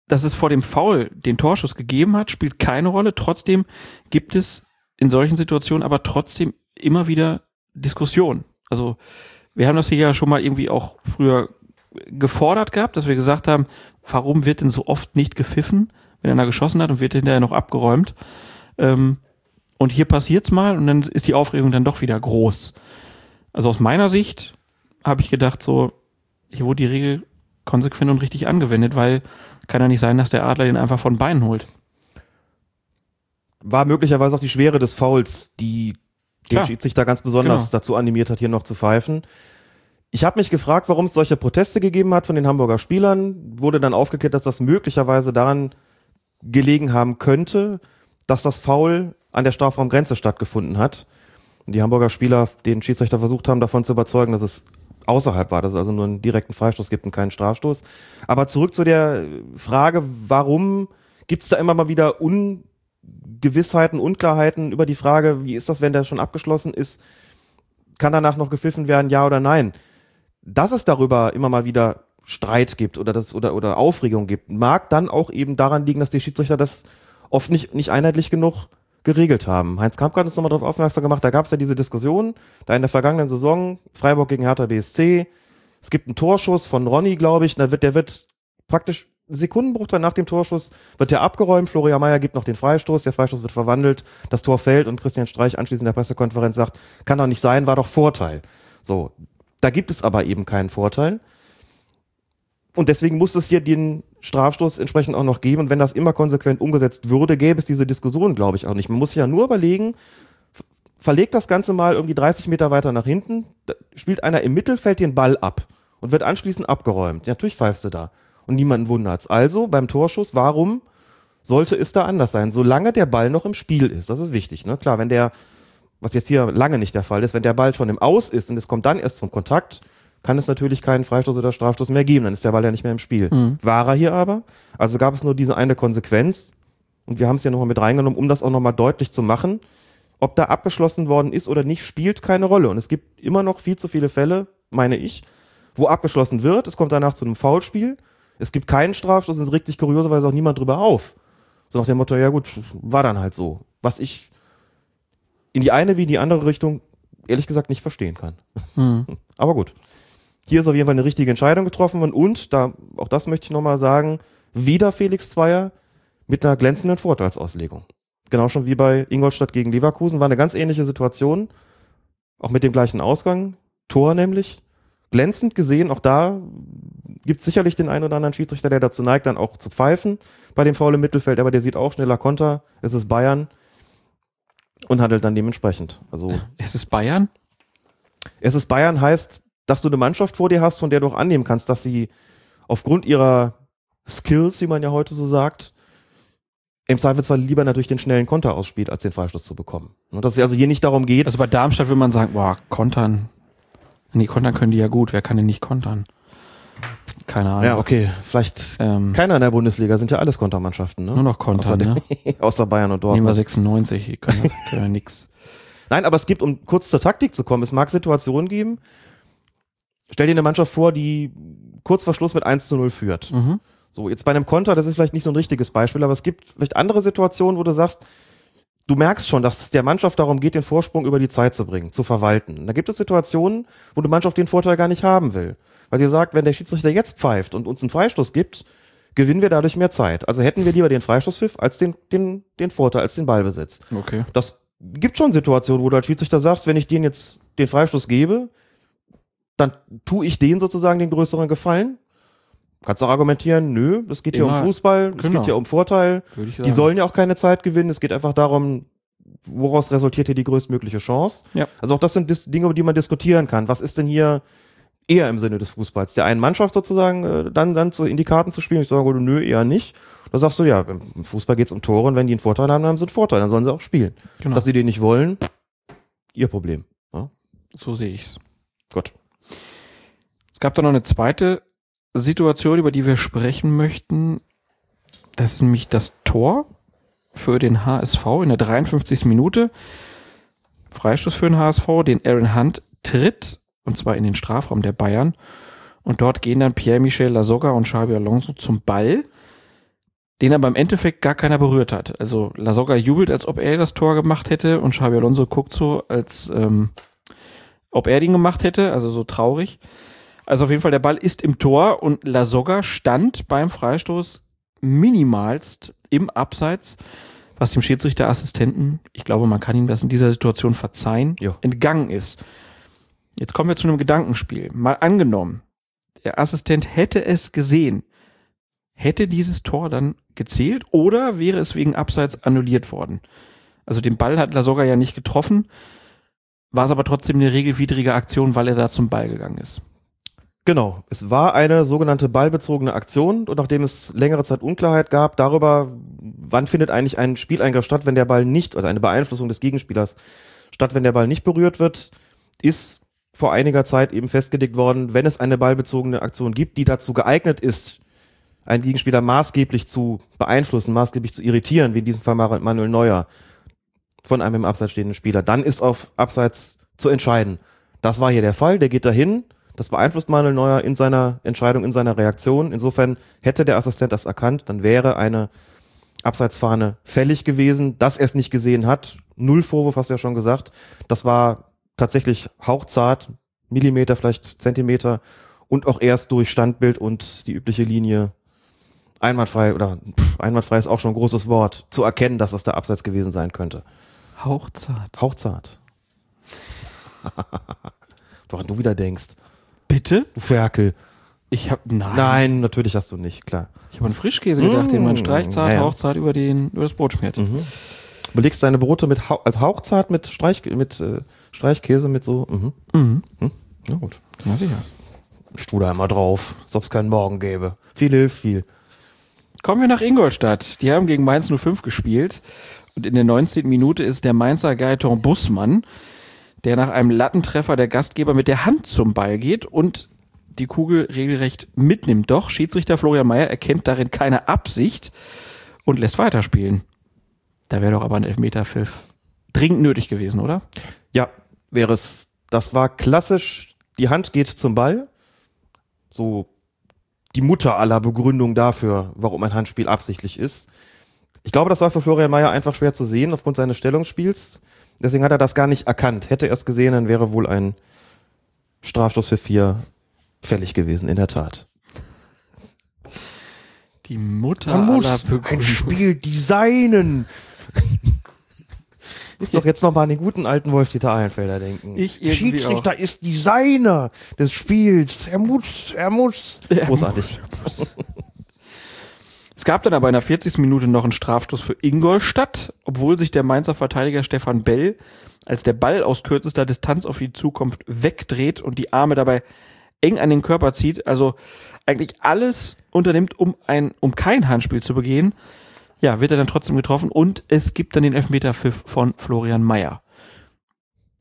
dass es vor dem Foul den Torschuss gegeben hat, spielt keine Rolle. Trotzdem gibt es in solchen Situationen aber trotzdem immer wieder Diskussionen. Also wir haben das hier ja schon mal irgendwie auch früher gefordert gehabt, dass wir gesagt haben, warum wird denn so oft nicht gepfiffen, wenn einer geschossen hat und wird hinterher noch abgeräumt. Ähm, und hier passiert's mal und dann ist die Aufregung dann doch wieder groß. Also aus meiner Sicht habe ich gedacht, so, hier wurde die Regel konsequent und richtig angewendet, weil kann ja nicht sein, dass der Adler den einfach von Beinen holt. War möglicherweise auch die Schwere des Fouls, die den Klar. Schiedsrichter ganz besonders Genau. dazu animiert hat, hier noch zu pfeifen. Ich habe mich gefragt, warum es solche Proteste gegeben hat von den Hamburger Spielern. Wurde dann aufgeklärt, dass das möglicherweise daran gelegen haben könnte, dass das Foul an der Strafraumgrenze stattgefunden hat. Und die Hamburger Spieler den Schiedsrichter versucht haben, davon zu überzeugen, dass es außerhalb war, dass es also nur einen direkten Freistoß gibt und keinen Strafstoß. Aber zurück zu der Frage, warum gibt es da immer mal wieder Ungewissheiten, Unklarheiten über die Frage, wie ist das, wenn der schon abgeschlossen ist? Kann danach noch gepfiffen werden, ja oder nein? Dass es darüber immer mal wieder Streit gibt oder, das, oder, oder Aufregung gibt, mag dann auch eben daran liegen, dass die Schiedsrichter das oft nicht, nicht einheitlich genug geregelt haben. Heinz Kampka hat uns nochmal darauf aufmerksam gemacht, da gab es ja diese Diskussion, da in der vergangenen Saison, Freiburg gegen Hertha BSC, es gibt einen Torschuss von Ronny, glaube ich, da wird, der wird praktisch Sekundenbruchteil nach dem Torschuss, wird der abgeräumt, Florian Mayer gibt noch den Freistoß, der Freistoß wird verwandelt, das Tor fällt und Christian Streich anschließend in der Pressekonferenz sagt, kann doch nicht sein, war doch Vorteil. So, da gibt es aber eben keinen Vorteil. Und deswegen muss es hier den Strafstoß entsprechend auch noch geben. Und wenn das immer konsequent umgesetzt würde, gäbe es diese Diskussion, glaube ich, auch nicht. Man muss sich ja nur überlegen, verlegt das Ganze mal irgendwie 30 Meter weiter nach hinten, spielt einer im Mittelfeld den Ball ab und wird anschließend abgeräumt. Ja, natürlich pfeifst du da. Und niemanden wundert's. Also beim Torschuss, warum sollte es da anders sein? Solange der Ball noch im Spiel ist. Das ist wichtig. Ne? Klar, wenn der, was jetzt hier lange nicht der Fall ist, wenn der Ball schon im Aus ist und es kommt dann erst zum Kontakt, kann es natürlich keinen Freistoß oder Strafstoß mehr geben. Dann ist der Ball ja nicht mehr im Spiel. War er hier aber. Also gab es nur diese eine Konsequenz. Und wir haben es ja nochmal mit reingenommen, um das auch nochmal deutlich zu machen. Ob da abgeschlossen worden ist oder nicht, spielt keine Rolle. Und es gibt immer noch viel zu viele Fälle, meine ich, wo abgeschlossen wird. Es kommt danach zu einem Foulspiel. Es gibt keinen Strafstoß und es regt sich kurioserweise auch niemand drüber auf. So nach dem Motto, ja gut, war dann halt so. Was ich in die eine wie in die andere Richtung ehrlich gesagt nicht verstehen kann. Aber gut. Hier ist auf jeden Fall eine richtige Entscheidung getroffen worden und, da, auch das möchte ich nochmal sagen, wieder Felix Zweier mit einer glänzenden Vorteilsauslegung. Genau schon wie bei Ingolstadt gegen Leverkusen, war eine ganz ähnliche Situation. Auch mit dem gleichen Ausgang. Tor nämlich. Glänzend gesehen, auch da gibt es sicherlich den einen oder anderen Schiedsrichter, der dazu neigt, dann auch zu pfeifen bei dem Foul im Mittelfeld, aber der sieht auch schneller Konter. Es ist Bayern und handelt dann dementsprechend. Also Es ist Bayern. es ist Bayern heißt, dass du eine Mannschaft vor dir hast, von der du auch annehmen kannst, dass sie aufgrund ihrer Skills, wie man ja heute so sagt, im Zweifelsfall lieber natürlich den schnellen Konter ausspielt, als den Freistoß zu bekommen. Und dass es also hier nicht darum geht, Also bei Darmstadt will man sagen, boah, kontern. Nee, kontern können die ja gut. Wer kann denn nicht kontern? Keine Ahnung. ja, okay, vielleicht Ähm, keiner in der Bundesliga, sind ja alles Kontermannschaften, ne? nur noch kontern, außer, ne? außer Bayern und Dortmund. Nehmen wir 96, die können, können ja nix. Nein, aber es gibt, um kurz zur Taktik zu kommen, es mag Situationen geben, stell dir eine Mannschaft vor, die kurz vor Schluss mit 1 zu 0 führt. Mhm. So, jetzt bei einem Konter, das ist vielleicht nicht so ein richtiges Beispiel, aber es gibt vielleicht andere Situationen, wo du sagst, du merkst schon, dass es der Mannschaft darum geht, den Vorsprung über die Zeit zu bringen, zu verwalten. Da gibt es Situationen, wo die Mannschaft den Vorteil gar nicht haben will. Weil sie sagt, wenn der Schiedsrichter jetzt pfeift und uns einen Freistoß gibt, gewinnen wir dadurch mehr Zeit. Also hätten wir lieber den Freistoßpfiff als den, den, den Vorteil, als den Ballbesitz. Okay. Das gibt schon Situationen, wo du als Schiedsrichter sagst, wenn ich denen jetzt den Freistoß gebe, dann tue ich denen sozusagen den größeren Gefallen. Kannst auch argumentieren, nö, das geht hier Immer. um Fußball, es Genau. geht hier um Vorteil. Würde ich Die sollen ja auch keine Zeit gewinnen. Es geht einfach darum, woraus resultiert hier die größtmögliche Chance. Ja. Also auch das sind Dinge, über die man diskutieren kann. Was ist denn hier eher im Sinne des Fußballs? Der einen Mannschaft sozusagen äh, dann, dann zu, in die Karten zu spielen? Ich sage, nö, eher nicht. Da sagst du, ja, im Fußball geht es um Tore und wenn die einen Vorteil haben, dann haben sie einen Vorteil. Dann sollen sie auch spielen. Genau. Dass sie den nicht wollen, ihr Problem. Ja? So sehe ich's. Gut. Es gab da noch eine zweite Situation, über die wir sprechen möchten. Das ist nämlich das Tor für den HSV in der 53. Minute. Freistoß für den HSV, den Aaron Hunt tritt, und zwar in den Strafraum der Bayern. Und dort gehen dann Pierre-Michel Lasogga und Xabi Alonso zum Ball, den aber im Endeffekt gar keiner berührt hat. Also Lasogga jubelt, als ob er das Tor gemacht hätte und Xabi Alonso guckt so, als ähm, ob er den gemacht hätte, also so traurig. Also auf jeden Fall, der Ball ist im Tor und Lasogga stand beim Freistoß minimalst im Abseits, was dem Schiedsrichterassistenten, ich glaube, man kann ihm das in dieser Situation verzeihen, Ja. entgangen ist. Jetzt kommen wir zu einem Gedankenspiel. Mal angenommen, der Assistent hätte es gesehen. Hätte dieses Tor dann gezählt oder wäre es wegen Abseits annulliert worden? Also den Ball hat Lasogga ja nicht getroffen, war es aber trotzdem eine regelwidrige Aktion, weil er da zum Ball gegangen ist. Genau. Es war eine sogenannte ballbezogene Aktion und nachdem es längere Zeit Unklarheit gab darüber, wann findet eigentlich ein Spieleingriff statt, wenn der Ball nicht, also eine Beeinflussung des Gegenspielers statt, wenn der Ball nicht berührt wird, ist vor einiger Zeit eben festgelegt worden, wenn es eine ballbezogene Aktion gibt, die dazu geeignet ist, einen Gegenspieler maßgeblich zu beeinflussen, maßgeblich zu irritieren, wie in diesem Fall Manuel Neuer von einem im Abseits stehenden Spieler, dann ist auf Abseits zu entscheiden. Das war hier der Fall, der geht dahin, das beeinflusst Manuel Neuer in seiner Entscheidung, in seiner Reaktion. Insofern hätte der Assistent das erkannt, dann wäre eine Abseitsfahne fällig gewesen. Dass er es nicht gesehen hat, null Vorwurf, hast du ja schon gesagt. Das war tatsächlich hauchzart, Millimeter, vielleicht Zentimeter und auch erst durch Standbild und die übliche Linie einwandfrei oder pff, einwandfrei ist auch schon ein großes Wort, zu erkennen, dass das der Abseits gewesen sein könnte. Hauchzart. Hauchzart. Woran du wieder denkst. Bitte? Du Ferkel. Ich habe nein. Nein, natürlich hast du nicht, klar. Ich habe an Frischkäse gedacht, den man Mm, streichzart, ja, ja. hauchzart über den über das Brot schmiert. Mhm. Belegst deine Brote mit hau als Hauchzart mit Streich mit äh, Streichkäse mit so. Mhm. Mhm. Na gut. Na sicher. Studer immer drauf, als ob es keinen Morgen gäbe. Viel hilft viel. Kommen wir nach Ingolstadt. Die haben gegen Mainz 05 gespielt. Und in der 19. Minute ist der Mainzer Gaeton Bussmann, der nach einem Lattentreffer der Gastgeber mit der Hand zum Ball geht und die Kugel regelrecht mitnimmt. Doch Schiedsrichter Florian Mayer erkennt darin keine Absicht und lässt weiterspielen. Da wäre doch aber ein Elfmeterpfiff dringend nötig gewesen, oder? Ja, wäre es. Das war klassisch. Die Hand geht zum Ball. So die Mutter aller Begründung dafür, warum ein Handspiel absichtlich ist. Ich glaube, das war für Florian Mayer einfach schwer zu sehen aufgrund seines Stellungsspiels. Deswegen hat er das gar nicht erkannt. Hätte er es gesehen, dann wäre wohl ein Strafstoß für vier fällig gewesen, in der Tat. Die Mutter aller Begründung. Spiel designen. Muss doch jetzt noch mal an den guten alten Wolf-Dieter Eilenfelder denken. Ich Schiedsrichter ist Designer des Spiels. Er muss, er muss. Großartig. Es gab dann aber in der 40. Minute noch einen Strafstoß für Ingolstadt, obwohl sich der Mainzer Verteidiger Stefan Bell, als der Ball aus kürzester Distanz auf ihn zukommt, wegdreht und die Arme dabei eng an den Körper zieht. Also eigentlich alles unternimmt, um ein, um kein Handspiel zu begehen. Ja, wird er dann trotzdem getroffen und es gibt dann den Elfmeterpfiff von Florian Mayer.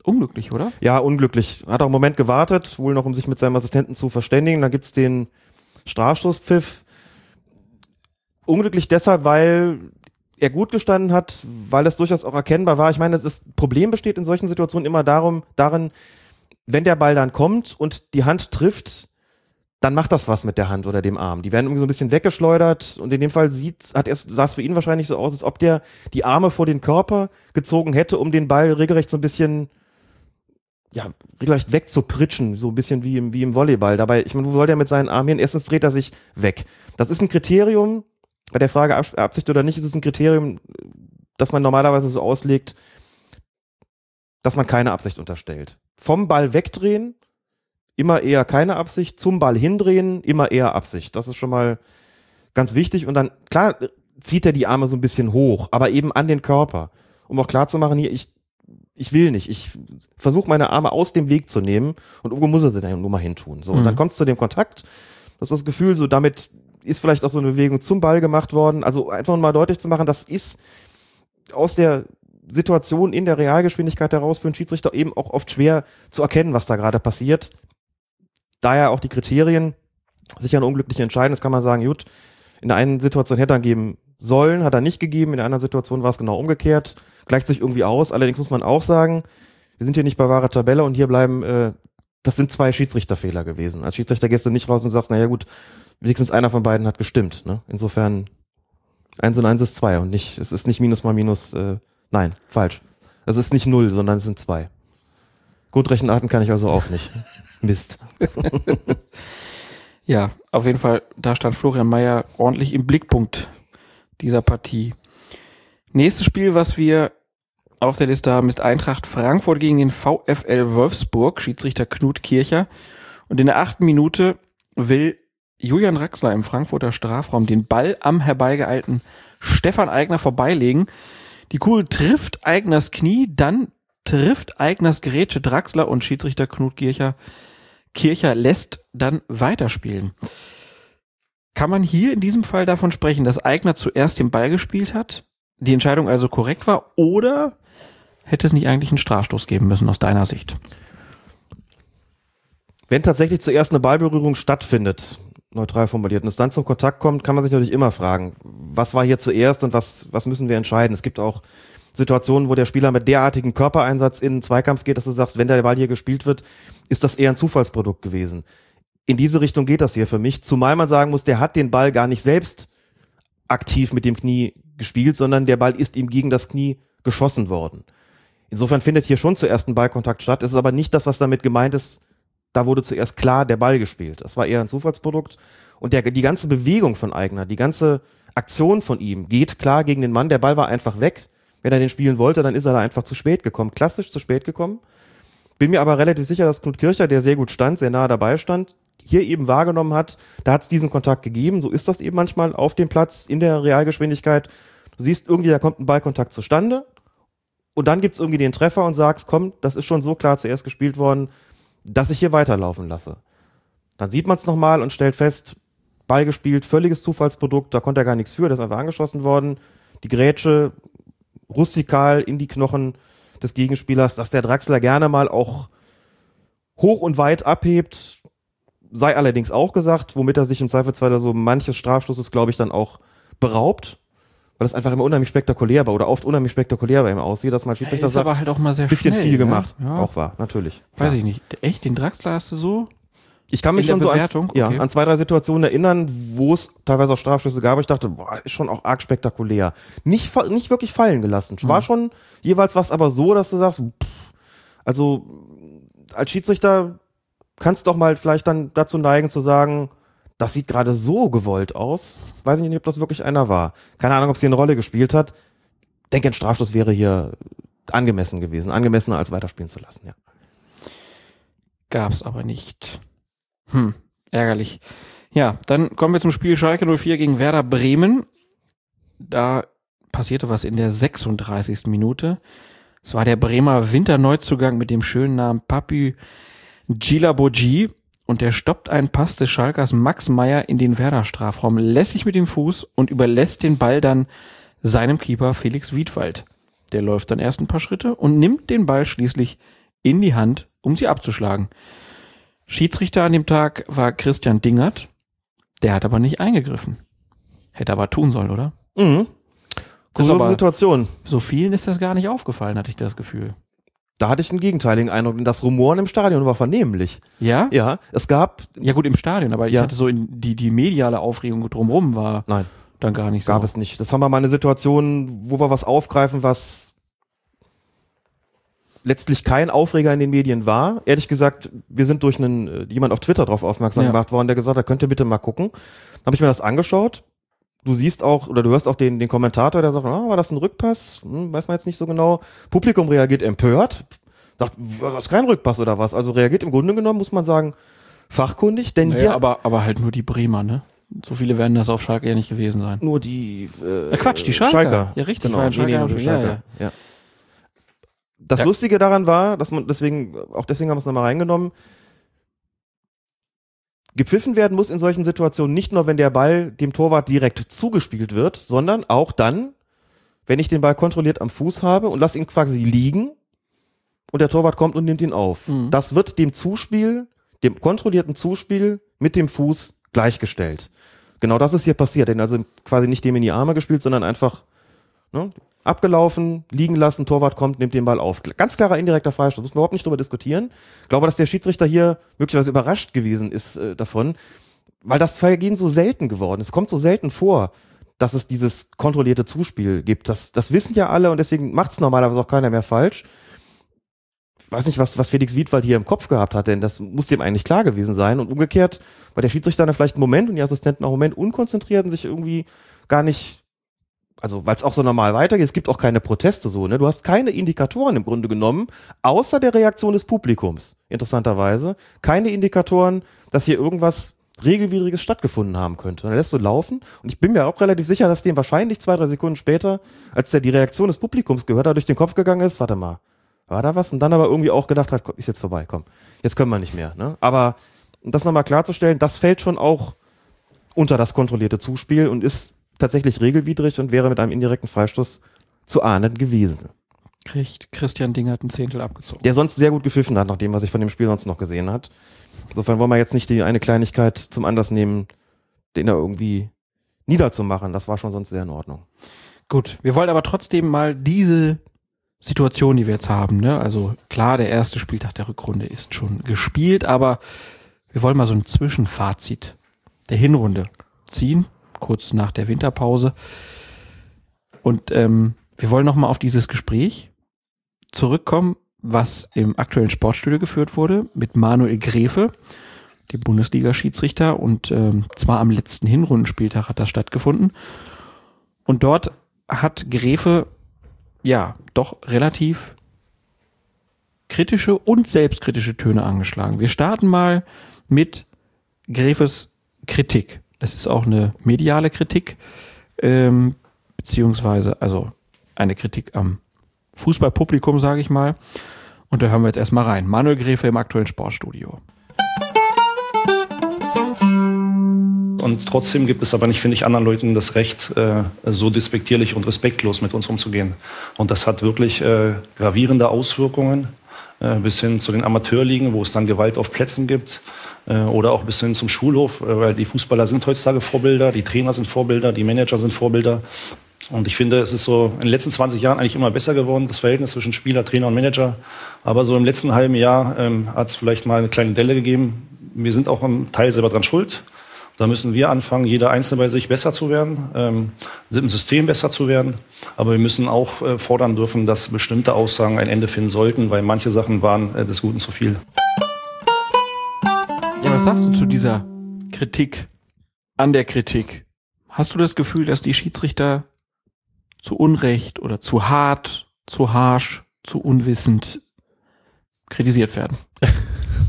Unglücklich, oder? Ja, unglücklich. Hat auch einen Moment gewartet, wohl noch, um sich mit seinem Assistenten zu verständigen. Dann gibt's den Strafstoßpfiff. Unglücklich deshalb, weil er gut gestanden hat, weil es durchaus auch erkennbar war. Ich meine, das Problem besteht in solchen Situationen immer darum, darin, wenn der Ball dann kommt und die Hand trifft, dann macht das was mit der Hand oder dem Arm. Die werden irgendwie so ein bisschen weggeschleudert und in dem Fall sieht, hat es, sah es für ihn wahrscheinlich so aus, als ob der die Arme vor den Körper gezogen hätte, um den Ball regelrecht so ein bisschen, ja, regelrecht wegzupritschen, so ein bisschen wie im, wie im Volleyball. Dabei, ich meine, wo soll der mit seinen Armen hin? Erstens dreht er sich weg. Das ist ein Kriterium, bei der Frage Absicht oder nicht, ist es ein Kriterium, das man normalerweise so auslegt, dass man keine Absicht unterstellt. Vom Ball wegdrehen, immer eher keine Absicht, zum Ball hindrehen, immer eher Absicht. Das ist schon mal ganz wichtig. Und dann, klar, zieht er die Arme so ein bisschen hoch, aber eben an den Körper, um auch klar zu machen, hier, ich, ich will nicht. Ich versuche meine Arme aus dem Weg zu nehmen und irgendwo muss er sie dann nur mal hintun. So, mhm. und dann kommt es zu dem Kontakt. Das ist das Gefühl, so damit ist vielleicht auch so eine Bewegung zum Ball gemacht worden. Also einfach mal deutlich zu machen, das ist aus der Situation in der Realgeschwindigkeit heraus für einen Schiedsrichter eben auch oft schwer zu erkennen, was da gerade passiert. Daher auch die Kriterien sicher eine unglückliche Entscheidung. Das kann man sagen, gut, in der einen Situation hätte er geben sollen, hat er nicht gegeben, in der anderen Situation war es genau umgekehrt, gleicht sich irgendwie aus. Allerdings muss man auch sagen, wir sind hier nicht bei wahrer Tabelle und hier bleiben, äh, das sind zwei Schiedsrichterfehler gewesen. Als Schiedsrichter gehst du nicht raus und sagst, naja gut, wenigstens einer von beiden hat gestimmt. Ne? Insofern eins und eins ist zwei und nicht, es ist nicht Minus mal Minus, äh, nein, falsch. Es ist nicht null, sondern es sind zwei. Grundrechenarten kann ich also auch nicht. Mist. ja, auf jeden Fall, da stand Florian Mayer ordentlich im Blickpunkt dieser Partie. Nächstes Spiel, was wir auf der Liste haben, ist Eintracht Frankfurt gegen den VfL Wolfsburg, Schiedsrichter Knut Kircher. Und in der achten Minute will Julian Raxler im Frankfurter Strafraum den Ball am herbeigeeilten Stefan Eigner vorbeilegen. Die Kugel trifft Eigners Knie, dann trifft Eigners Grätsche Draxler und Schiedsrichter Knut Kircher. Kircher lässt dann weiterspielen. Kann man hier in diesem Fall davon sprechen, dass Eigner zuerst den Ball gespielt hat, die Entscheidung also korrekt war, oder hätte es nicht eigentlich einen Strafstoß geben müssen aus deiner Sicht? Wenn tatsächlich zuerst eine Ballberührung stattfindet, neutral formuliert, und es dann zum Kontakt kommt, kann man sich natürlich immer fragen, was war hier zuerst und was, was müssen wir entscheiden? Es gibt auch Situationen, wo der Spieler mit derartigem Körpereinsatz in einen Zweikampf geht, dass du sagst, wenn der Ball hier gespielt wird, ist das eher ein Zufallsprodukt gewesen. In diese Richtung geht das hier für mich, zumal man sagen muss, der hat den Ball gar nicht selbst aktiv mit dem Knie gespielt, sondern der Ball ist ihm gegen das Knie geschossen worden. Insofern findet hier schon zuerst ein Ballkontakt statt. Es ist aber nicht das, was damit gemeint ist, da wurde zuerst klar der Ball gespielt. Das war eher ein Zufallsprodukt. Und der, die ganze Bewegung von Eigner, die ganze Aktion von ihm geht klar gegen den Mann. Der Ball war einfach weg. Wenn er den spielen wollte, dann ist er da einfach zu spät gekommen. Klassisch zu spät gekommen. Bin mir aber relativ sicher, dass Knut Kircher, der sehr gut stand, sehr nah dabei stand, hier eben wahrgenommen hat, da hat es diesen Kontakt gegeben. So ist das eben manchmal auf dem Platz in der Realgeschwindigkeit. Du siehst irgendwie, da kommt ein Ballkontakt zustande. Und dann gibt's irgendwie den Treffer und sagst, komm, das ist schon so klar zuerst gespielt worden, dass ich hier weiterlaufen lasse. Dann sieht man es nochmal und stellt fest, Ball gespielt, völliges Zufallsprodukt, da konnte er gar nichts für, das ist einfach angeschossen worden. Die Grätsche rustikal in die Knochen des Gegenspielers, dass der Draxler gerne mal auch hoch und weit abhebt, sei allerdings auch gesagt, womit er sich im Zweifelsfall so manches Strafstoßes, glaube ich, dann auch beraubt weil das einfach immer unheimlich spektakulär war oder oft unheimlich spektakulär bei ihm aussieht, dass man Schiedsrichter sagt, aber halt auch mal sehr bisschen schnell, viel ne? gemacht. Ja. Auch war, natürlich. Weiß ja. ich nicht. Echt, den Draxler hast du so? Ich kann mich schon so an, ja, Okay. an zwei, drei Situationen erinnern, wo es teilweise auch Strafschüsse gab. Ich dachte, boah, ist schon auch arg spektakulär. Nicht, nicht wirklich fallen gelassen. War schon jeweils was, aber so, dass du sagst, pff, also als Schiedsrichter kannst doch mal vielleicht dann dazu neigen zu sagen, das sieht gerade so gewollt aus. Weiß ich nicht, ob das wirklich einer war. Keine Ahnung, ob es hier eine Rolle gespielt hat. Denke, ein Strafstoß wäre hier angemessen gewesen. Angemessener als weiterspielen zu lassen, ja. Gab's aber nicht. Hm, ärgerlich. Ja, dann kommen wir zum Spiel Schalke 04 gegen Werder Bremen. Da passierte was in der 36. Minute. Es war der Bremer Winterneuzugang mit dem schönen Namen Papi Gilaboji und der stoppt einen Pass des Schalkers Max Meyer in den Werder Strafraum, lässt sich mit dem Fuß und überlässt den Ball dann seinem Keeper Felix Wiedwald. Der läuft dann erst ein paar Schritte und nimmt den Ball schließlich in die Hand, um sie abzuschlagen. Schiedsrichter an dem Tag war Christian Dingert. Der hat aber nicht eingegriffen. Hätte aber tun sollen, oder? Mhm. Kuriose aber- Situation. So vielen ist das gar nicht aufgefallen, hatte ich das Gefühl. Da hatte ich einen gegenteiligen Eindruck. Das Rumoren im Stadion war vernehmlich. Ja? Ja, es gab, Ja gut, im Stadion, aber ich Ja. hatte so in die, die mediale Aufregung drumrum war nein, dann gar nicht gab so. es nicht. Das haben wir mal eine Situation, wo wir was aufgreifen, was letztlich kein Aufreger in den Medien war. Ehrlich gesagt, wir sind durch einen, äh, jemand auf Twitter darauf aufmerksam Ja. gemacht worden, der gesagt hat, könnt ihr bitte mal gucken. Dann habe ich mir das angeschaut. Du siehst auch, oder du hörst auch den, den Kommentator, der sagt, ah, war das ein Rückpass? Hm, weiß man jetzt nicht so genau. Publikum reagiert empört. Sagt, was ist kein Rückpass oder was? Also reagiert im Grunde genommen, muss man sagen, fachkundig, denn Naja, hier aber, aber halt nur die Bremer, ne? So viele werden das auf Schalke ja nicht gewesen sein. nur die äh, Ja, Quatsch, die Schalker. Ja, richtig, Genau, war ein nee, nee, die ja, Schalker. Ja. Das Ja. Lustige daran war, dass man deswegen, auch deswegen haben wir es nochmal reingenommen, gepfiffen werden muss in solchen Situationen nicht nur, wenn der Ball dem Torwart direkt zugespielt wird, sondern auch dann, wenn ich den Ball kontrolliert am Fuß habe und lasse ihn quasi liegen und der Torwart kommt und nimmt ihn auf. Mhm. Das wird dem Zuspiel, dem kontrollierten Zuspiel mit dem Fuß gleichgestellt. Genau das ist hier passiert. Denn also quasi nicht dem in die Arme gespielt, sondern einfach ne, abgelaufen, liegen lassen, Torwart kommt, nimmt den Ball auf. Ganz klarer indirekter Freistoß, muss man überhaupt nicht drüber diskutieren. Ich glaube, dass der Schiedsrichter hier möglicherweise überrascht gewesen ist äh, davon, weil das Vergehen so selten geworden ist. Es kommt so selten vor, dass es dieses kontrollierte Zuspiel gibt. Das, das wissen ja alle und deswegen macht es normalerweise auch keiner mehr falsch. Ich weiß nicht, was, was Felix Wiedwald hier im Kopf gehabt hat, denn das muss dem eigentlich klar gewesen sein. Und umgekehrt war der Schiedsrichter dann vielleicht einen Moment und die Assistenten auch einen Moment unkonzentriert und sich irgendwie gar nicht also weil es auch so normal weitergeht, es gibt auch keine Proteste so, ne? Du hast keine Indikatoren im Grunde genommen, außer der Reaktion des Publikums, interessanterweise. Keine Indikatoren, dass hier irgendwas Regelwidriges stattgefunden haben könnte. Und er lässt so laufen. Und ich bin mir auch relativ sicher, dass dem wahrscheinlich zwei, drei Sekunden später, als der die Reaktion des Publikums gehört hat, durch den Kopf gegangen ist, warte mal, war da was? Und dann aber irgendwie auch gedacht hat, ist jetzt vorbei, komm, jetzt können wir nicht mehr. Ne? Aber um das nochmal klarzustellen, das fällt schon auch unter das kontrollierte Zuspiel und ist tatsächlich regelwidrig und wäre mit einem indirekten Freistoß zu ahnden gewesen. Kriegt Christian Dingert ein Zehntel abgezogen. Der sonst sehr gut gepfiffen hat, nach dem, was ich von dem Spiel sonst noch gesehen hat. Insofern wollen wir jetzt nicht die eine Kleinigkeit zum Anlass nehmen, den da irgendwie niederzumachen. Das war schon sonst sehr in Ordnung. Gut, wir wollen aber trotzdem mal diese Situation, die wir jetzt haben, ne? Also klar, der erste Spieltag der Rückrunde ist schon gespielt, aber wir wollen mal so ein Zwischenfazit der Hinrunde ziehen, kurz nach der Winterpause. Und ähm, wir wollen noch mal auf dieses Gespräch zurückkommen, was im aktuellen Sportstudio geführt wurde mit Manuel Gräfe, dem Bundesliga-Schiedsrichter. Und ähm, zwar am letzten Hinrundenspieltag hat das stattgefunden. Und dort hat Gräfe ja doch relativ kritische und selbstkritische Töne angeschlagen. Wir starten mal mit Gräfes Kritik. Das ist auch eine mediale Kritik, ähm, beziehungsweise also eine Kritik am Fußballpublikum, sage ich mal. Und da hören wir jetzt erstmal rein. Manuel Gräfe im aktuellen Sportstudio. Und trotzdem gibt es aber nicht, finde ich, anderen Leuten das Recht, äh, so despektierlich und respektlos mit uns umzugehen. Und das hat wirklich äh, gravierende Auswirkungen äh, bis hin zu den Amateurligen, wo es dann Gewalt auf Plätzen gibt. Äh, oder auch bis hin zum Schulhof, äh, weil die Fußballer sind heutzutage Vorbilder, die Trainer sind Vorbilder, die Manager sind Vorbilder. Und ich finde, es ist so in den letzten 20 Jahren eigentlich immer besser geworden, das Verhältnis zwischen Spieler, Trainer und Manager. Aber so im letzten halben Jahr ähm, hat es vielleicht mal eine kleine Delle gegeben. Wir sind auch im Teil selber dran schuld. Da müssen wir anfangen, jeder Einzelne bei sich besser zu werden, ähm, im System besser zu werden. Aber wir müssen auch äh, fordern dürfen, dass bestimmte Aussagen ein Ende finden sollten, weil manche Sachen waren äh, des Guten zu viel. Was sagst du zu dieser Kritik an der Kritik? Hast du das Gefühl, dass die Schiedsrichter zu Unrecht oder zu hart, zu harsch, zu unwissend kritisiert werden?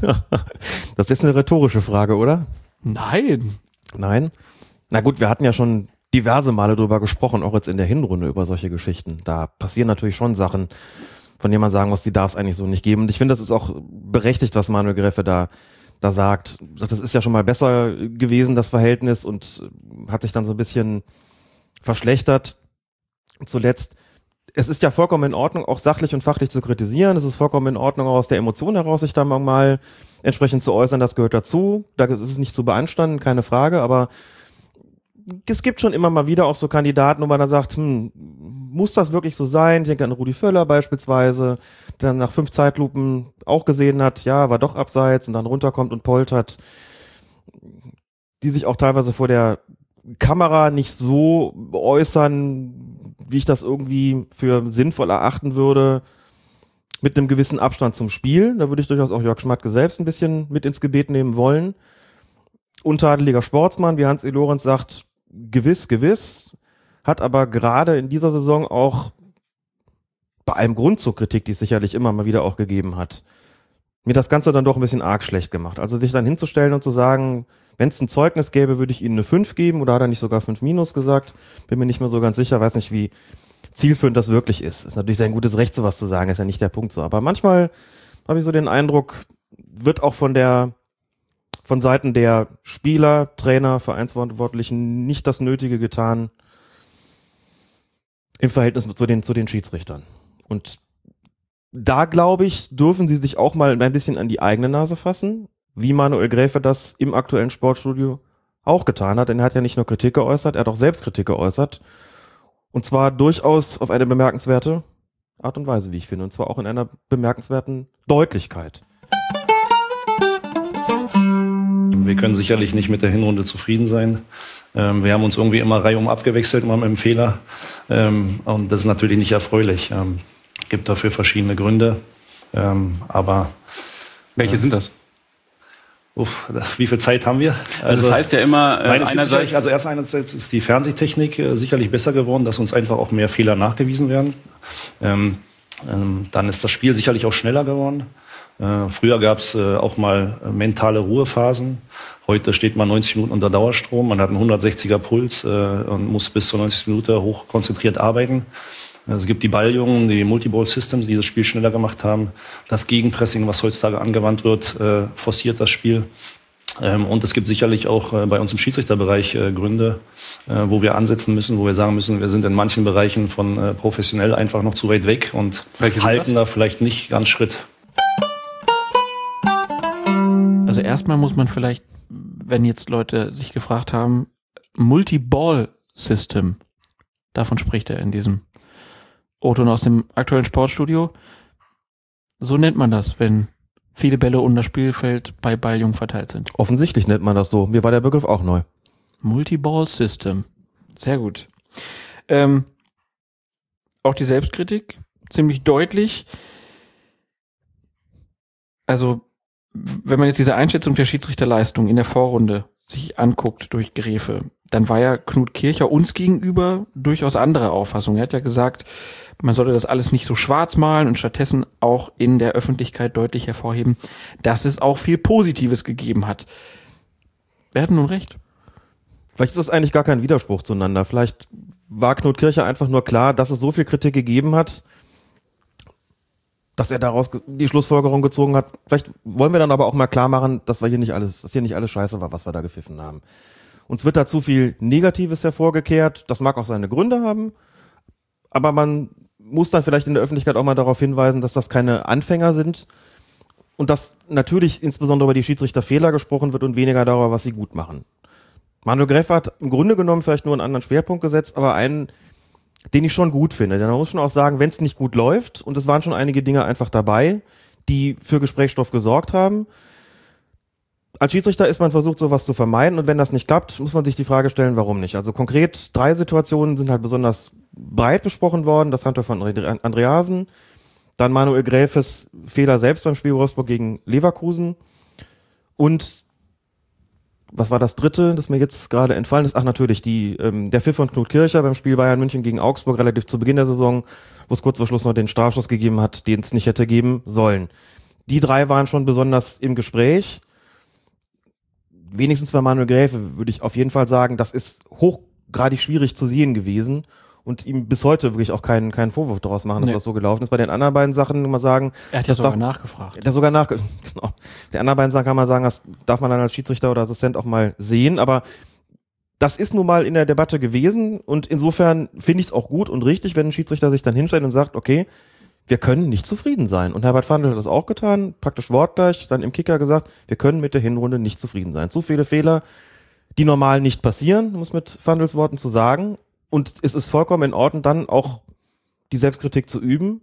Das ist jetzt eine rhetorische Frage, oder? Nein. Nein. Na gut, wir hatten ja schon diverse Male drüber gesprochen, auch jetzt in der Hinrunde über solche Geschichten. Da passieren natürlich schon Sachen, von denen man sagen muss, die darf es eigentlich so nicht geben. Und ich finde, das ist auch berechtigt, was Manuel Gräfe da, da sagt. Das ist ja schon mal besser gewesen, das Verhältnis, und hat sich dann so ein bisschen verschlechtert. zuletzt, es ist ja vollkommen in Ordnung, auch sachlich und fachlich zu kritisieren. Es ist vollkommen in Ordnung, auch aus der Emotion heraus sich da mal entsprechend zu äußern. Das gehört dazu. Da ist es nicht zu beanstanden, keine Frage. Aber es gibt schon immer mal wieder auch so Kandidaten, wo man dann sagt, hm, muss das wirklich so sein? Ich denke an Rudi Völler beispielsweise, der dann nach fünf Zeitlupen auch gesehen hat, ja, war doch abseits und dann runterkommt und poltert. Die sich auch teilweise vor der Kamera nicht so äußern, wie ich das irgendwie für sinnvoll erachten würde, mit einem gewissen Abstand zum Spiel. Da würde ich durchaus auch Jörg Schmatke selbst ein bisschen mit ins Gebet nehmen wollen. Untadeliger Sportsmann, wie Hans E. Lorenz sagt, gewiss, gewiss, hat aber gerade in dieser Saison auch bei allem Grund zur Kritik, die es sicherlich immer mal wieder auch gegeben hat, mir das Ganze dann doch ein bisschen arg schlecht gemacht. Also sich dann hinzustellen und zu sagen, wenn es ein Zeugnis gäbe, würde ich Ihnen eine 5 geben oder hat er nicht sogar 5 minus gesagt? Bin mir nicht mehr so ganz sicher, weiß nicht, wie zielführend das wirklich ist. Ist natürlich sein gutes Recht, sowas zu sagen, ist ja nicht der Punkt so. Aber manchmal habe ich so den Eindruck, wird auch von der von Seiten der Spieler, Trainer, Vereinsverantwortlichen nicht das Nötige getan im Verhältnis zu den, zu den Schiedsrichtern. Und da glaube ich, dürfen sie sich auch mal ein bisschen an die eigene Nase fassen, wie Manuel Gräfe das im aktuellen Sportstudio auch getan hat. Denn er hat ja nicht nur Kritik geäußert, er hat auch selbst Kritik geäußert. Und zwar durchaus auf eine bemerkenswerte Art und Weise, wie ich finde. Und zwar auch in einer bemerkenswerten Deutlichkeit. Wir können sicherlich nicht mit der Hinrunde zufrieden sein. Ähm, wir haben uns irgendwie immer reihum abgewechselt, mal mit dem Fehler. Ähm, und das ist natürlich nicht erfreulich. Ähm, gibt dafür verschiedene Gründe. Ähm, aber welche äh, sind das? Uff, wie viel Zeit haben wir? Also, also das heißt ja immer äh, einerseits, also erst einerseits ist die Fernsehtechnik äh, sicherlich besser geworden, dass uns einfach auch mehr Fehler nachgewiesen werden. Ähm, ähm, dann ist das Spiel sicherlich auch schneller geworden. Äh, früher gab es äh, auch mal mentale Ruhephasen. Heute steht man 90 Minuten unter Dauerstrom, man hat einen 160er Puls äh, und muss bis zur 90 Minute hoch konzentriert arbeiten. Es gibt die Balljungen, die Multiball Systems, die das Spiel schneller gemacht haben. Das Gegenpressing, was heutzutage angewandt wird, äh, forciert das Spiel. Ähm, und es gibt sicherlich auch äh, bei uns im Schiedsrichterbereich äh, Gründe, wo wir ansetzen müssen, wo wir sagen müssen, wir sind in manchen Bereichen von professionell einfach noch zu weit weg und Welche halten da vielleicht nicht ganz Schritt. Also erstmal muss man vielleicht, wenn jetzt Leute sich gefragt haben, Multi-Ball System, davon spricht er in diesem O-Ton aus dem aktuellen Sportstudio. So nennt man das, wenn viele Bälle um das Spielfeld bei Balljung verteilt sind. Offensichtlich nennt man das so. Mir war der Begriff auch neu. Multi-Ball System. Sehr gut. Ähm, auch die Selbstkritik ziemlich deutlich. Also wenn man jetzt diese Einschätzung der Schiedsrichterleistung in der Vorrunde sich anguckt durch Gräfe, dann war ja Knut Kircher uns gegenüber durchaus andere Auffassung. Er hat ja gesagt, man sollte das alles nicht so schwarz malen und stattdessen auch in der Öffentlichkeit deutlich hervorheben, dass es auch viel Positives gegeben hat. Wer hat nun recht? Vielleicht ist das eigentlich gar kein Widerspruch zueinander. Vielleicht war Knut Kircher einfach nur klar, dass es so viel Kritik gegeben hat, dass er daraus die Schlussfolgerung gezogen hat. Vielleicht wollen wir dann aber auch mal klar machen, dass wir hier nicht alles, dass hier nicht alles scheiße war, was wir da gepfiffen haben. Uns wird da zu viel Negatives hervorgekehrt. Das mag auch seine Gründe haben. Aber man muss dann vielleicht in der Öffentlichkeit auch mal darauf hinweisen, dass das keine Anfänger sind. Und dass natürlich insbesondere über die Schiedsrichter Fehler gesprochen wird und weniger darüber, was sie gut machen. Manuel Greff hat im Grunde genommen vielleicht nur einen anderen Schwerpunkt gesetzt, aber einen, den ich schon gut finde. Denn man muss schon auch sagen, wenn es nicht gut läuft, und es waren schon einige Dinge einfach dabei, die für Gesprächsstoff gesorgt haben. Als Schiedsrichter ist man versucht, sowas zu vermeiden, und wenn das nicht klappt, muss man sich die Frage stellen, warum nicht. Also konkret drei Situationen sind halt besonders breit besprochen worden. Das Handtuch von Andreasen, dann Manuel Gräfes Fehler selbst beim Spiel Wolfsburg gegen Leverkusen und was war das dritte, das mir jetzt gerade entfallen ist? Ach, natürlich, die, ähm, der Pfiff von Knut Kircher beim Spiel Bayern München gegen Augsburg relativ zu Beginn der Saison, wo es kurz vor Schluss noch den Strafschuss gegeben hat, den es nicht hätte geben sollen. Die drei waren schon besonders im Gespräch. Wenigstens bei Manuel Gräfe würde ich auf jeden Fall sagen, das ist hochgradig schwierig zu sehen gewesen und ihm bis heute wirklich auch keinen, keinen Vorwurf daraus machen, dass nee. das so gelaufen ist. Bei den anderen beiden Sachen immer sagen. Er hat ja sogar darf, nachgefragt. Der sogar nach, genau. Der anderen beiden Sachen kann man sagen, das darf man dann als Schiedsrichter oder Assistent auch mal sehen, aber das ist nun mal in der Debatte gewesen und insofern finde ich es auch gut und richtig, wenn ein Schiedsrichter sich dann hinstellt und sagt, okay, wir können nicht zufrieden sein. Und Herbert Fandl hat das auch getan, praktisch wortgleich, dann im Kicker gesagt, wir können mit der Hinrunde nicht zufrieden sein. Zu viele Fehler, die normal nicht passieren, um es mit Fandls Worten zu sagen. Und es ist vollkommen in Ordnung, dann auch die Selbstkritik zu üben.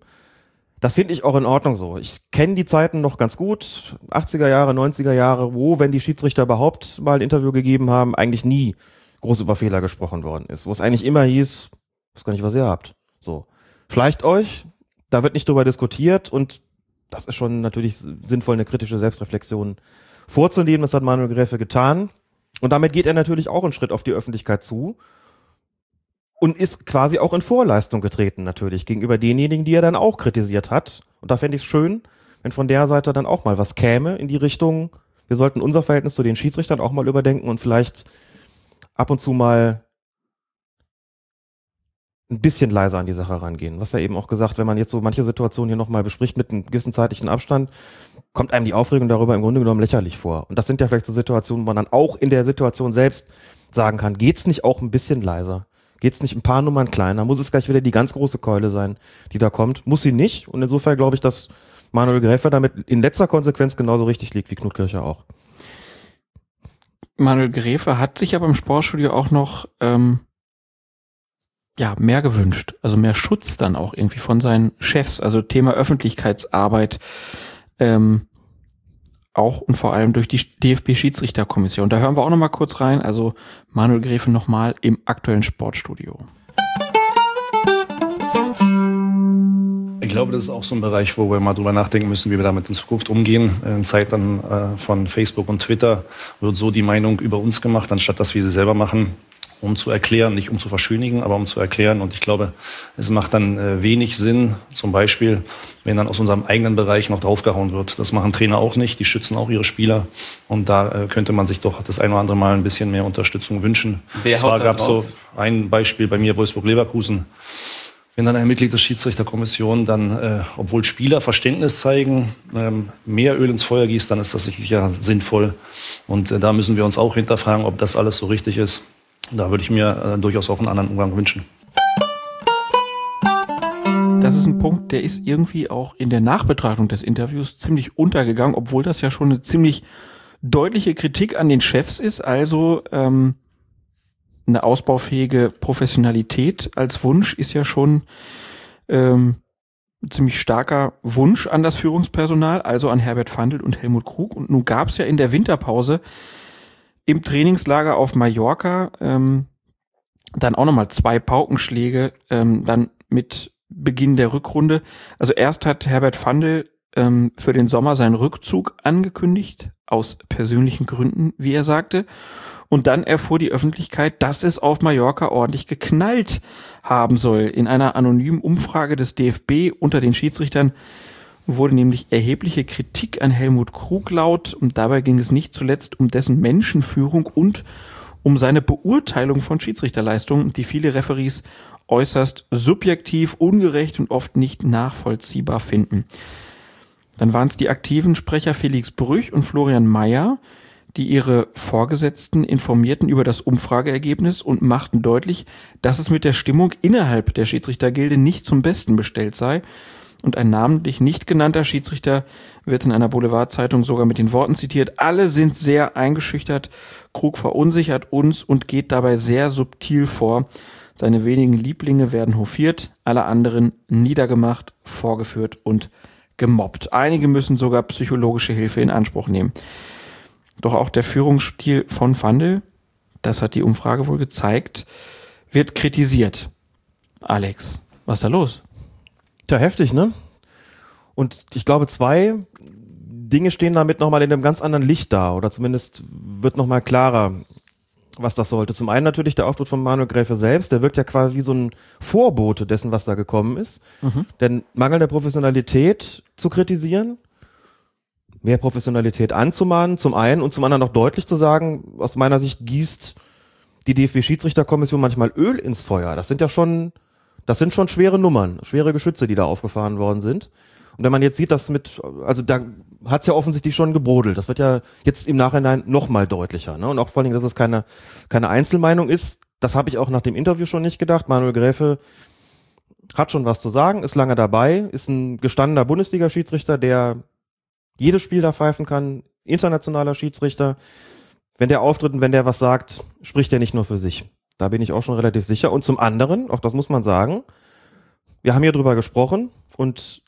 Das finde ich auch in Ordnung so. Ich kenne die Zeiten noch ganz gut, 80er Jahre, 90er Jahre, wo, wenn die Schiedsrichter überhaupt mal ein Interview gegeben haben, eigentlich nie groß über Fehler gesprochen worden ist. Wo es eigentlich immer hieß, weiß gar nicht, was ihr habt. So. Schleicht euch, da wird nicht drüber diskutiert und das ist schon natürlich sinnvoll, eine kritische Selbstreflexion vorzunehmen. Das hat Manuel Gräfe getan. Und damit geht er natürlich auch einen Schritt auf die Öffentlichkeit zu und ist quasi auch in Vorleistung getreten natürlich gegenüber denjenigen, die er dann auch kritisiert hat. Und da fände ich es schön, wenn von der Seite dann auch mal was käme in die Richtung, wir sollten unser Verhältnis zu den Schiedsrichtern auch mal überdenken und vielleicht ab und zu mal ein bisschen leiser an die Sache rangehen. Was ja eben auch gesagt, wenn man jetzt so manche Situationen hier nochmal bespricht mit einem gewissen zeitlichen Abstand, kommt einem die Aufregung darüber im Grunde genommen lächerlich vor. Und das sind ja vielleicht so Situationen, wo man dann auch in der Situation selbst sagen kann, geht's nicht auch ein bisschen leiser? Geht's nicht ein paar Nummern kleiner? Muss es gleich wieder die ganz große Keule sein, die da kommt? Muss sie nicht. Und insofern glaube ich, dass Manuel Gräfer damit in letzter Konsequenz genauso richtig liegt wie Knut Kircher auch. Manuel Gräfe hat sich aber im Sportstudio auch noch ähm, ja, mehr gewünscht. Also mehr Schutz dann auch irgendwie von seinen Chefs. Also Thema Öffentlichkeitsarbeit. Ähm, auch und vor allem durch die DFB-Schiedsrichterkommission. Da hören wir auch noch mal kurz rein. Also Manuel Gräfe nochmal im aktuellen Sportstudio. Ich glaube, das ist auch so ein Bereich, wo wir mal drüber nachdenken müssen, wie wir damit in Zukunft umgehen. In Zeiten äh, von Facebook und Twitter wird so die Meinung über uns gemacht, anstatt dass wir sie selber machen um zu erklären, nicht um zu verschönigen, aber um zu erklären. Und ich glaube, es macht dann äh, wenig Sinn, zum Beispiel, wenn dann aus unserem eigenen Bereich noch draufgehauen wird. Das machen Trainer auch nicht, die schützen auch ihre Spieler. Und da äh, könnte man sich doch das ein oder andere Mal ein bisschen mehr Unterstützung wünschen. Wer Zwar gab es so ein Beispiel bei mir, Wolfsburg-Leverkusen. Wenn dann ein Mitglied der Schiedsrichterkommission dann, äh, obwohl Spieler Verständnis zeigen, ähm, mehr Öl ins Feuer gießt, dann ist das sicher sinnvoll. Und äh, da müssen wir uns auch hinterfragen, ob das alles so richtig ist. Da würde ich mir äh, durchaus auch einen anderen Umgang wünschen. Das ist ein Punkt, der ist irgendwie auch in der Nachbetrachtung des Interviews ziemlich untergegangen, obwohl das ja schon eine ziemlich deutliche Kritik an den Chefs ist. Also ähm, eine ausbaufähige Professionalität als Wunsch ist ja schon ähm, ein ziemlich starker Wunsch an das Führungspersonal, also an Herbert Fandl und Helmut Krug. Und nun gab es ja in der Winterpause im Trainingslager auf Mallorca ähm, dann auch nochmal zwei Paukenschläge, ähm, dann mit Beginn der Rückrunde. Also erst hat Herbert Fandl ähm, für den Sommer seinen Rückzug angekündigt, aus persönlichen Gründen, wie er sagte. Und dann erfuhr die Öffentlichkeit, dass es auf Mallorca ordentlich geknallt haben soll. In einer anonymen Umfrage des DFB unter den Schiedsrichtern wurde nämlich erhebliche Kritik an Helmut Krug laut und dabei ging es nicht zuletzt um dessen Menschenführung und um seine Beurteilung von Schiedsrichterleistungen, die viele Referees äußerst subjektiv, ungerecht und oft nicht nachvollziehbar finden. Dann waren es die aktiven Sprecher Felix Brüch und Florian Mayer, die ihre Vorgesetzten informierten über das Umfrageergebnis und machten deutlich, dass es mit der Stimmung innerhalb der Schiedsrichtergilde nicht zum Besten bestellt sei. Und ein namentlich nicht genannter Schiedsrichter wird in einer Boulevardzeitung sogar mit den Worten zitiert, alle sind sehr eingeschüchtert, Krug verunsichert uns und geht dabei sehr subtil vor. Seine wenigen Lieblinge werden hofiert, alle anderen niedergemacht, vorgeführt und gemobbt. Einige müssen sogar psychologische Hilfe in Anspruch nehmen. Doch auch der Führungsstil von Fandel, das hat die Umfrage wohl gezeigt, wird kritisiert. Alex, was ist da los? Tja, heftig, ne? Und ich glaube, zwei Dinge stehen damit nochmal in einem ganz anderen Licht da, oder zumindest wird nochmal klarer, was das sollte. Zum einen natürlich der Auftritt von Manuel Gräfe selbst, der wirkt ja quasi wie so ein Vorbote dessen, was da gekommen ist. Mhm. Denn mangelnde Professionalität zu kritisieren, mehr Professionalität anzumahnen, zum einen und zum anderen auch deutlich zu sagen, aus meiner Sicht gießt die DFB-Schiedsrichterkommission manchmal Öl ins Feuer. Das sind ja schon, das sind schon schwere Nummern, schwere Geschütze, die da aufgefahren worden sind. Und wenn man jetzt sieht, dass mit, also da hat's ja offensichtlich schon gebrodelt. Das wird ja jetzt im Nachhinein noch mal deutlicher. Ne? Und auch vor allen Dingen, dass es keine, keine Einzelmeinung ist. Das habe ich auch nach dem Interview schon nicht gedacht. Manuel Gräfe hat schon was zu sagen, ist lange dabei, ist ein gestandener Bundesliga-Schiedsrichter, der jedes Spiel da pfeifen kann, internationaler Schiedsrichter. Wenn der auftritt und wenn der was sagt, spricht er nicht nur für sich. Da bin ich auch schon relativ sicher. Und zum anderen, auch das muss man sagen, wir haben hier drüber gesprochen und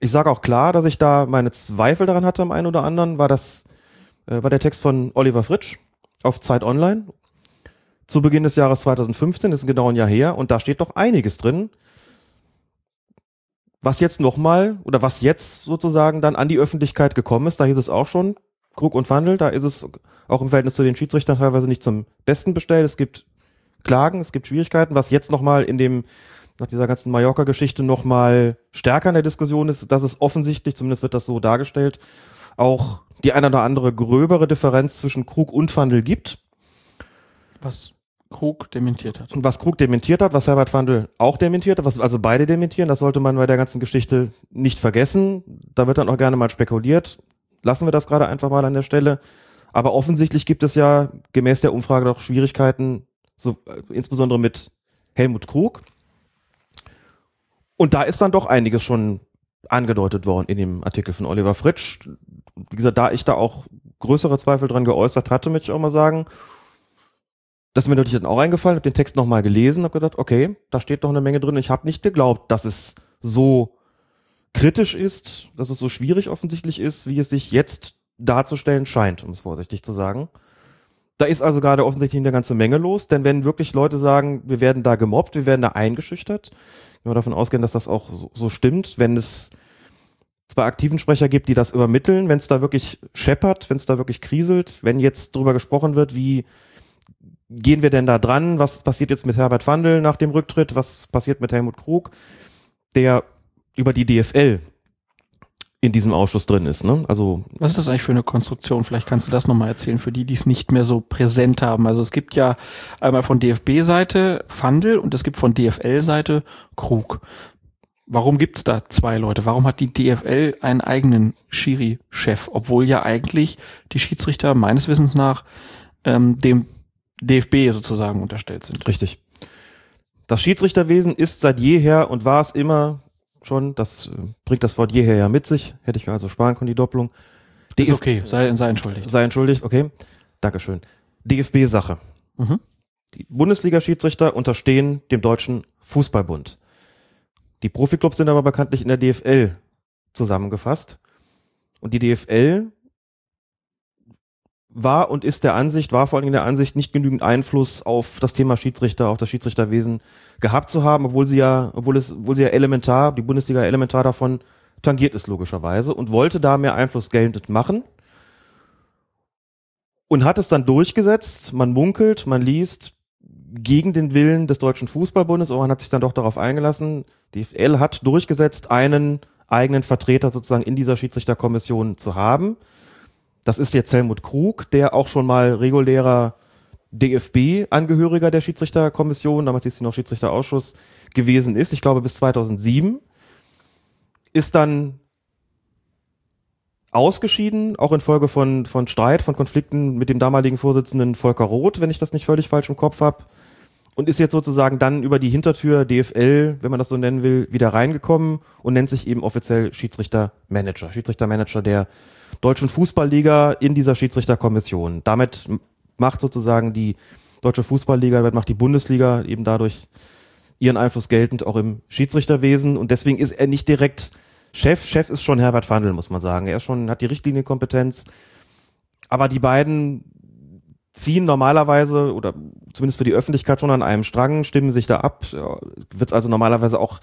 ich sage auch klar, dass ich da meine Zweifel daran hatte am einen oder anderen, war das, äh, war der Text von Oliver Fritsch auf Zeit Online zu Beginn des Jahres 2015, das ist genau ein Jahr her, und da steht doch einiges drin, was jetzt nochmal oder was jetzt sozusagen dann an die Öffentlichkeit gekommen ist. Da hieß es auch schon, Krug und Wandel, da ist es auch im Verhältnis zu den Schiedsrichtern teilweise nicht zum Besten bestellt. Es gibt Klagen, es gibt Schwierigkeiten, was jetzt nochmal in dem, nach dieser ganzen Mallorca-Geschichte nochmal stärker in der Diskussion ist, dass es offensichtlich, zumindest wird das so dargestellt, auch die eine oder andere gröbere Differenz zwischen Krug und Wandel gibt. Was Krug dementiert hat. Was Krug dementiert hat, was Herbert Wandel auch dementiert hat, was also beide dementieren, das sollte man bei der ganzen Geschichte nicht vergessen. Da wird dann auch gerne mal spekuliert. Lassen wir das gerade einfach mal an der Stelle. Aber offensichtlich gibt es ja gemäß der Umfrage doch Schwierigkeiten, so, äh, insbesondere mit Helmut Krug. Und da ist dann doch einiges schon angedeutet worden in dem Artikel von Oliver Fritsch. Wie gesagt, da ich da auch größere Zweifel dran geäußert hatte, möchte ich auch mal sagen, das ist mir natürlich dann auch eingefallen, habe den Text nochmal gelesen, habe gedacht, okay, da steht doch eine Menge drin. Ich habe nicht geglaubt, dass es so kritisch ist, dass es so schwierig offensichtlich ist, wie es sich jetzt darzustellen scheint, um es vorsichtig zu sagen. Da ist also gerade offensichtlich eine ganze Menge los, denn wenn wirklich Leute sagen, wir werden da gemobbt, wir werden da eingeschüchtert, wenn wir davon ausgehen, dass das auch so, so stimmt, wenn es zwei aktiven Sprecher gibt, die das übermitteln, wenn es da wirklich scheppert, wenn es da wirklich kriselt, wenn jetzt drüber gesprochen wird, wie gehen wir denn da dran? Was passiert jetzt mit Herbert Wandel nach dem Rücktritt? Was passiert mit Helmut Krug, der über die DFL in diesem Ausschuss drin ist. Ne? Also was ist das eigentlich für eine Konstruktion? Vielleicht kannst du das nochmal erzählen für die, die es nicht mehr so präsent haben. Also es gibt ja einmal von DFB-Seite Fandel und es gibt von DFL-Seite Krug. Warum gibt es da zwei Leute? Warum hat die DFL einen eigenen Schiri-Chef, obwohl ja eigentlich die Schiedsrichter meines Wissens nach ähm, dem DFB sozusagen unterstellt sind? Richtig. Das Schiedsrichterwesen ist seit jeher und war es immer schon, das äh, bringt das Wort jeher ja mit sich, hätte ich mir also sparen können, die Doppelung. Ist okay, sei, sei entschuldigt. Sei entschuldigt, okay. Dankeschön. DFB-Sache. Mhm. Die Bundesliga-Schiedsrichter unterstehen dem Deutschen Fußballbund. Die Profiklubs sind aber bekanntlich in der DFL zusammengefasst. Und die DFL war und ist der Ansicht, war vor allen Dingen der Ansicht, nicht genügend Einfluss auf das Thema Schiedsrichter, auf das Schiedsrichterwesen gehabt zu haben, obwohl sie ja, obwohl es, obwohl sie ja elementar, die Bundesliga elementar davon tangiert ist, logischerweise, und wollte da mehr Einfluss geltend machen. Und hat es dann durchgesetzt, man munkelt, man liest, gegen den Willen des Deutschen Fußballbundes, aber man hat sich dann doch darauf eingelassen. Die FL hat durchgesetzt, einen eigenen Vertreter sozusagen in dieser Schiedsrichterkommission zu haben. Das ist jetzt Helmut Krug, der auch schon mal regulärer DFB-Angehöriger der Schiedsrichterkommission, damals ist sie noch Schiedsrichterausschuss gewesen ist, ich glaube bis 2007, ist dann ausgeschieden, auch infolge von, von Streit, von Konflikten mit dem damaligen Vorsitzenden Volker Roth, wenn ich das nicht völlig falsch im Kopf habe, und ist jetzt sozusagen dann über die Hintertür DFL, wenn man das so nennen will, wieder reingekommen und nennt sich eben offiziell Schiedsrichtermanager, Schiedsrichtermanager der Deutschen Fußballliga in dieser Schiedsrichterkommission. Damit macht sozusagen die Deutsche Fußballliga, damit macht die Bundesliga eben dadurch ihren Einfluss geltend auch im Schiedsrichterwesen und deswegen ist er nicht direkt Chef. Chef ist schon Herbert Fandl, muss man sagen. Er ist schon, hat die Richtlinienkompetenz. Aber die beiden ziehen normalerweise oder zumindest für die Öffentlichkeit schon an einem Strang, stimmen sich da ab. Wird es also normalerweise auch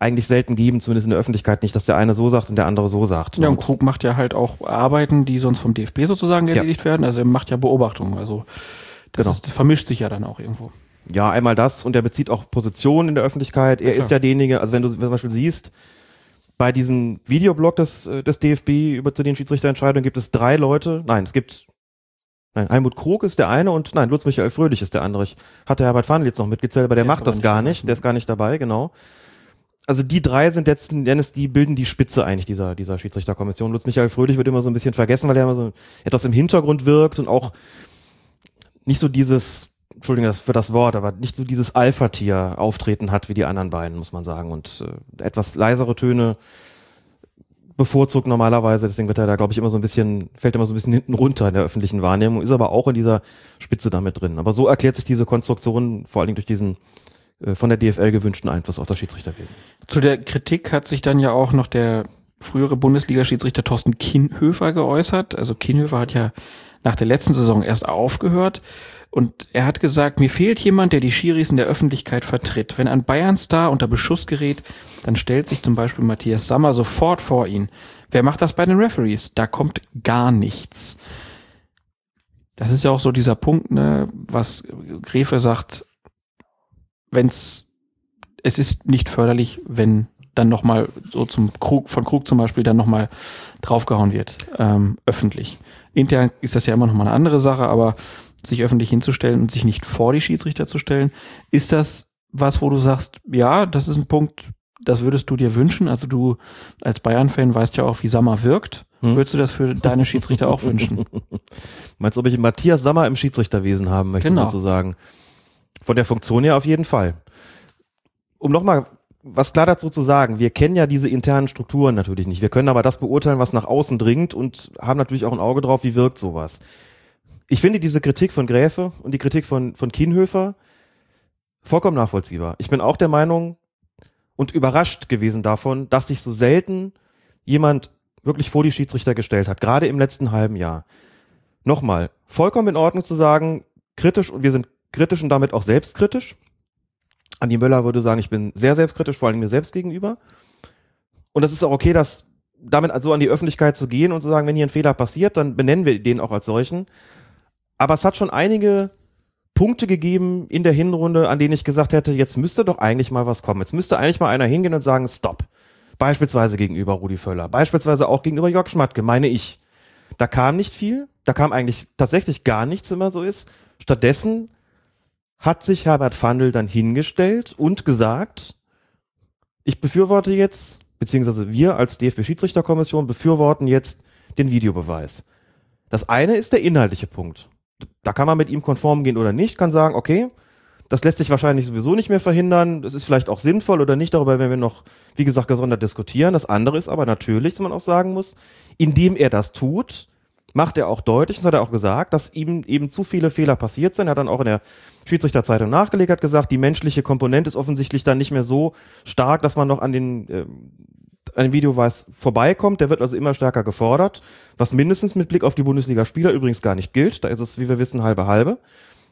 eigentlich selten geben, zumindest in der Öffentlichkeit nicht, dass der eine so sagt und der andere so sagt. Ja, und Krug macht ja halt auch Arbeiten, die sonst vom DFB sozusagen erledigt ja. werden. Also er macht ja Beobachtungen. Also das, genau. ist, das vermischt sich ja dann auch irgendwo. Ja, einmal das und er bezieht auch Positionen in der Öffentlichkeit. Er ja, ist ja derjenige, also wenn du zum Beispiel siehst, bei diesem Videoblog des, äh, des DFB über zu den Schiedsrichterentscheidungen gibt es drei Leute, nein, es gibt Nein, Helmut Krug ist der eine und nein, Lutz Michael Fröhlich ist der andere. Ich hatte Herbert Fahndl jetzt noch mitgezählt, aber der, der macht das gar nicht, der ist gar nicht dabei, genau. Also die drei sind letzten Endes, die bilden die Spitze eigentlich dieser, dieser Schiedsrichterkommission. Lutz Michael Fröhlich wird immer so ein bisschen vergessen, weil er immer so etwas im Hintergrund wirkt und auch nicht so dieses, Entschuldigung das für das Wort, aber nicht so dieses Alpha-Tier auftreten hat wie die anderen beiden, muss man sagen. Und äh, etwas leisere Töne bevorzugt normalerweise, deswegen wird er da, glaube ich, immer so ein bisschen, fällt immer so ein bisschen hinten runter in der öffentlichen Wahrnehmung, ist aber auch in dieser Spitze damit drin. Aber so erklärt sich diese Konstruktion vor allen Dingen durch diesen von der DFL gewünschten Einfluss auf das Schiedsrichterwesen. Zu der Kritik hat sich dann ja auch noch der frühere Bundesliga-Schiedsrichter Thorsten Kienhöfer geäußert. Also Kienhöfer hat ja nach der letzten Saison erst aufgehört und er hat gesagt, mir fehlt jemand, der die Schiris in der Öffentlichkeit vertritt. Wenn ein Bayern-Star unter Beschuss gerät, dann stellt sich zum Beispiel Matthias Sammer sofort vor ihn. Wer macht das bei den Referees? Da kommt gar nichts. Das ist ja auch so dieser Punkt, ne, was Gräfe sagt, wenn's, es ist nicht förderlich, wenn dann nochmal so zum Krug, von Krug zum Beispiel dann nochmal draufgehauen wird, ähm, öffentlich. Intern ist das ja immer nochmal eine andere Sache, aber sich öffentlich hinzustellen und sich nicht vor die Schiedsrichter zu stellen, ist das was, wo du sagst, ja, das ist ein Punkt, das würdest du dir wünschen? Also du als Bayern-Fan weißt ja auch, wie Sammer wirkt. Hm? Würdest du das für deine Schiedsrichter auch wünschen? Meinst du, ob ich Matthias Sammer im Schiedsrichterwesen haben möchte, Genau. sozusagen? Von der Funktion her auf jeden Fall. Um nochmal was klar dazu zu sagen, wir kennen ja diese internen Strukturen natürlich nicht. Wir können aber das beurteilen, was nach außen dringt und haben natürlich auch ein Auge drauf, wie wirkt sowas. Ich finde diese Kritik von Gräfe und die Kritik von, von Kienhöfer vollkommen nachvollziehbar. Ich bin auch der Meinung und überrascht gewesen davon, dass sich so selten jemand wirklich vor die Schiedsrichter gestellt hat, gerade im letzten halben Jahr. Nochmal, vollkommen in Ordnung zu sagen, kritisch und wir sind kritisch und damit auch selbstkritisch. Andi Möller würde sagen, ich bin sehr selbstkritisch, vor allem mir selbst gegenüber. Und es ist auch okay, das damit also an die Öffentlichkeit zu gehen und zu sagen, wenn hier ein Fehler passiert, dann benennen wir den auch als solchen. Aber es hat schon einige Punkte gegeben in der Hinrunde, an denen ich gesagt hätte, jetzt müsste doch eigentlich mal was kommen. Jetzt müsste eigentlich mal einer hingehen und sagen, stopp. Beispielsweise gegenüber Rudi Völler, beispielsweise auch gegenüber Jörg Schmatke, meine ich. Da kam nicht viel, da kam eigentlich tatsächlich gar nichts, immer so ist. Stattdessen hat sich Herbert Fandl dann hingestellt und gesagt, ich befürworte jetzt, beziehungsweise wir als DFB-Schiedsrichterkommission befürworten jetzt den Videobeweis. Das eine ist der inhaltliche Punkt. Da kann man mit ihm konform gehen oder nicht, kann sagen, okay, das lässt sich wahrscheinlich sowieso nicht mehr verhindern. Das ist vielleicht auch sinnvoll oder nicht. Darüber werden wir noch, wie gesagt, gesondert diskutieren. Das andere ist aber natürlich, dass man auch sagen muss, indem er das tut, macht er auch deutlich, das hat er auch gesagt, dass ihm eben zu viele Fehler passiert sind. Er hat dann auch in der Schiedsrichterzeitung nachgelegt, hat gesagt, die menschliche Komponente ist offensichtlich dann nicht mehr so stark, dass man noch an den, äh, an den Videobeweis vorbeikommt. Der wird also immer stärker gefordert, was mindestens mit Blick auf die Bundesligaspieler übrigens gar nicht gilt. Da ist es, wie wir wissen, halbe halbe.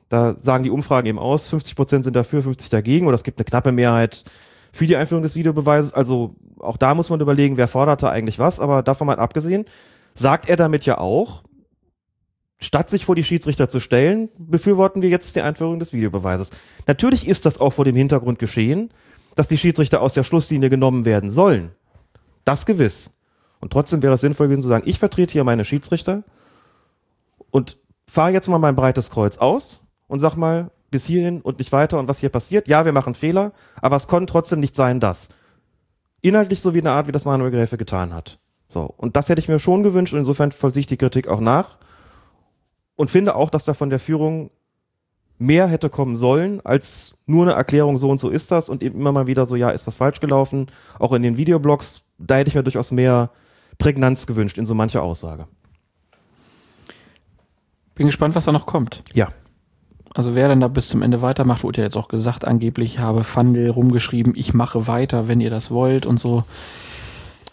Da sagen die Umfragen eben aus, 50 Prozent sind dafür, 50 dagegen oder es gibt eine knappe Mehrheit für die Einführung des Videobeweises. Also auch da muss man überlegen, wer fordert da eigentlich was. Aber davon mal abgesehen, sagt er damit ja auch, statt sich vor die Schiedsrichter zu stellen, befürworten wir jetzt die Einführung des Videobeweises. Natürlich ist das auch vor dem Hintergrund geschehen, dass die Schiedsrichter aus der Schlusslinie genommen werden sollen. Das gewiss. Und trotzdem wäre es sinnvoll gewesen zu sagen, ich vertrete hier meine Schiedsrichter und fahre jetzt mal mein breites Kreuz aus und sag mal bis hierhin und nicht weiter und was hier passiert. Ja, wir machen Fehler, aber es konnte trotzdem nicht sein, dass. Inhaltlich so wie eine Art, wie das Manuel Gräfe getan hat. So. Und das hätte ich mir schon gewünscht und insofern vollziehe ich die Kritik auch nach und finde auch, dass da von der Führung mehr hätte kommen sollen, als nur eine Erklärung, so und so ist das und eben immer mal wieder so, ja, ist was falsch gelaufen. Auch in den Videoblogs, da hätte ich mir durchaus mehr Prägnanz gewünscht in so mancher Aussage. Bin gespannt, was da noch kommt. Ja. Also wer dann da bis zum Ende weitermacht, wurde ja jetzt auch gesagt, angeblich habe Fandel rumgeschrieben, ich mache weiter, wenn ihr das wollt und so.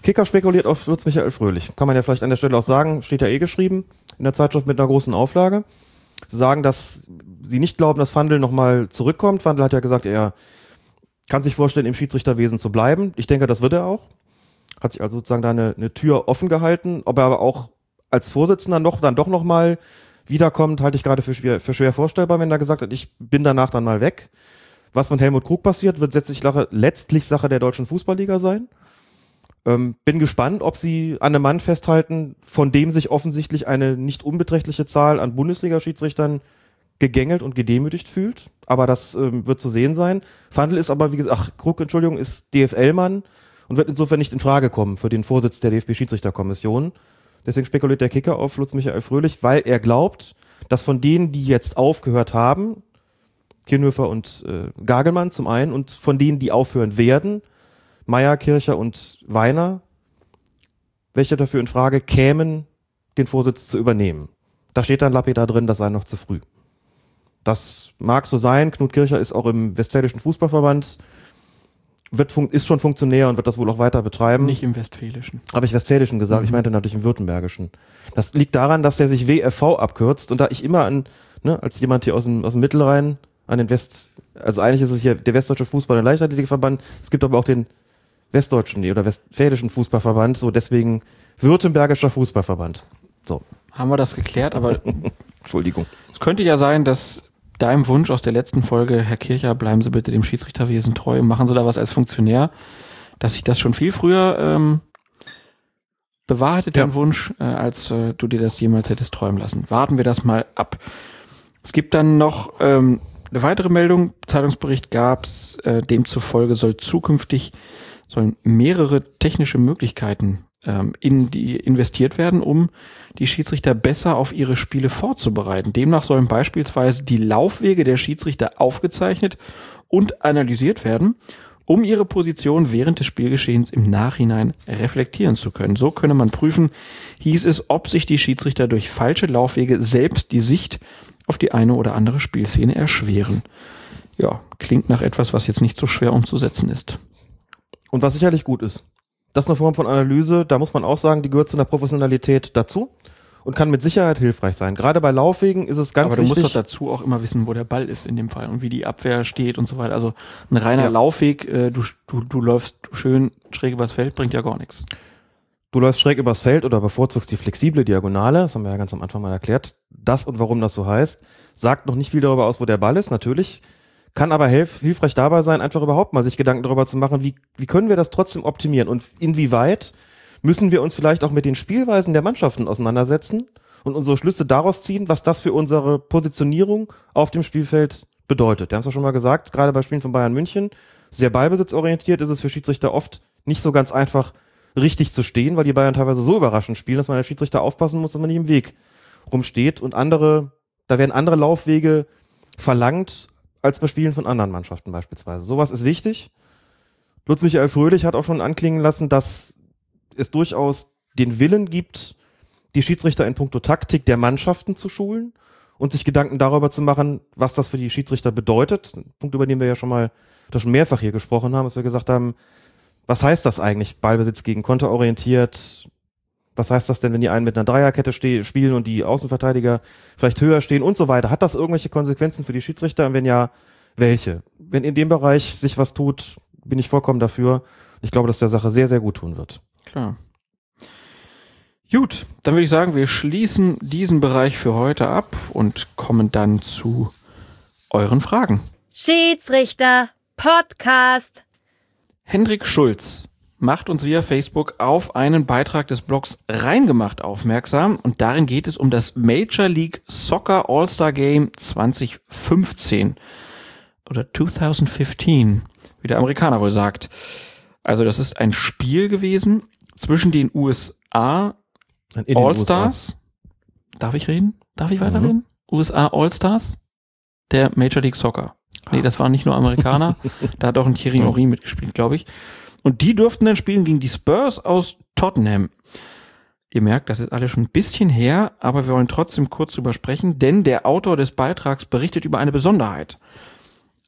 Kicker spekuliert auf Lutz Michael Fröhlich. Kann man ja vielleicht an der Stelle auch sagen, steht ja eh geschrieben in der Zeitschrift mit einer großen Auflage. Sie sagen, dass sie nicht glauben, dass Fandel nochmal zurückkommt. Fandel hat ja gesagt, er kann sich vorstellen, im Schiedsrichterwesen zu bleiben. Ich denke, das wird er auch. Hat sich also sozusagen da eine, eine Tür offen gehalten. Ob er aber auch als Vorsitzender noch, dann doch nochmal wiederkommt, halte ich gerade für schwer, für schwer vorstellbar, wenn er gesagt hat, ich bin danach dann mal weg. Was mit Helmut Krug passiert, wird letztlich, Sache- letztlich Sache der deutschen Fußballliga sein. Ähm, bin gespannt, ob sie an einem Mann festhalten, von dem sich offensichtlich eine nicht unbeträchtliche Zahl an Bundesliga-Schiedsrichtern gegängelt und gedemütigt fühlt. Aber das ähm, wird zu sehen sein. Fandl ist aber, wie gesagt, ach, Krug, Entschuldigung, ist DFL-Mann und wird insofern nicht in Frage kommen für den Vorsitz der DFB-Schiedsrichterkommission. Deswegen spekuliert der Kicker auf Lutz Michael Fröhlich, weil er glaubt, dass von denen, die jetzt aufgehört haben, Kirnhöfer und äh, Gagelmann zum einen und von denen, die aufhören werden, Meier, Kircher und Weiner, welche dafür in Frage kämen, den Vorsitz zu übernehmen. Da steht dann lapidar drin, das sei noch zu früh. Das mag so sein. Knut Kircher ist auch im Westfälischen Fußballverband, wird ist schon Funktionär und wird das wohl auch weiter betreiben. Nicht im Westfälischen. Habe ich Westfälischen gesagt, ich meinte natürlich im Württembergischen. Das liegt daran, dass der sich WFV abkürzt und da ich immer an, ne, als jemand hier aus dem, aus dem Mittelrhein an den West, also eigentlich ist es hier der Westdeutsche Fußball- und Leichtathletikverband, es gibt aber auch den Westdeutschen oder Westfälischen Fußballverband, so deswegen Württembergischer Fußballverband. So, Haben wir das geklärt, aber Entschuldigung. es könnte ja sein, dass deinem Wunsch aus der letzten Folge, Herr Kircher, bleiben Sie bitte dem Schiedsrichterwesen treu, machen Sie da was als Funktionär, dass sich das schon viel früher ähm, bewahrheitet, Ja. den Wunsch, äh, als äh, du dir das jemals hättest träumen lassen. Warten wir das mal ab. Es gibt dann noch ähm, eine weitere Meldung, Zeitungsbericht gab's, äh, demzufolge soll zukünftig sollen mehrere technische Möglichkeiten ähm, in die investiert werden, um die Schiedsrichter besser auf ihre Spiele vorzubereiten. Demnach sollen beispielsweise die Laufwege der Schiedsrichter aufgezeichnet und analysiert werden, um ihre Position während des Spielgeschehens im Nachhinein reflektieren zu können. So könne man prüfen, hieß es, ob sich die Schiedsrichter durch falsche Laufwege selbst die Sicht auf die eine oder andere Spielszene erschweren. Ja, klingt nach etwas, was jetzt nicht so schwer umzusetzen ist. Und was sicherlich gut ist. Das ist eine Form von Analyse, da muss man auch sagen, die gehört zu einer Professionalität dazu und kann mit Sicherheit hilfreich sein. Gerade bei Laufwegen ist es ganz Aber du wichtig. musst doch dazu auch immer wissen, wo der Ball ist in dem Fall und wie die Abwehr steht und so weiter. Also ein reiner Ja. Laufweg, äh, du, du, du läufst schön schräg übers Feld, bringt ja gar nichts. Du läufst schräg übers Feld oder bevorzugst die flexible Diagonale, das haben wir ja ganz am Anfang mal erklärt. Das und warum das so heißt, sagt noch nicht viel darüber aus, wo der Ball ist, natürlich. Kann aber hilf, hilfreich dabei sein, einfach überhaupt mal sich Gedanken darüber zu machen, wie, wie können wir das trotzdem optimieren und inwieweit müssen wir uns vielleicht auch mit den Spielweisen der Mannschaften auseinandersetzen und unsere Schlüsse daraus ziehen, was das für unsere Positionierung auf dem Spielfeld bedeutet. Wir haben es ja schon mal gesagt, gerade bei Spielen von Bayern München, sehr ballbesitzorientiert ist es für Schiedsrichter oft nicht so ganz einfach, richtig zu stehen, weil die Bayern teilweise so überraschend spielen, dass man als Schiedsrichter aufpassen muss, dass man nicht im Weg rumsteht und andere, da werden andere Laufwege verlangt als bei Spielen von anderen Mannschaften beispielsweise. Sowas ist wichtig. Lutz Michael Fröhlich hat auch schon anklingen lassen, dass es durchaus den Willen gibt, die Schiedsrichter in puncto Taktik der Mannschaften zu schulen und sich Gedanken darüber zu machen, was das für die Schiedsrichter bedeutet. Ein Punkt, über den wir ja schon mal, da schon mehrfach hier gesprochen haben, dass wir gesagt haben, was heißt das eigentlich, Ballbesitz gegen Konter orientiert? Was heißt das denn, wenn die einen mit einer Dreierkette spielen und die Außenverteidiger vielleicht höher stehen und so weiter? Hat das irgendwelche Konsequenzen für die Schiedsrichter? Und wenn ja, welche? Wenn in dem Bereich sich was tut, bin ich vollkommen dafür. Ich glaube, dass der Sache sehr, sehr gut tun wird. Klar. Gut, dann würde ich sagen, wir schließen diesen Bereich für heute ab und kommen dann zu euren Fragen. Schiedsrichter Podcast. Hendrik Schulz macht uns via Facebook auf einen Beitrag des Blogs Reingemacht aufmerksam und darin geht es um das Major League Soccer All-Star Game 2015 oder 2015, wie der Amerikaner wohl sagt. Also das ist ein Spiel gewesen zwischen den USA All-Stars. Darf ich reden? Darf ich weiterreden? USA All-Stars der Major League Soccer. Nee, das waren nicht nur Amerikaner. da hat auch ein Thierry Henry mitgespielt, glaube ich. Und die durften dann spielen gegen die Spurs aus Tottenham. Ihr merkt, das ist alles schon ein bisschen her, aber wir wollen trotzdem kurz drüber sprechen, denn der Autor des Beitrags berichtet über eine Besonderheit.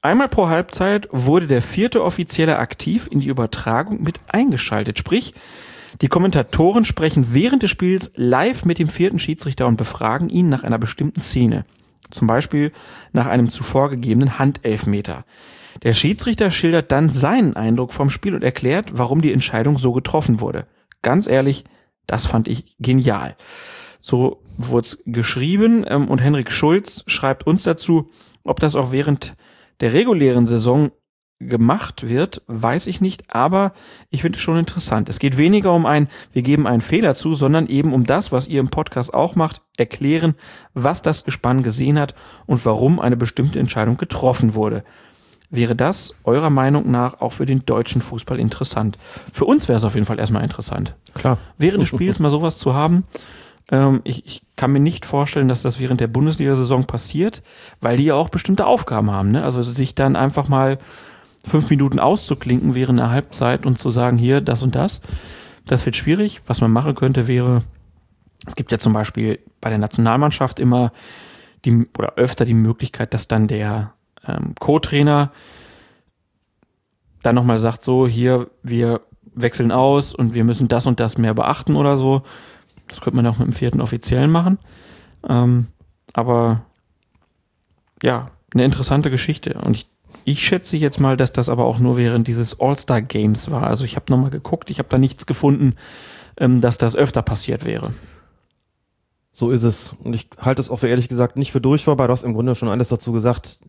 Einmal pro Halbzeit wurde der vierte Offizielle aktiv in die Übertragung mit eingeschaltet. Sprich, die Kommentatoren sprechen während des Spiels live mit dem vierten Schiedsrichter und befragen ihn nach einer bestimmten Szene. Zum Beispiel nach einem zuvor gegebenen Handelfmeter. Der Schiedsrichter schildert dann seinen Eindruck vom Spiel und erklärt, warum die Entscheidung so getroffen wurde. Ganz ehrlich, das fand ich genial. So wurde es geschrieben ähm, und Henrik Schulz schreibt uns dazu, ob das auch während der regulären Saison gemacht wird, weiß ich nicht, aber ich finde es schon interessant. Es geht weniger um ein, wir geben einen Fehler zu, sondern eben um das, was ihr im Podcast auch macht, erklären, was das Gespann gesehen hat und warum eine bestimmte Entscheidung getroffen wurde. Wäre das eurer Meinung nach auch für den deutschen Fußball interessant? Für uns wäre es auf jeden Fall erstmal interessant. Klar. Während des Spiels mal sowas zu haben. Ähm, ich, ich kann mir nicht vorstellen, dass das während der Bundesliga-Saison passiert, weil die ja auch bestimmte Aufgaben haben. Ne? Also sich dann einfach mal fünf Minuten auszuklinken während einer Halbzeit und zu sagen, hier, das und das, das wird schwierig. Was man machen könnte, wäre, es gibt ja zum Beispiel bei der Nationalmannschaft immer die, oder öfter die Möglichkeit, dass dann der ähm, Co-Trainer dann nochmal sagt, so, hier, wir wechseln aus und wir müssen das und das mehr beachten oder so. Das könnte man auch mit dem vierten Offiziellen machen. Ähm, aber ja, eine interessante Geschichte. Und ich, ich schätze jetzt mal, dass das aber auch nur während dieses All-Star-Games war. Also ich habe nochmal geguckt, ich habe da nichts gefunden, ähm, dass das öfter passiert wäre. So ist es. Und ich halte es auch für ehrlich gesagt nicht für durchführbar. Du hast im Grunde schon alles dazu gesagt.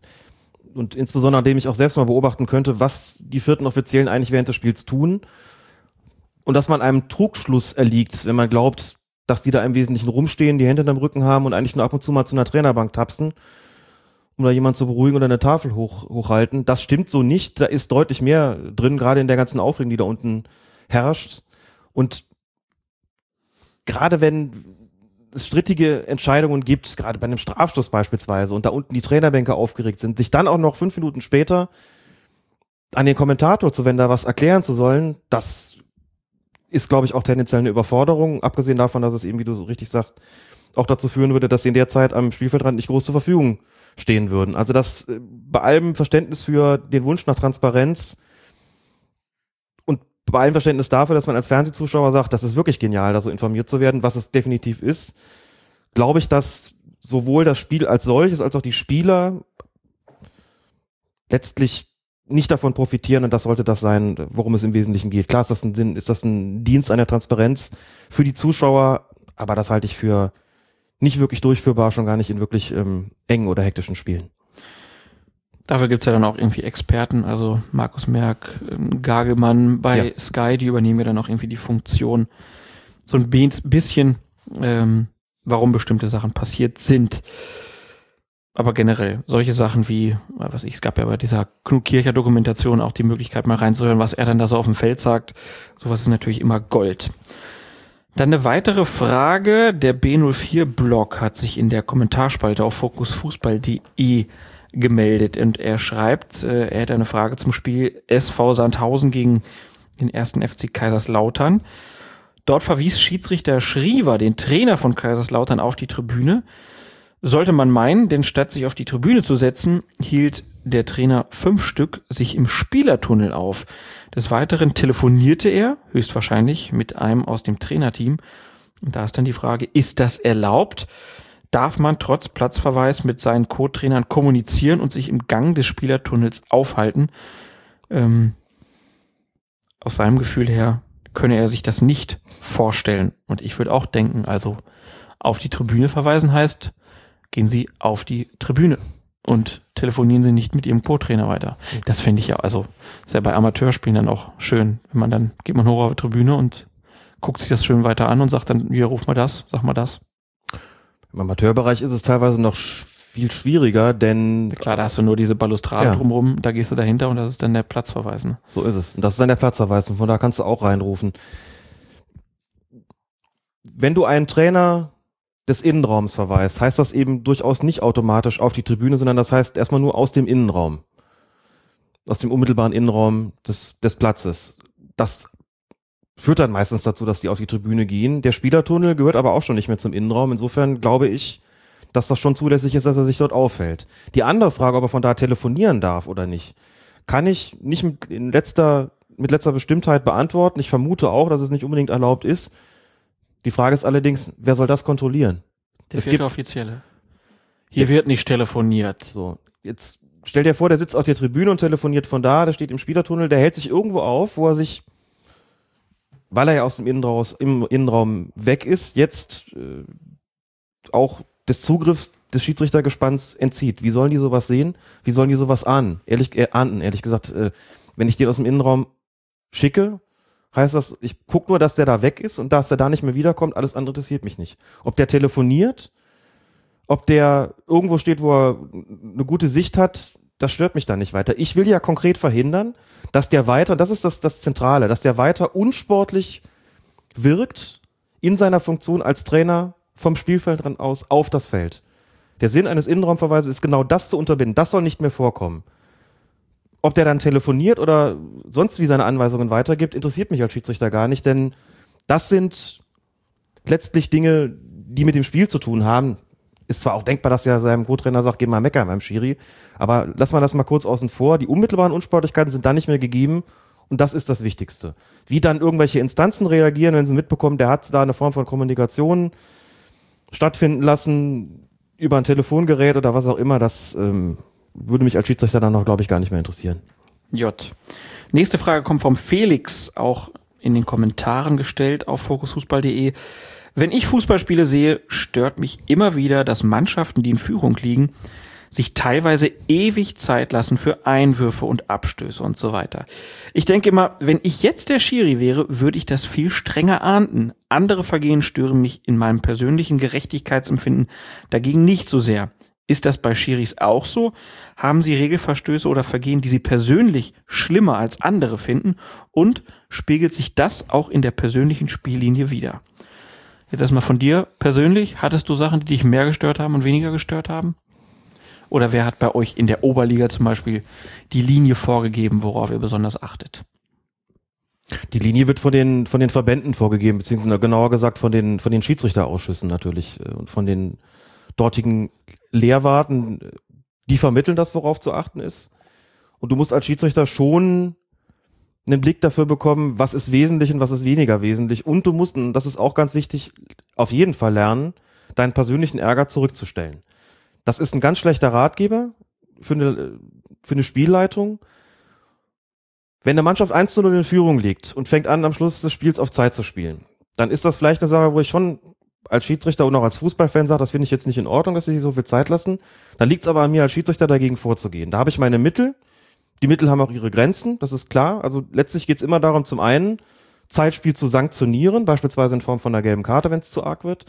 Und insbesondere, indem ich auch selbst mal beobachten könnte, was die vierten Offiziellen eigentlich während des Spiels tun. Und dass man einem Trugschluss erliegt, wenn man glaubt, dass die da im Wesentlichen rumstehen, die Hände in dem Rücken haben und eigentlich nur ab und zu mal zu einer Trainerbank tapsen, um da jemand zu beruhigen oder eine Tafel hoch, hochhalten. Das stimmt so nicht. Da ist deutlich mehr drin, gerade in der ganzen Aufregung, die da unten herrscht. Und gerade wenn es strittige Entscheidungen gibt, gerade bei einem Strafstoß beispielsweise, und da unten die Trainerbänke aufgeregt sind, sich dann auch noch fünf Minuten später an den Kommentator zu wenden, da was erklären zu sollen, das ist, glaube ich, auch tendenziell eine Überforderung, abgesehen davon, dass es eben, wie du so richtig sagst, auch dazu führen würde, dass sie in der Zeit am Spielfeldrand nicht groß zur Verfügung stehen würden. Also das äh, bei allem Verständnis für den Wunsch nach Transparenz und bei allem Verständnis dafür, dass man als Fernsehzuschauer sagt, das ist wirklich genial, da so informiert zu werden, was es definitiv ist, glaube ich, dass sowohl das Spiel als solches als auch die Spieler letztlich nicht davon profitieren und das sollte das sein, worum es im Wesentlichen geht. Klar ist das ein Sinn, ist das ein Dienst einer Transparenz für die Zuschauer, aber das halte ich für nicht wirklich durchführbar, schon gar nicht in wirklich ähm, engen oder hektischen Spielen. Dafür gibt's ja dann auch irgendwie Experten, also Markus Merck, ähm, Gagelmann bei Ja. Sky, die übernehmen ja dann auch irgendwie die Funktion, so ein bi- bisschen, ähm, warum bestimmte Sachen passiert sind. Aber generell, solche Sachen wie, äh, was ich, es gab ja bei dieser Knut Kircher Dokumentation auch die Möglichkeit mal reinzuhören, was er dann da so auf dem Feld sagt. Sowas ist natürlich immer Gold. Dann eine weitere Frage. Der B04-Blog hat sich in der Kommentarspalte auf fokusfußball.de gemeldet und er schreibt, äh, er hätte eine Frage zum Spiel SV Sandhausen gegen den ersten FC Kaiserslautern. Dort verwies Schiedsrichter Schriever den Trainer von Kaiserslautern auf die Tribüne. Sollte man meinen, denn statt sich auf die Tribüne zu setzen, hielt der Trainer fünf Stück sich im Spielertunnel auf. Des Weiteren telefonierte er, höchstwahrscheinlich, mit einem aus dem Trainerteam. Und da ist dann die Frage, ist das erlaubt? Darf man trotz Platzverweis mit seinen Co-Trainern kommunizieren und sich im Gang des Spielertunnels aufhalten? Ähm, aus seinem Gefühl her könne er sich das nicht vorstellen. Und ich würde auch denken, also auf die Tribüne verweisen heißt, gehen Sie auf die Tribüne und telefonieren Sie nicht mit Ihrem Co-Trainer weiter. Das fände ich ja, also ist ja bei Amateurspielen dann auch schön, wenn man dann geht man hoch auf die Tribüne und guckt sich das schön weiter an und sagt dann, hier ruf mal das, sag mal das. Im Amateurbereich ist es teilweise noch viel schwieriger, denn Klar, da hast du nur diese Balustrade Ja. drumrum, da gehst du dahinter und das ist dann der Platzverweis. Ne? so ist es. Und das ist dann der Platzverweis und von da kannst du auch reinrufen. Wenn du einen Trainer des Innenraums verweist, heißt das eben durchaus nicht automatisch auf die Tribüne, sondern das heißt erstmal nur aus dem Innenraum. Aus dem unmittelbaren Innenraum des, des Platzes. Das führt dann meistens dazu, dass die auf die Tribüne gehen. Der Spielertunnel gehört aber auch schon nicht mehr zum Innenraum. Insofern glaube ich, dass das schon zulässig ist, dass er sich dort aufhält. Die andere Frage, ob er von da telefonieren darf oder nicht, kann ich nicht mit, letzter, mit letzter Bestimmtheit beantworten. Ich vermute auch, dass es nicht unbedingt erlaubt ist. Die Frage ist allerdings, wer soll das kontrollieren? Der Es gibt- Offizielle. Hier wird nicht telefoniert. So, jetzt stell dir vor, der sitzt auf der Tribüne und telefoniert von da, der steht im Spielertunnel, der hält sich irgendwo auf, wo er sich, weil er ja aus dem Innenraum, im Innenraum weg ist, jetzt äh, auch des Zugriffs des Schiedsrichtergespanns entzieht. Wie sollen die sowas sehen? Wie sollen die sowas ahnen? Ehrlich, äh, ahnden, ehrlich gesagt, äh, wenn ich den aus dem Innenraum schicke, heißt das, ich gucke nur, dass der da weg ist und dass der da nicht mehr wiederkommt, alles andere interessiert mich nicht. Ob der telefoniert, ob der irgendwo steht, wo er eine gute Sicht hat, das stört mich dann nicht weiter. Ich will ja konkret verhindern, dass der weiter, das ist das, das Zentrale, dass der weiter unsportlich wirkt in seiner Funktion als Trainer vom Spielfeld aus auf das Feld. Der Sinn eines Innenraumverweises ist genau das zu unterbinden. Das soll nicht mehr vorkommen. Ob der dann telefoniert oder sonst wie seine Anweisungen weitergibt, interessiert mich als Schiedsrichter gar nicht, denn das sind letztlich Dinge, die mit dem Spiel zu tun haben. Ist zwar auch denkbar, dass er seinem Co-Trainer sagt, geh mal meckern beim Schiri, aber lass mal das mal kurz außen vor. Die unmittelbaren Unsportlichkeiten sind da nicht mehr gegeben und das ist das Wichtigste. Wie dann irgendwelche Instanzen reagieren, wenn sie mitbekommen, der hat da eine Form von Kommunikation stattfinden lassen über ein Telefongerät oder was auch immer, das ähm, würde mich als Schiedsrichter dann noch, glaube ich, gar nicht mehr interessieren. J. Nächste Frage kommt vom Felix, auch in den Kommentaren gestellt auf fokusfußball.de. Wenn ich Fußballspiele sehe, stört mich immer wieder, dass Mannschaften, die in Führung liegen, sich teilweise ewig Zeit lassen für Einwürfe und Abstöße und so weiter. Ich denke immer, wenn ich jetzt der Schiri wäre, würde ich das viel strenger ahnden. Andere Vergehen stören mich in meinem persönlichen Gerechtigkeitsempfinden dagegen nicht so sehr. Ist das bei Schiris auch so? Haben sie Regelverstöße oder Vergehen, die sie persönlich schlimmer als andere finden? Und spiegelt sich das auch in der persönlichen Spiellinie wieder? Jetzt erstmal von dir persönlich. Hattest du Sachen, die dich mehr gestört haben und weniger gestört haben? Oder wer hat bei euch in der Oberliga zum Beispiel die Linie vorgegeben, worauf ihr besonders achtet? Die Linie wird von den, von den Verbänden vorgegeben, beziehungsweise genauer gesagt von den, von den Schiedsrichterausschüssen natürlich äh, und von den dortigen Lehrwarten. Die vermitteln das, worauf zu achten ist. Und du musst als Schiedsrichter schon einen Blick dafür bekommen, was ist wesentlich und was ist weniger wesentlich. Und du musst, und das ist auch ganz wichtig, auf jeden Fall lernen, deinen persönlichen Ärger zurückzustellen. Das ist ein ganz schlechter Ratgeber für eine, für eine Spielleitung. Wenn eine Mannschaft 1 zu 0 in Führung liegt und fängt an, am Schluss des Spiels auf Zeit zu spielen, dann ist das vielleicht eine Sache, wo ich schon als Schiedsrichter und auch als Fußballfan sage, das finde ich jetzt nicht in Ordnung, dass sie sich so viel Zeit lassen. Dann liegt es aber an mir als Schiedsrichter dagegen vorzugehen. Da habe ich meine Mittel, die Mittel haben auch ihre Grenzen, das ist klar. Also letztlich geht es immer darum, zum einen Zeitspiel zu sanktionieren, beispielsweise in Form von einer gelben Karte, wenn es zu arg wird.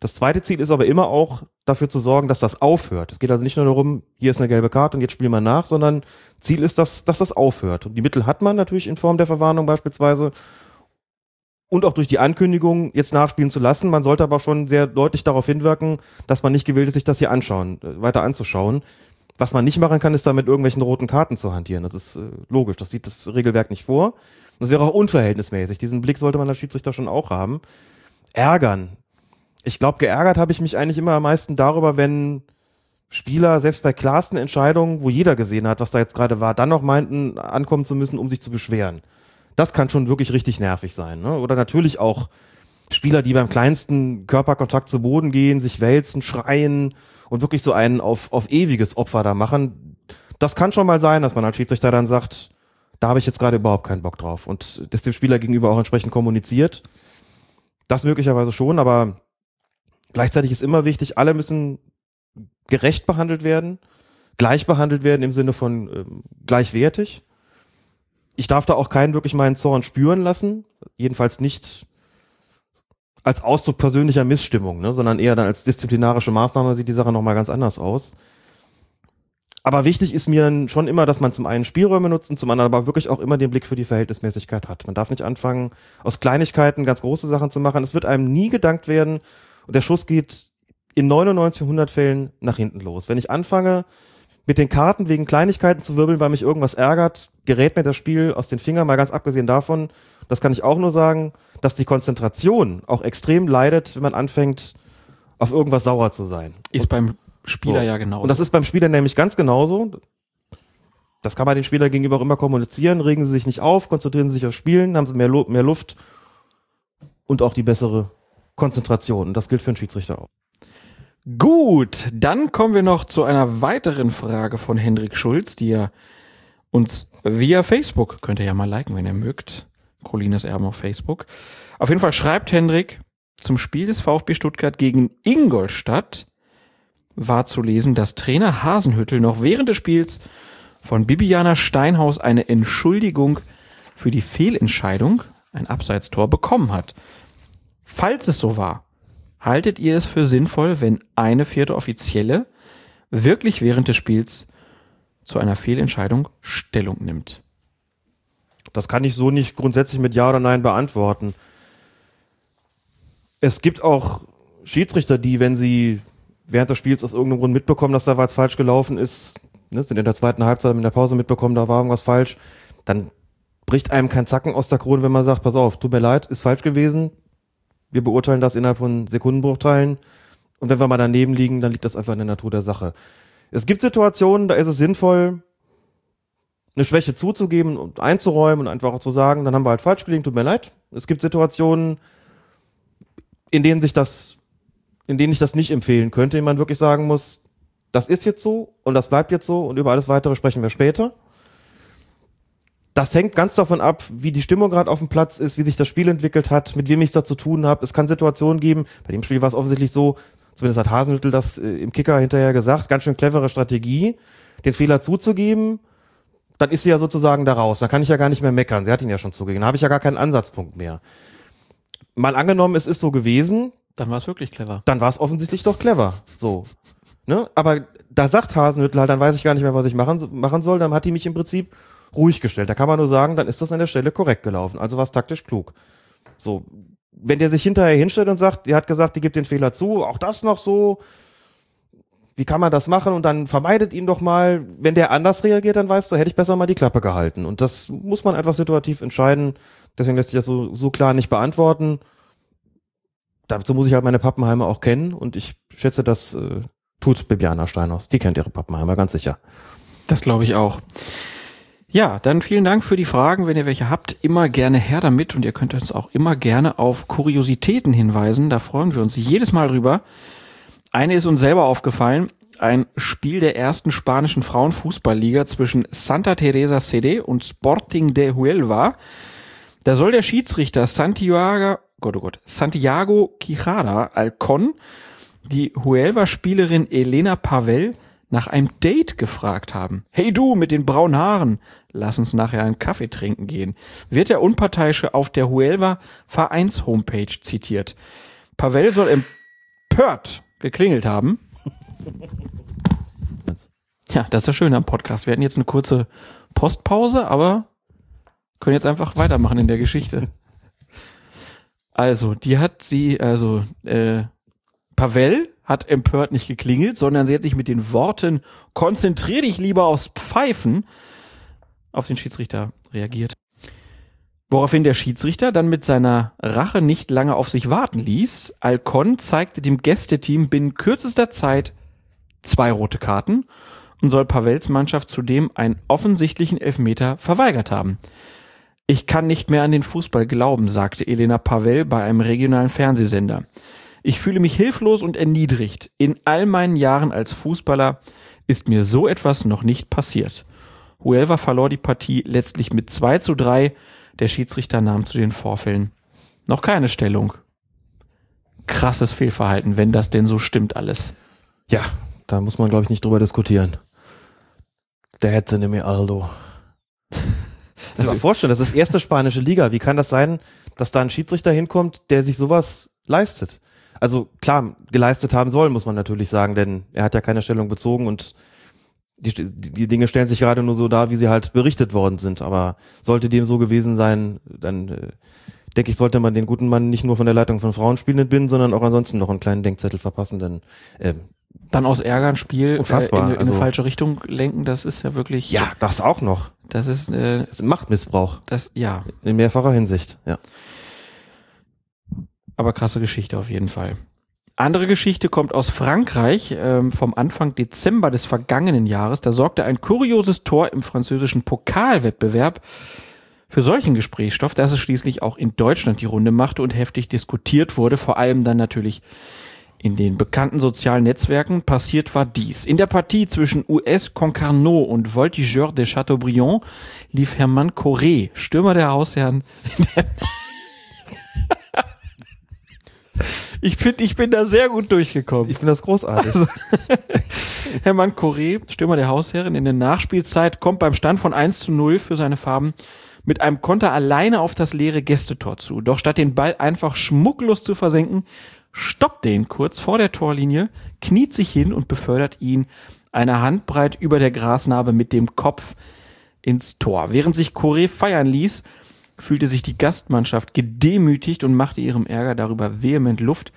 Das zweite Ziel ist aber immer auch dafür zu sorgen, dass das aufhört. Es geht also nicht nur darum, hier ist eine gelbe Karte und jetzt spielen wir nach, sondern Ziel ist, dass, dass das aufhört. Und die Mittel hat man natürlich in Form der Verwarnung beispielsweise und auch durch die Ankündigung jetzt nachspielen zu lassen. Man sollte aber schon sehr deutlich darauf hinwirken, dass man nicht gewillt ist, sich das hier anschauen, äh, weiter anzuschauen. Was man nicht machen kann, ist damit irgendwelchen roten Karten zu hantieren. Das ist äh, logisch. Das sieht das Regelwerk nicht vor. Das wäre auch unverhältnismäßig. Diesen Blick sollte man als Schiedsrichter schon auch haben. Ärgern. Ich glaube, geärgert habe ich mich eigentlich immer am meisten darüber, wenn Spieler, selbst bei klarsten Entscheidungen, wo jeder gesehen hat, was da jetzt gerade war, dann noch meinten, ankommen zu müssen, um sich zu beschweren. Das kann schon wirklich richtig nervig sein. Ne? Oder natürlich auch Spieler, die beim kleinsten Körperkontakt zu Boden gehen, sich wälzen, schreien und wirklich so einen auf, auf ewiges Opfer da machen. Das kann schon mal sein, dass man als Schiedsrichter dann sagt, da habe ich jetzt gerade überhaupt keinen Bock drauf und das dem Spieler gegenüber auch entsprechend kommuniziert. Das möglicherweise schon, aber gleichzeitig ist immer wichtig, alle müssen gerecht behandelt werden, gleich behandelt werden im Sinne von ähm, gleichwertig. Ich darf da auch keinen wirklich meinen Zorn spüren lassen, jedenfalls nicht als Ausdruck persönlicher Missstimmung, ne, sondern eher dann als disziplinarische Maßnahme sieht die Sache nochmal ganz anders aus. Aber wichtig ist mir dann schon immer, dass man zum einen Spielräume nutzt und zum anderen aber wirklich auch immer den Blick für die Verhältnismäßigkeit hat. Man darf nicht anfangen, aus Kleinigkeiten ganz große Sachen zu machen. Es wird einem nie gedankt werden und der Schuss geht in 99 von 100 Fällen nach hinten los. Wenn ich anfange, mit den Karten wegen Kleinigkeiten zu wirbeln, weil mich irgendwas ärgert, gerät mir das Spiel aus den Fingern, mal ganz abgesehen davon, das kann ich auch nur sagen, dass die Konzentration auch extrem leidet, wenn man anfängt, auf irgendwas sauer zu sein. Ist und, beim Spieler so. ja genau. Und das ist beim Spieler nämlich ganz genauso. Das kann man den Spieler gegenüber auch immer kommunizieren. Regen sie sich nicht auf, konzentrieren sie sich aufs Spielen, haben sie mehr, mehr Luft und auch die bessere Konzentration. Und das gilt für einen Schiedsrichter auch. Gut, dann kommen wir noch zu einer weiteren Frage von Hendrik Schulz, die er uns via Facebook, könnt ihr ja mal liken, wenn ihr mögt, Colinas Erben auf Facebook. Auf jeden Fall schreibt Hendrik zum Spiel des VfB Stuttgart gegen Ingolstadt, war zu lesen, dass Trainer Hasenhüttel noch während des Spiels von Bibiana Steinhaus eine Entschuldigung für die Fehlentscheidung, ein Abseitstor, bekommen hat. Falls es so war, haltet ihr es für sinnvoll, wenn eine vierte Offizielle wirklich während des Spiels zu einer Fehlentscheidung Stellung nimmt? Das kann ich so nicht grundsätzlich mit Ja oder Nein beantworten. Es gibt auch Schiedsrichter, die, wenn sie während des Spiels aus irgendeinem Grund mitbekommen, dass da was falsch gelaufen ist, ne, sind in der zweiten Halbzeit in der Pause mitbekommen, da war irgendwas falsch, dann bricht einem kein Zacken aus der Krone, wenn man sagt, pass auf, tut mir leid, ist falsch gewesen. Wir beurteilen das innerhalb von Sekundenbruchteilen. Und wenn wir mal daneben liegen, dann liegt das einfach in der Natur der Sache. Es gibt Situationen, da ist es sinnvoll, eine Schwäche zuzugeben und einzuräumen und einfach auch zu sagen, dann haben wir halt falsch gelegen, tut mir leid. Es gibt Situationen, in denen sich das, in denen ich das nicht empfehlen könnte, in man wirklich sagen muss, das ist jetzt so und das bleibt jetzt so und über alles weitere sprechen wir später. Das hängt ganz davon ab, wie die Stimmung gerade auf dem Platz ist, wie sich das Spiel entwickelt hat, mit wem ich es da zu tun habe. Es kann Situationen geben, bei dem Spiel war es offensichtlich so, zumindest hat Hasenhüttel das äh, im Kicker hinterher gesagt, ganz schön clevere Strategie, den Fehler zuzugeben, dann ist sie ja sozusagen da raus. Dann kann ich ja gar nicht mehr meckern. Sie hat ihn ja schon zugegeben. Dann habe ich ja gar keinen Ansatzpunkt mehr. Mal angenommen, es ist so gewesen, Dann war es wirklich clever. dann war es offensichtlich doch clever. So. Ne? Aber da sagt Hasenhüttl halt, dann weiß ich gar nicht mehr, was ich machen, machen soll. Dann hat die mich im Prinzip ruhig gestellt. Da kann man nur sagen, dann ist das an der Stelle korrekt gelaufen. Also war es taktisch klug. So. Wenn der sich hinterher hinstellt und sagt, die hat gesagt, die gibt den Fehler zu, auch das noch so, wie kann man das machen? Und dann vermeidet ihn doch mal. Wenn der anders reagiert, dann weißt du, hätte ich besser mal die Klappe gehalten. Und das muss man einfach situativ entscheiden. Deswegen lässt sich das so, so klar nicht beantworten. Dazu muss ich halt meine Pappenheimer auch kennen. Und ich schätze, das äh, tut Bibiana Steinhaus. Die kennt ihre Pappenheimer, ganz sicher. Das glaube ich auch. Ja, dann vielen Dank für die Fragen. Wenn ihr welche habt, immer gerne her damit und ihr könnt uns auch immer gerne auf Kuriositäten hinweisen. Da freuen wir uns jedes Mal drüber. Eine ist uns selber aufgefallen. Ein Spiel der ersten spanischen Frauenfußballliga zwischen Santa Teresa CD und Sporting de Huelva. Da soll der Schiedsrichter Santiago, Gott, oh Gott, Santiago Quijada Alcon die Huelva-Spielerin Elena Pavel nach einem Date gefragt haben. Hey du mit den braunen Haaren, lass uns nachher einen Kaffee trinken gehen. Wird der Unparteiische auf der Huelva Vereins-Homepage zitiert. Pavel soll empört geklingelt haben. Ja, das ist das Schöne am Podcast. Wir hatten jetzt eine kurze Postpause, aber können jetzt einfach weitermachen in der Geschichte. Also, die hat sie, also, äh, Pavel hat empört nicht geklingelt, sondern sie hat sich mit den Worten konzentrier dich lieber aufs Pfeifen auf den Schiedsrichter reagiert. Woraufhin der Schiedsrichter dann mit seiner Rache nicht lange auf sich warten ließ. Alcon zeigte dem Gästeteam binnen kürzester Zeit zwei rote Karten und soll Pavels Mannschaft zudem einen offensichtlichen Elfmeter verweigert haben. Ich kann nicht mehr an den Fußball glauben, sagte Elena Pavel bei einem regionalen Fernsehsender. Ich fühle mich hilflos und erniedrigt. In all meinen Jahren als Fußballer ist mir so etwas noch nicht passiert. Huelva verlor die Partie letztlich mit 2 zu 3. Der Schiedsrichter nahm zu den Vorfällen noch keine Stellung. Krasses Fehlverhalten, wenn das denn so stimmt alles. Ja, da muss man, glaube ich, nicht drüber diskutieren. Der hätte nämlich Aldo. Das also, vorstellen, das ist erste spanische Liga. Wie kann das sein, dass da ein Schiedsrichter hinkommt, der sich sowas leistet? Also klar, geleistet haben soll, muss man natürlich sagen, denn er hat ja keine Stellung bezogen und die, die Dinge stellen sich gerade nur so dar, wie sie halt berichtet worden sind. Aber sollte dem so gewesen sein, dann äh, denke ich, sollte man den guten Mann nicht nur von der Leitung von Frauenspielen entbinden, sondern auch ansonsten noch einen kleinen Denkzettel verpassen, denn äh, dann aus Ärger ein Spiel Unfassbar, äh, in, in also- eine falsche Richtung lenken, das ist ja wirklich. ja, das auch noch. Das ist, äh, Das ist Machtmissbrauch das, ja. in mehrfacher Hinsicht. Ja. Aber krasse Geschichte auf jeden Fall. Andere Geschichte kommt aus Frankreich ähm, vom Anfang Dezember des vergangenen Jahres. Da sorgte ein kurioses Tor im französischen Pokalwettbewerb für solchen Gesprächsstoff, dass es schließlich auch in Deutschland die Runde machte und heftig diskutiert wurde, vor allem dann natürlich in den bekannten sozialen Netzwerken. Passiert war dies. In der Partie zwischen US Concarneau und Voltigeur de Chateaubriand lief Hermann Corré, Stürmer der Hausherren, in der Ich finde, ich bin da sehr gut durchgekommen. Ich finde das großartig. Hermann Coré, Stürmer der Hausherren, in der Nachspielzeit kommt beim Stand von 1 zu 0 für seine Farben mit einem Konter alleine auf das leere Gästetor zu. Doch statt den Ball einfach schmucklos zu versenken, stoppt er ihn kurz vor der Torlinie, kniet sich hin und befördert ihn eine Handbreit über der Grasnarbe mit dem Kopf ins Tor. Während sich Coré feiern ließ, fühlte sich die Gastmannschaft gedemütigt und machte ihrem Ärger darüber vehement Luft.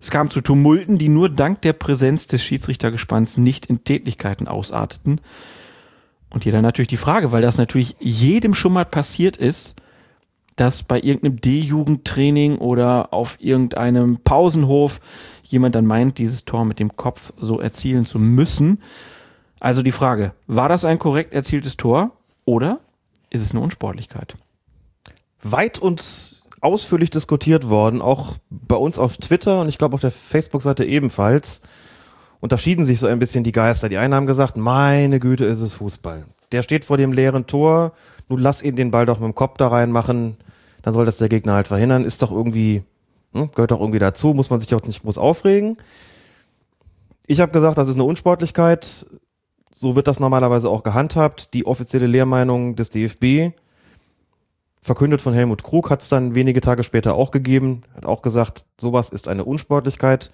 Es kam zu Tumulten, die nur dank der Präsenz des Schiedsrichtergespanns nicht in Tätlichkeiten ausarteten. Und hier dann natürlich die Frage, weil das natürlich jedem schon mal passiert ist, dass bei irgendeinem D-Jugendtraining oder auf irgendeinem Pausenhof jemand dann meint, dieses Tor mit dem Kopf so erzielen zu müssen. Also die Frage, war das ein korrekt erzieltes Tor oder ist es eine Unsportlichkeit? Weit und ausführlich diskutiert worden, auch bei uns auf Twitter und ich glaube auf der Facebook-Seite ebenfalls. Unterschieden sich so ein bisschen die Geister. Die einen haben gesagt, meine Güte, ist es Fußball. Der steht vor dem leeren Tor, nun lass ihn den Ball doch mit dem Kopf da reinmachen, dann soll das der Gegner halt verhindern. Ist doch irgendwie, hm, gehört doch irgendwie dazu, muss man sich auch nicht groß aufregen. Ich habe gesagt, das ist eine Unsportlichkeit. So wird das normalerweise auch gehandhabt. Die offizielle Lehrmeinung des DFB verkündet von Helmut Krug, hat es dann wenige Tage später auch gegeben, hat auch gesagt, sowas ist eine Unsportlichkeit,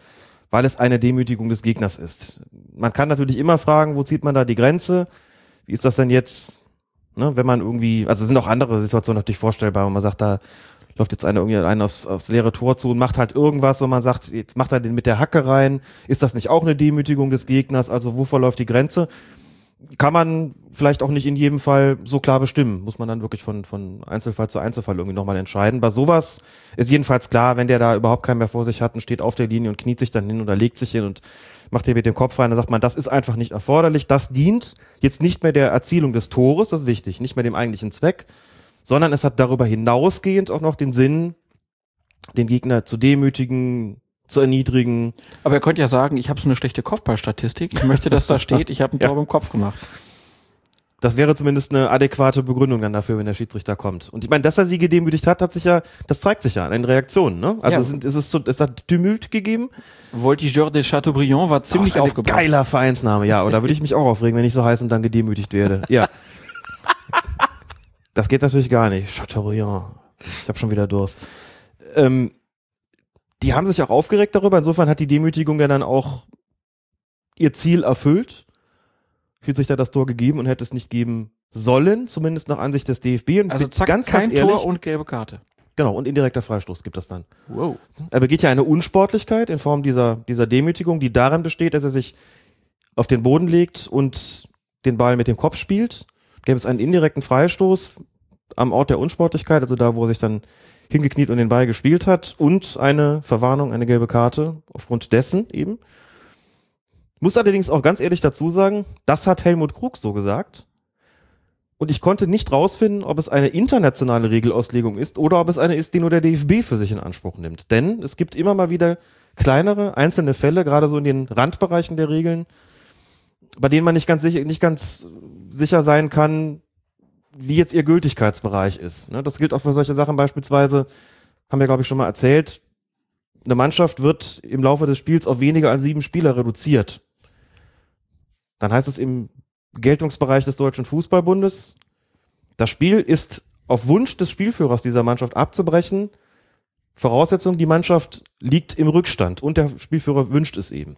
weil es eine Demütigung des Gegners ist. Man kann natürlich immer fragen, wo zieht man da die Grenze? Wie ist das denn jetzt, ne, wenn man irgendwie, also es sind auch andere Situationen natürlich vorstellbar, wo man sagt, da läuft jetzt einer irgendwie einen aufs, aufs leere Tor zu und macht halt irgendwas und man sagt, jetzt macht er den mit der Hacke rein. Ist das nicht auch eine Demütigung des Gegners? Also wo verläuft die Grenze? Kann man vielleicht auch nicht in jedem Fall so klar bestimmen. Muss man dann wirklich von, von Einzelfall zu Einzelfall irgendwie nochmal entscheiden. Bei sowas ist jedenfalls klar, wenn der da überhaupt keinen mehr vor sich hat und steht auf der Linie und kniet sich dann hin oder legt sich hin und macht den mit dem Kopf rein, dann sagt man, das ist einfach nicht erforderlich. Das dient jetzt nicht mehr der Erzielung des Tores, das ist wichtig, nicht mehr dem eigentlichen Zweck, sondern es hat darüber hinausgehend auch noch den Sinn, den Gegner zu demütigen, zu erniedrigen. Aber er könnte ja sagen, ich habe so eine schlechte Kopfballstatistik. Ich möchte, dass da steht, ich habe ein Tor ja. im Kopf gemacht. Das wäre zumindest eine adäquate Begründung dann dafür, wenn der Schiedsrichter kommt. Und ich meine, dass er sie gedemütigt hat, hat sich ja, das zeigt sich ja in den Reaktionen. Ne? Also ja. es, sind, es, ist so, es hat Tumult gegeben. Voltigeur de Chateaubriand war ziemlich oh, aufgebaut. Geiler Vereinsname, ja. Oder würde ich mich auch aufregen, wenn ich so heiß und dann gedemütigt werde. Ja. das geht natürlich gar nicht. Chateaubriand. Ich habe schon wieder Durst. Ähm, die haben sich auch aufgeregt darüber. Insofern hat die Demütigung ja dann auch ihr Ziel erfüllt. Fühlt sich da das Tor gegeben und hätte es nicht geben sollen, zumindest nach Ansicht des DFB. Und also zack, ganz, kein ganz ehrlich, Tor und gelbe Karte. Genau, und indirekter Freistoß gibt es dann. Wow. Er begeht ja eine Unsportlichkeit in Form dieser, dieser Demütigung, die darin besteht, dass er sich auf den Boden legt und den Ball mit dem Kopf spielt. Gäbe es einen indirekten Freistoß am Ort der Unsportlichkeit, also da, wo er sich dann hingekniet und den Ball gespielt hat und eine Verwarnung, eine gelbe Karte aufgrund dessen eben. Muss allerdings auch ganz ehrlich dazu sagen, das hat Helmut Krug so gesagt. Und ich konnte nicht rausfinden, ob es eine internationale Regelauslegung ist oder ob es eine ist, die nur der DFB für sich in Anspruch nimmt. Denn es gibt immer mal wieder kleinere, einzelne Fälle, gerade so in den Randbereichen der Regeln, bei denen man nicht ganz sicher, nicht ganz sicher sein kann, wie jetzt ihr Gültigkeitsbereich ist. Ne? Das gilt auch für solche Sachen beispielsweise, haben wir glaube ich schon mal erzählt, eine Mannschaft wird im Laufe des Spiels auf weniger als sieben Spieler reduziert. Dann heißt es im Geltungsbereich des Deutschen Fußballbundes, das Spiel ist auf Wunsch des Spielführers dieser Mannschaft abzubrechen. Voraussetzung, die Mannschaft liegt im Rückstand und der Spielführer wünscht es eben.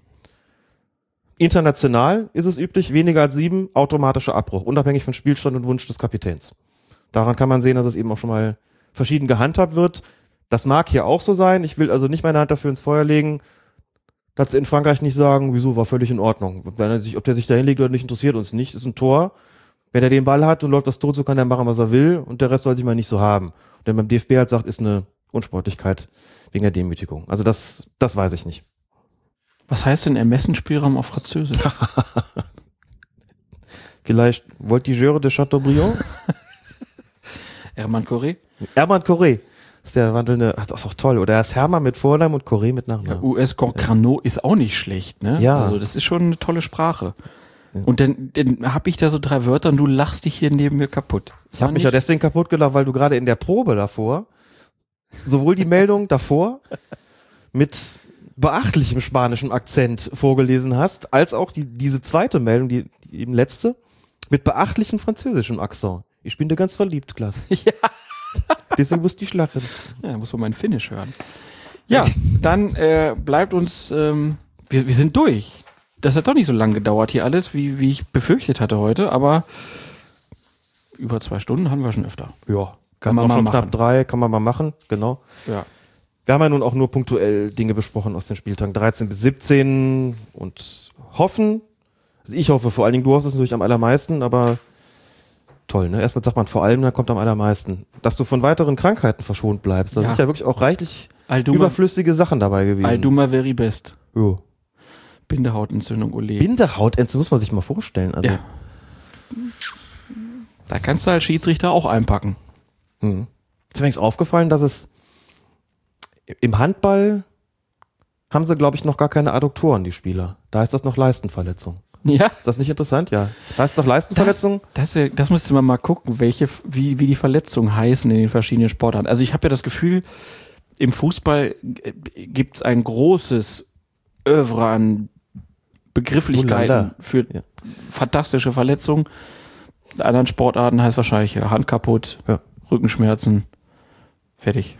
International ist es üblich, weniger als sieben, automatischer Abbruch, unabhängig von Spielstand und Wunsch des Kapitäns. Daran kann man sehen, dass es eben auch schon mal verschieden gehandhabt wird. Das mag hier auch so sein. Ich will also nicht meine Hand dafür ins Feuer legen, dass in Frankreich nicht sagen, wieso, war völlig in Ordnung. Wenn er sich, ob der sich da hinlegt oder nicht, interessiert uns nicht. Ist ein Tor. Wenn er den Ball hat und läuft das tot, so kann er machen, was er will und der Rest soll sich mal nicht so haben. Und wenn beim DFB halt sagt, ist eine Unsportlichkeit wegen der Demütigung. Also das, das weiß ich nicht. Was heißt denn Ermessensspielraum auf Französisch? Vielleicht Voltigeur de Chateaubriand? Hermann Coré? Hermann. Das ist der wandelnde, ach, das ist auch toll. Oder er ist Hermann mit Vornamen und Coré mit Nachnamen. Ja, US Concrano ja. ist auch nicht schlecht, ne? Ja. Also das ist schon eine tolle Sprache. Und dann, dann habe ich da so drei Wörter und du lachst dich hier neben mir kaputt. Ich habe mich ja deswegen kaputt gelacht, weil du gerade in der Probe davor sowohl die Meldung davor mit beachtlichem spanischen Akzent vorgelesen hast, als auch die, diese zweite Meldung, die, die eben letzte, mit beachtlichem französischem Akzent. Ich bin dir ganz verliebt, Klaas. Ja. Deswegen musste ich lachen. Ja, muss man meinen Finish hören. Ja, dann äh, bleibt uns, ähm, wir, wir sind durch. Das hat doch nicht so lange gedauert hier alles, wie, wie ich befürchtet hatte heute, aber über zwei Stunden haben wir schon öfter. Ja, kann man mal schon machen. knapp drei, kann man mal machen, genau. Ja. Wir haben ja nun auch nur punktuell Dinge besprochen aus den Spieltagen 13 bis 17 und hoffen, also ich hoffe vor allen Dingen, du hoffst es natürlich am allermeisten, aber toll, ne? Erstmal sagt man vor allem, dann kommt am allermeisten. Dass du von weiteren Krankheiten verschont bleibst. Da ja. sind ja wirklich auch reichlich Alduma, überflüssige Sachen dabei gewesen. Alduma very best. Jo. Bindehautentzündung, ole. Bindehautentzündung muss man sich mal vorstellen. Also. Ja. Da kannst du als Schiedsrichter auch einpacken. Hm. Ist übrigens aufgefallen, dass es im Handball haben sie, glaube ich, noch gar keine Adduktoren, die Spieler. Da ist das noch Leistenverletzung. Ja. Ist das nicht interessant? Ja. Da ist doch Leistenverletzung. Das, das, das müsste man mal gucken, welche, wie, wie die Verletzungen heißen in den verschiedenen Sportarten. Also ich habe ja das Gefühl, im Fußball gibt es ein großes Övre an Begrifflichkeiten für ja. fantastische Verletzungen. In anderen Sportarten heißt wahrscheinlich Hand kaputt, ja. Rückenschmerzen, fertig.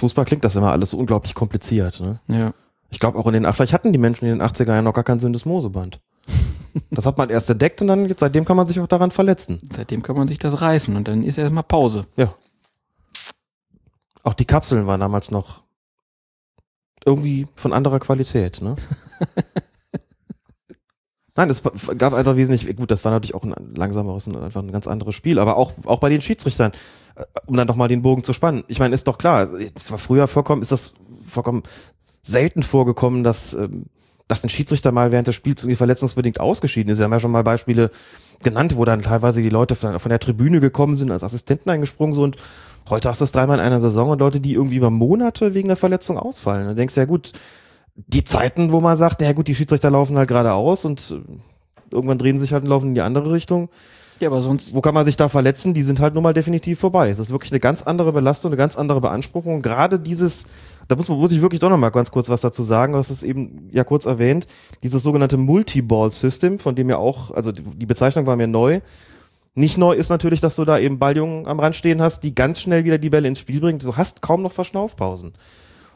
Fußball klingt das immer alles so unglaublich kompliziert. Ne? Ja. Ich glaube auch in den, vielleicht hatten die Menschen in den 80er Jahren noch gar kein Syndesmoseband. das hat man erst entdeckt und dann, jetzt, seitdem kann man sich auch daran verletzen. Seitdem kann man sich das reißen und dann ist erstmal Pause. Ja. Auch die Kapseln waren damals noch irgendwie von anderer Qualität, ne? Nein, es gab einfach wesentlich, gut, das war natürlich auch ein langsameres, einfach ein ganz anderes Spiel, aber auch, auch bei den Schiedsrichtern, äh, um dann doch mal den Bogen zu spannen. Ich meine, ist doch klar, es war früher vorkommen, ist das vollkommen selten vorgekommen, dass, ähm, dass ein Schiedsrichter mal während des Spiels irgendwie verletzungsbedingt ausgeschieden ist. Wir haben ja schon mal Beispiele genannt, wo dann teilweise die Leute von, der Tribüne gekommen sind, als Assistenten eingesprungen sind und heute hast du es dreimal in einer Saison und Leute, die irgendwie über Monate wegen der Verletzung ausfallen. Dann denkst du ja gut, die Zeiten, wo man sagt, ja gut, die Schiedsrichter laufen halt geradeaus und äh, irgendwann drehen sich halt und laufen in die andere Richtung. Ja, aber sonst. Wo kann man sich da verletzen? Die sind halt nun mal definitiv vorbei. Es ist wirklich eine ganz andere Belastung, eine ganz andere Beanspruchung. Gerade dieses, da muss, man, muss ich wirklich doch noch mal ganz kurz was dazu sagen, was ist eben ja kurz erwähnt, dieses sogenannte Multi-Ball-System, von dem ja auch, also die Bezeichnung war mir neu. Nicht neu ist natürlich, dass du da eben Balljungen am Rand stehen hast, die ganz schnell wieder die Bälle ins Spiel bringen. Du hast kaum noch Verschnaufpausen.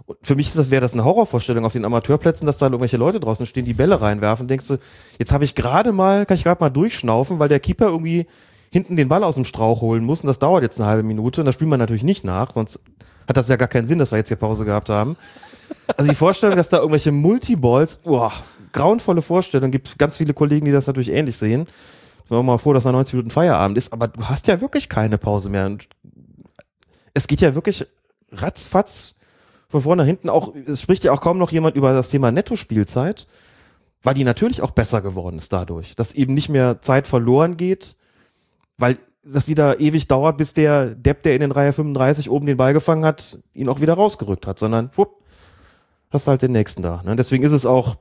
Und für mich ist das, wäre das eine Horrorvorstellung auf den Amateurplätzen, dass da irgendwelche Leute draußen stehen, die Bälle reinwerfen. Denkst du, jetzt habe ich gerade mal, kann ich gerade mal durchschnaufen, weil der Keeper irgendwie hinten den Ball aus dem Strauch holen muss und das dauert jetzt eine halbe Minute und das spielt man natürlich nicht nach, sonst hat das ja gar keinen Sinn, dass wir jetzt hier Pause gehabt haben. Also die Vorstellung, dass da irgendwelche Multiballs, boah, grauenvolle Vorstellung, gibt ganz viele Kollegen, die das natürlich ähnlich sehen. Ich war mal vor, dass nach 90 Minuten Feierabend ist, aber du hast ja wirklich keine Pause mehr. Und es geht ja wirklich ratzfatz von vorne nach hinten auch, es spricht ja auch kaum noch jemand über das Thema Netto-Spielzeit, weil die natürlich auch besser geworden ist dadurch, dass eben nicht mehr Zeit verloren geht, weil das wieder ewig dauert, bis der Depp, der in den Reihe 35 oben den Ball gefangen hat, ihn auch wieder rausgerückt hat, sondern wupp, hast halt den nächsten da. Ne? Deswegen ist es auch,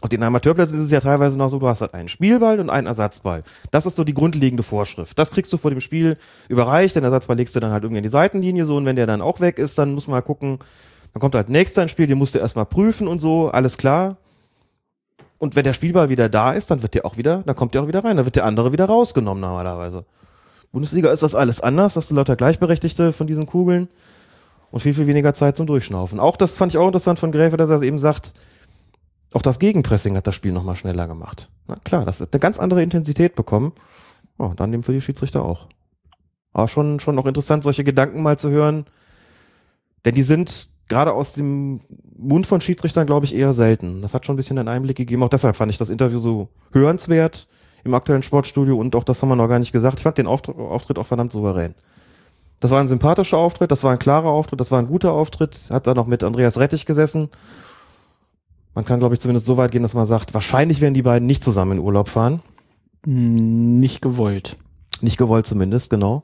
auf den Amateurplätzen ist es ja teilweise noch so, du hast halt einen Spielball und einen Ersatzball. Das ist so die grundlegende Vorschrift. Das kriegst du vor dem Spiel überreicht, den Ersatzball legst du dann halt irgendwie in die Seitenlinie so und wenn der dann auch weg ist, dann muss man mal gucken, dann kommt halt nächster ins Spiel, den musst du erstmal prüfen und so, alles klar. Und wenn der Spielball wieder da ist, dann wird der auch wieder, dann kommt der auch wieder rein, dann wird der andere wieder rausgenommen normalerweise. Bundesliga ist das alles anders, dass du lauter Gleichberechtigte von diesen Kugeln und viel, viel weniger Zeit zum Durchschnaufen. Auch das fand ich auch interessant von Gräfe, dass er eben sagt, auch das Gegenpressing hat das Spiel nochmal schneller gemacht. Na klar, das hat eine ganz andere Intensität bekommen. Oh, dann eben für die Schiedsrichter auch. Aber schon, schon auch interessant, solche Gedanken mal zu hören. Denn die sind gerade aus dem Mund von Schiedsrichtern, glaube ich, eher selten. Das hat schon ein bisschen einen Einblick gegeben. Auch deshalb fand ich das Interview so hörenswert im aktuellen Sportstudio und auch das haben wir noch gar nicht gesagt. Ich fand den Auftritt auch verdammt souverän. Das war ein sympathischer Auftritt, das war ein klarer Auftritt, das war ein guter Auftritt. Hat da noch mit Andreas Rettich gesessen. Man kann, glaube ich, zumindest so weit gehen, dass man sagt, wahrscheinlich werden die beiden nicht zusammen in Urlaub fahren. Hm, nicht gewollt. Nicht gewollt zumindest, genau.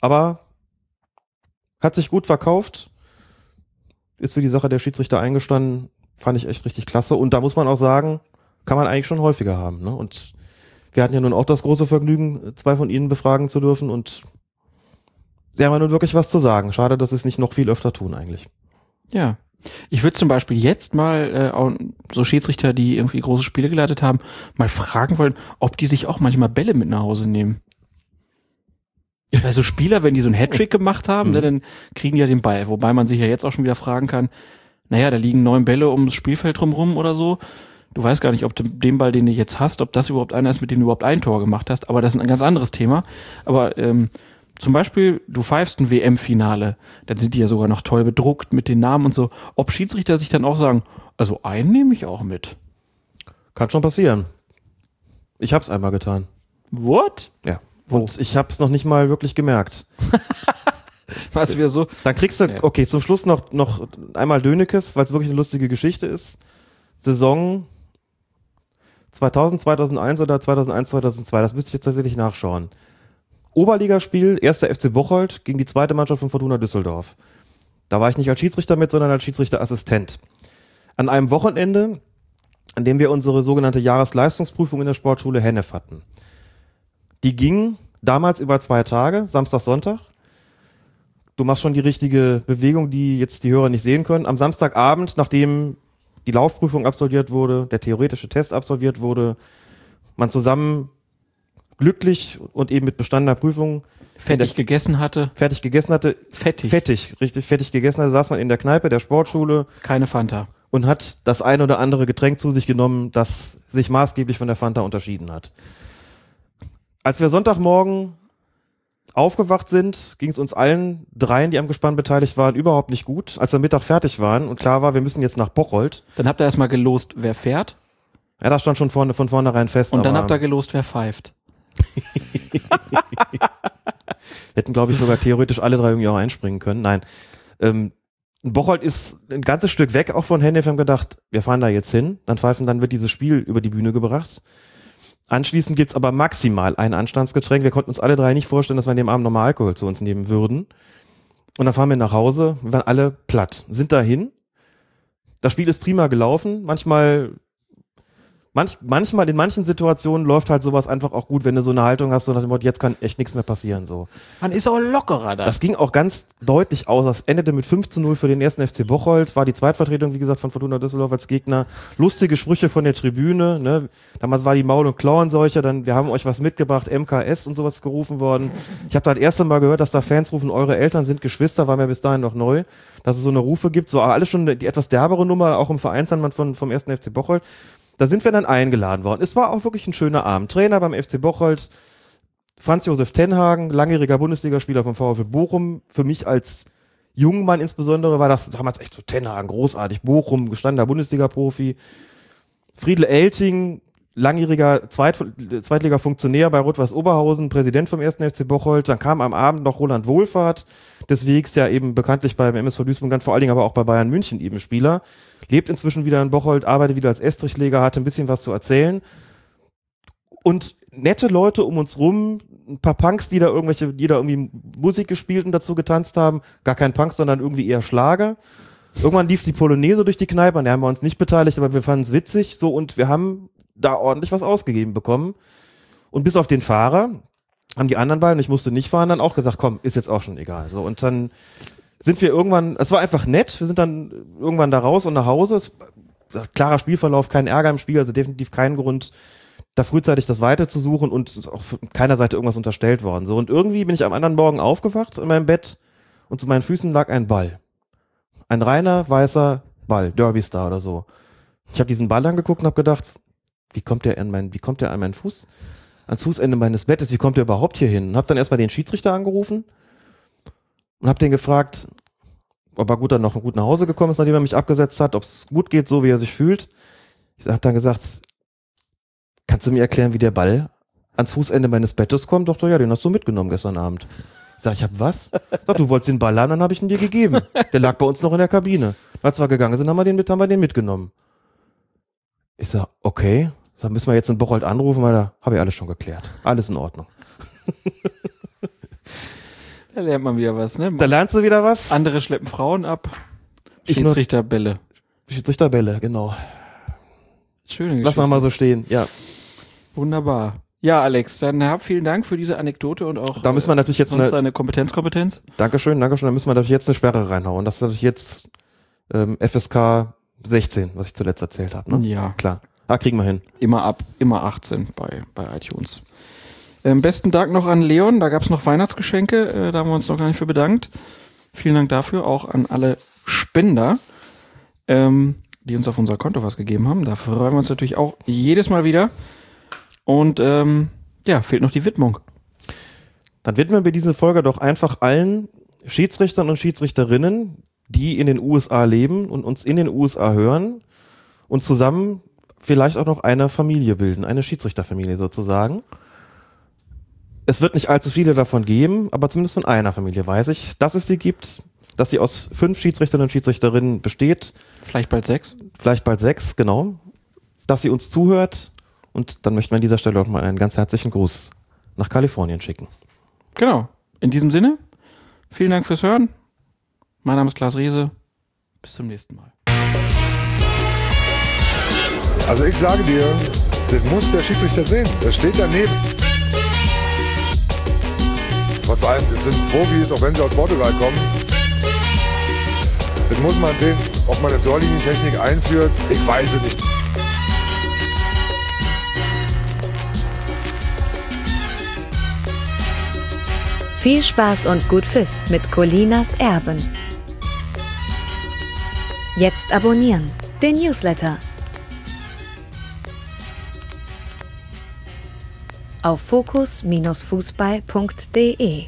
Aber hat sich gut verkauft ist für die Sache der Schiedsrichter eingestanden, fand ich echt richtig klasse. Und da muss man auch sagen, kann man eigentlich schon häufiger haben. Ne? Und wir hatten ja nun auch das große Vergnügen, zwei von ihnen befragen zu dürfen und sie haben ja nun wirklich was zu sagen. Schade, dass sie es nicht noch viel öfter tun eigentlich. Ja. Ich würde zum Beispiel jetzt mal äh, so Schiedsrichter, die irgendwie große Spiele geleitet haben, mal fragen wollen, ob die sich auch manchmal Bälle mit nach Hause nehmen. Weil so Spieler, wenn die so einen Hattrick gemacht haben, ne, dann kriegen die ja den Ball. Wobei man sich ja jetzt auch schon wieder fragen kann, naja, da liegen neun Bälle ums Spielfeld drumrum oder so. Du weißt gar nicht, ob du den Ball, den du jetzt hast, ob das überhaupt einer ist, mit dem du überhaupt ein Tor gemacht hast. Aber das ist ein ganz anderes Thema. Aber ähm, zum Beispiel, du pfeifst ein WM-Finale, dann sind die ja sogar noch toll bedruckt mit den Namen und so. Ob Schiedsrichter sich dann auch sagen, also einen nehme ich auch mit. Kann schon passieren. Ich hab's einmal getan. What? Ja. Und ich hab's noch nicht mal wirklich gemerkt. Du wieder so? Dann kriegst du, okay, zum Schluss noch, noch einmal Dönekes, weil es wirklich eine lustige Geschichte ist. Saison 2000, 2001 oder 2001, 2002, das müsste ich jetzt tatsächlich nachschauen. Oberligaspiel, erster FC Bocholt gegen die zweite Mannschaft von Fortuna Düsseldorf. Da war ich nicht als Schiedsrichter mit, sondern als Schiedsrichterassistent. An einem Wochenende, an dem wir unsere sogenannte Jahresleistungsprüfung in der Sportschule Hennef hatten. Die ging damals über zwei Tage, Samstag, Sonntag. Du machst schon die richtige Bewegung, die jetzt die Hörer nicht sehen können. Am Samstagabend, nachdem die Laufprüfung absolviert wurde, der theoretische Test absolviert wurde, man zusammen glücklich und eben mit bestandener Prüfung Fettig gegessen hatte. fertig gegessen hatte. Fettig. Fettig, richtig fettig gegessen hatte, saß man in der Kneipe der Sportschule Keine Fanta. und hat das ein oder andere Getränk zu sich genommen, das sich maßgeblich von der Fanta unterschieden hat. Als wir Sonntagmorgen aufgewacht sind, ging es uns allen dreien, die am Gespann beteiligt waren, überhaupt nicht gut. Als wir Mittag fertig waren und klar war, wir müssen jetzt nach Bocholt. Dann habt ihr erstmal gelost, wer fährt. Ja, das stand schon vorne, von vornherein fest. Und dann habt ihr gelost, wer pfeift. hätten, glaube ich, sogar theoretisch alle drei irgendwie auch einspringen können. Nein. Ähm, Bocholt ist ein ganzes Stück weg auch von Hennef. Wir haben gedacht, wir fahren da jetzt hin, dann pfeifen, dann wird dieses Spiel über die Bühne gebracht. Anschließend gibt's aber maximal ein Anstandsgetränk. Wir konnten uns alle drei nicht vorstellen, dass wir an dem Abend nochmal Alkohol zu uns nehmen würden. Und dann fahren wir nach Hause, wir waren alle platt, sind dahin. Das Spiel ist prima gelaufen. Manchmal, manch, manchmal in manchen Situationen läuft halt sowas einfach auch gut, wenn du so eine Haltung hast, so nach dem Motto, jetzt kann echt nichts mehr passieren, so. Man ist auch lockerer da. Das ging auch ganz deutlich aus. Das endete mit 5 zu 0 für den ersten FC Bocholt. War die Zweitvertretung, wie gesagt, von Fortuna Düsseldorf als Gegner. Lustige Sprüche von der Tribüne. Ne? Damals war die Maul- und Klauenseuche. Dann, wir haben euch was mitgebracht, MKS und sowas gerufen worden. Ich habe da das erste Mal gehört, dass da Fans rufen, eure Eltern sind Geschwister, war mir bis dahin noch neu. Dass es so eine Rufe gibt. So alles schon die etwas derbere Nummer, auch im Vereinsanband von, vom ersten FC Bocholt. Da sind wir dann eingeladen worden. Es war auch wirklich ein schöner Abend. Trainer beim FC Bocholt, Franz Josef Tenhagen, langjähriger Bundesligaspieler vom VfL Bochum. Für mich als Jungmann insbesondere war das damals echt so Tenhagen, großartig. Bochum, gestandener Bundesliga-Profi. Friedel Elting, langjähriger Zweit Zweitliga-Funktionär bei Rot-Weiß Oberhausen, Präsident vom 1. FC Bocholt. Dann kam am Abend noch Roland Wohlfahrt, des Wegs ja eben bekanntlich beim MSV Duisburg, dann vor allen Dingen aber auch bei Bayern München eben Spieler. Lebt inzwischen wieder in Bocholt, arbeitet wieder als Estrichleger, hatte ein bisschen was zu erzählen. Und nette Leute um uns rum, ein paar Punks, die da irgendwelche, die da irgendwie Musik gespielt und dazu getanzt haben. Gar kein Punk, sondern irgendwie eher Schlager. Irgendwann lief die Polonaise durch die Kneipe, an der haben wir uns nicht beteiligt, aber wir fanden es witzig, so, und wir haben da ordentlich was ausgegeben bekommen. Und bis auf den Fahrer haben die anderen beiden, ich musste nicht fahren, dann auch gesagt, komm, ist jetzt auch schon egal. So, und dann sind wir irgendwann, es war einfach nett, wir sind dann irgendwann da raus und nach Hause. Es, klarer Spielverlauf, kein Ärger im Spiel, also definitiv kein Grund, da frühzeitig das Weite zu suchen und auch von keiner Seite irgendwas unterstellt worden. So, und irgendwie bin ich am anderen Morgen aufgewacht in meinem Bett und zu meinen Füßen lag ein Ball. Ein reiner, weißer Ball, Derby Star oder so. Ich habe diesen Ball angeguckt und habe gedacht, wie kommt der an meinen, wie kommt der an meinen Fuß? Ans Fußende meines Bettes, wie kommt der überhaupt hier hin? Und habe dann erstmal den Schiedsrichter angerufen und habe den gefragt, ob er gut dann noch gut nach Hause gekommen ist, nachdem er mich abgesetzt hat, ob es gut geht, so wie er sich fühlt. Ich habe dann gesagt, kannst du mir erklären, wie der Ball ans Fußende meines Bettes kommt? Doch, ja, den hast du mitgenommen gestern Abend. Ich sag, ich hab was? Sag, du wolltest den Ball haben, dann habe ich ihn dir gegeben. Der lag bei uns noch in der Kabine. Als wir gegangen sind, haben wir den, mit, haben wir den mitgenommen. Ich sag, okay. Sag, müssen wir jetzt in Bocholt anrufen, weil da habe ich alles schon geklärt. Alles in Ordnung. Da lernt man wieder was, ne? Da lernst du wieder was. Andere schleppen Frauen ab. Ich nur- Schiedsrichter Bälle. Schiedsrichterbälle, genau. Schöne Lass Geschichte. mal mal so stehen. Ja, Wunderbar. Ja, Alex, dann hab vielen Dank für diese Anekdote und auch da müssen wir natürlich jetzt sonst eine, deine Kompetenz, Kompetenz. Dankeschön, Dankeschön, da müssen wir natürlich jetzt eine Sperre reinhauen. Das ist natürlich jetzt ähm, FSK 16, was ich zuletzt erzählt habe. Ne? Ja. Klar. Ah, kriegen wir hin. Immer ab, immer 18 bei, bei iTunes. Ähm, besten Dank noch an Leon, da gab es noch Weihnachtsgeschenke, äh, da haben wir uns noch gar nicht für bedankt. Vielen Dank dafür, auch an alle Spender, ähm, die uns auf unser Konto was gegeben haben. Da freuen wir uns natürlich auch jedes Mal wieder. Und ähm, ja, fehlt noch die Widmung. Dann widmen wir diese Folge doch einfach allen Schiedsrichtern und Schiedsrichterinnen, die in den USA leben und uns in den USA hören und zusammen vielleicht auch noch eine Familie bilden, eine Schiedsrichterfamilie sozusagen. Es wird nicht allzu viele davon geben, aber zumindest von einer Familie weiß ich, dass es sie gibt, dass sie aus fünf Schiedsrichtern und Schiedsrichterinnen besteht, Vielleicht bald sechs. vielleicht bald sechs, genau, dass sie uns zuhört und dann möchten wir an dieser Stelle auch mal einen ganz herzlichen Gruß nach Kalifornien schicken. Genau. In diesem Sinne, vielen Dank fürs Hören. Mein Name ist Klaas Riese. Bis zum nächsten Mal. Also ich sage dir, das muss der Schiedsrichter sehen. Er steht daneben. Trotz allem, das sind Profis, auch wenn sie aus Portugal kommen. Das muss man sehen, ob man eine Torlinientechnik einführt. Ich weiß es nicht. Viel Spaß und gut Pfiff mit Colinas Erben. Jetzt abonnieren. Den Newsletter. Auf fokus-fußball.de